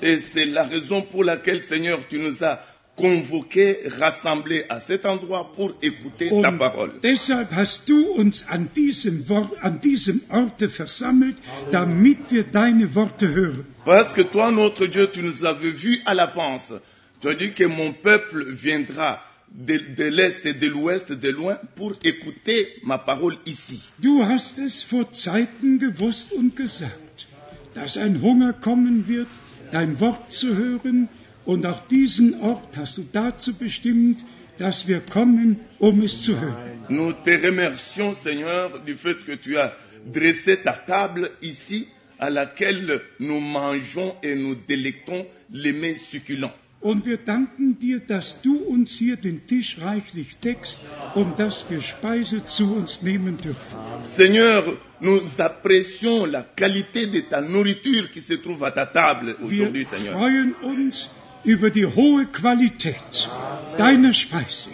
Et c'est la raison pour laquelle, Seigneur, tu nous as convoqués, rassemblés à cet endroit pour écouter ta parole. deshalb hast du uns an diesem, Wort, an diesem Orte versammelt, damit wir deine Worte hören. Parce que toi, notre Dieu, tu nous avais vus à l'avance. Tu as dit que mon peuple viendra de, de l'Est et de l'Ouest, de loin, pour écouter ma parole ici. Du hast es vor Zeiten gewusst und gesagt, dass ein Hunger kommen wird, dein Wort zu hören, und auch diesen Ort hast du dazu bestimmt, dass wir kommen, um es zu hören. Nous te remercions, Seigneur, du fait que tu as dressé ta table ici, à laquelle nous mangeons et nous délectons les mets succulents. Und wir danken dir, dass du uns hier den Tisch reichlich deckst und dass wir Speise zu uns nehmen dürfen. Seigneur, nous apprécions la qualité de ta nourriture qui se trouve à ta table Wir aujourd'hui, Seigneur. freuen uns über die hohe Qualität deiner Speise,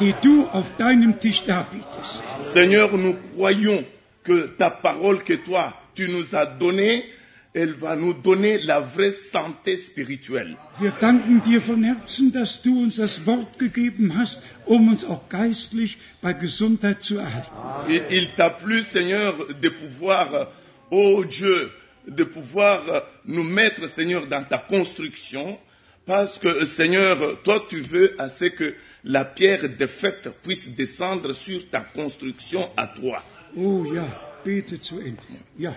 die du auf deinem Tisch darbietest. Seigneur, nous croyons que ta parole que toi, tu nous as donnée, elle va nous donner la vraie santé spirituelle. Wir danken dir von Herzen, dass du uns das Wort gegeben hast, um uns auch geistlich bei Gesundheit zu erhalten. Et il t'a plu, Seigneur, de pouvoir, oh Dieu, de pouvoir nous mettre, Seigneur, dans ta construction, parce que, Seigneur, toi, tu veux à ce que la pierre défaite puisse descendre sur ta construction à toi. Oh ja, bete zu. Ja,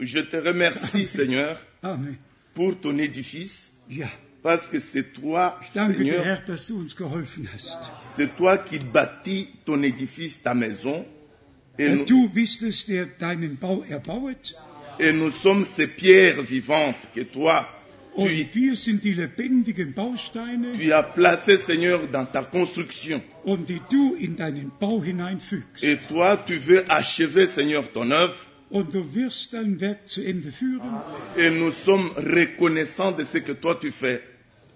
Je te remercie, Seigneur, Amen. pour ton édifice, Ja, parce que c'est toi, ich danke dir, Seigneur, Herr, dass du uns geholfen hast. c'est toi qui bâtis ton édifice, ta maison, et Herr, nous, du bist es, der deinen Bau erbauet, et nous sommes ces pierres vivantes que toi, tu, und wir sind die lebendigen Bausteine, tu as placées, Seigneur, dans ta construction. und die du in deinen Bau hineinfügst. Et toi, tu veux achever, Seigneur, ton œuvre. Und du wirst dein Werk zu Ende führen. Et nous sommes reconnaissants de ce que toi tu fais.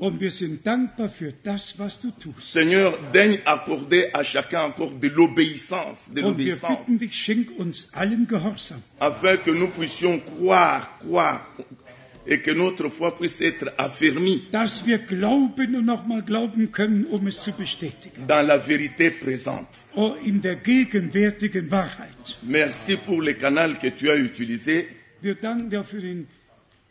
Und wir sind dankbar für das, was du tust. Seigneur, daigne accorder à chacun encore de l'obéissance, de Und wir l'obéissance, bitten dich, schenk uns allen Gehorsam, afin que nous puissions croire, croire, et que notre foi puisse être glauben können, um dans la vérité présente. Oh, in der gegenwärtigen Wahrheit. Merci pour le canal que tu as utilisé. Wir danken dir für den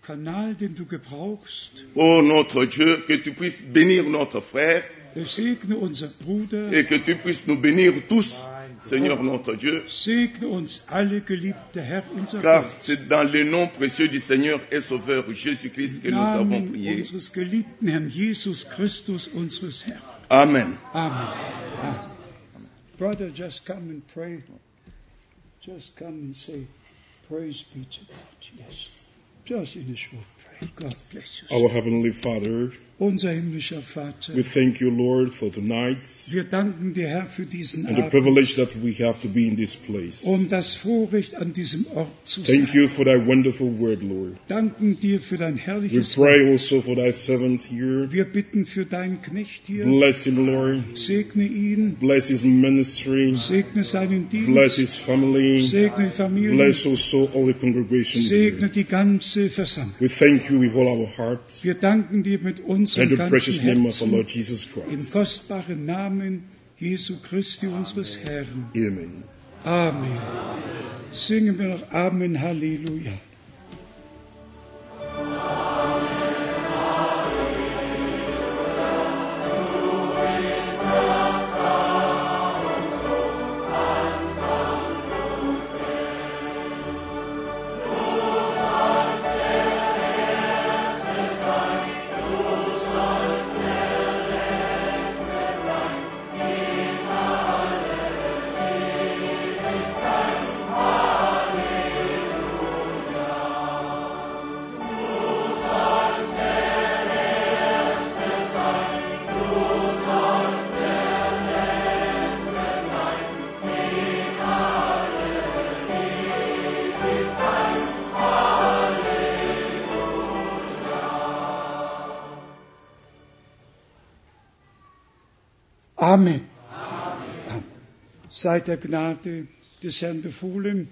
Kanal, den du gebrauchst. Oh notre Dieu, que tu puisses bénir notre frère Segne unser Bruder et que tu puisses nous bénir tous Seigneur notre Dieu, car c'est dans le nom précieux du Seigneur et Sauveur Jésus-Christ que nous avons prié. Amen. Amen. Brother, just come and pray. Just come and say, Praise be to God. Yes. Just in a short prayer. God bless you. Our Heavenly Father, Unser himmlischer Vater, we thank you, Lord, for tonight wir danken dir, Herr, für diesen and the privilege that we have to be in this place. und das Vorrecht, an diesem Ort zu Thank sein. you for thy wonderful word, Lord. Danken dir für dein We herrliches Wort. pray also for thy servant here. Wir bitten für deinen Knecht hier. Bless him, Lord. Segne ihn, Bless his ministry. segne seinen Bless Dienst, his family. segne die Familie, Bless also all the congregation segne here. die ganze Versammlung. We thank you with all our heart. Wir danken dir mit In unserem the precious ganzen name of our Herzen Lord Jesus im Christ. kostbaren Namen Jesu Christi unseres Herrn. Amen. Amen. Singen wir noch Amen, Halleluja. Seid der Gnade des Herrn befohlen.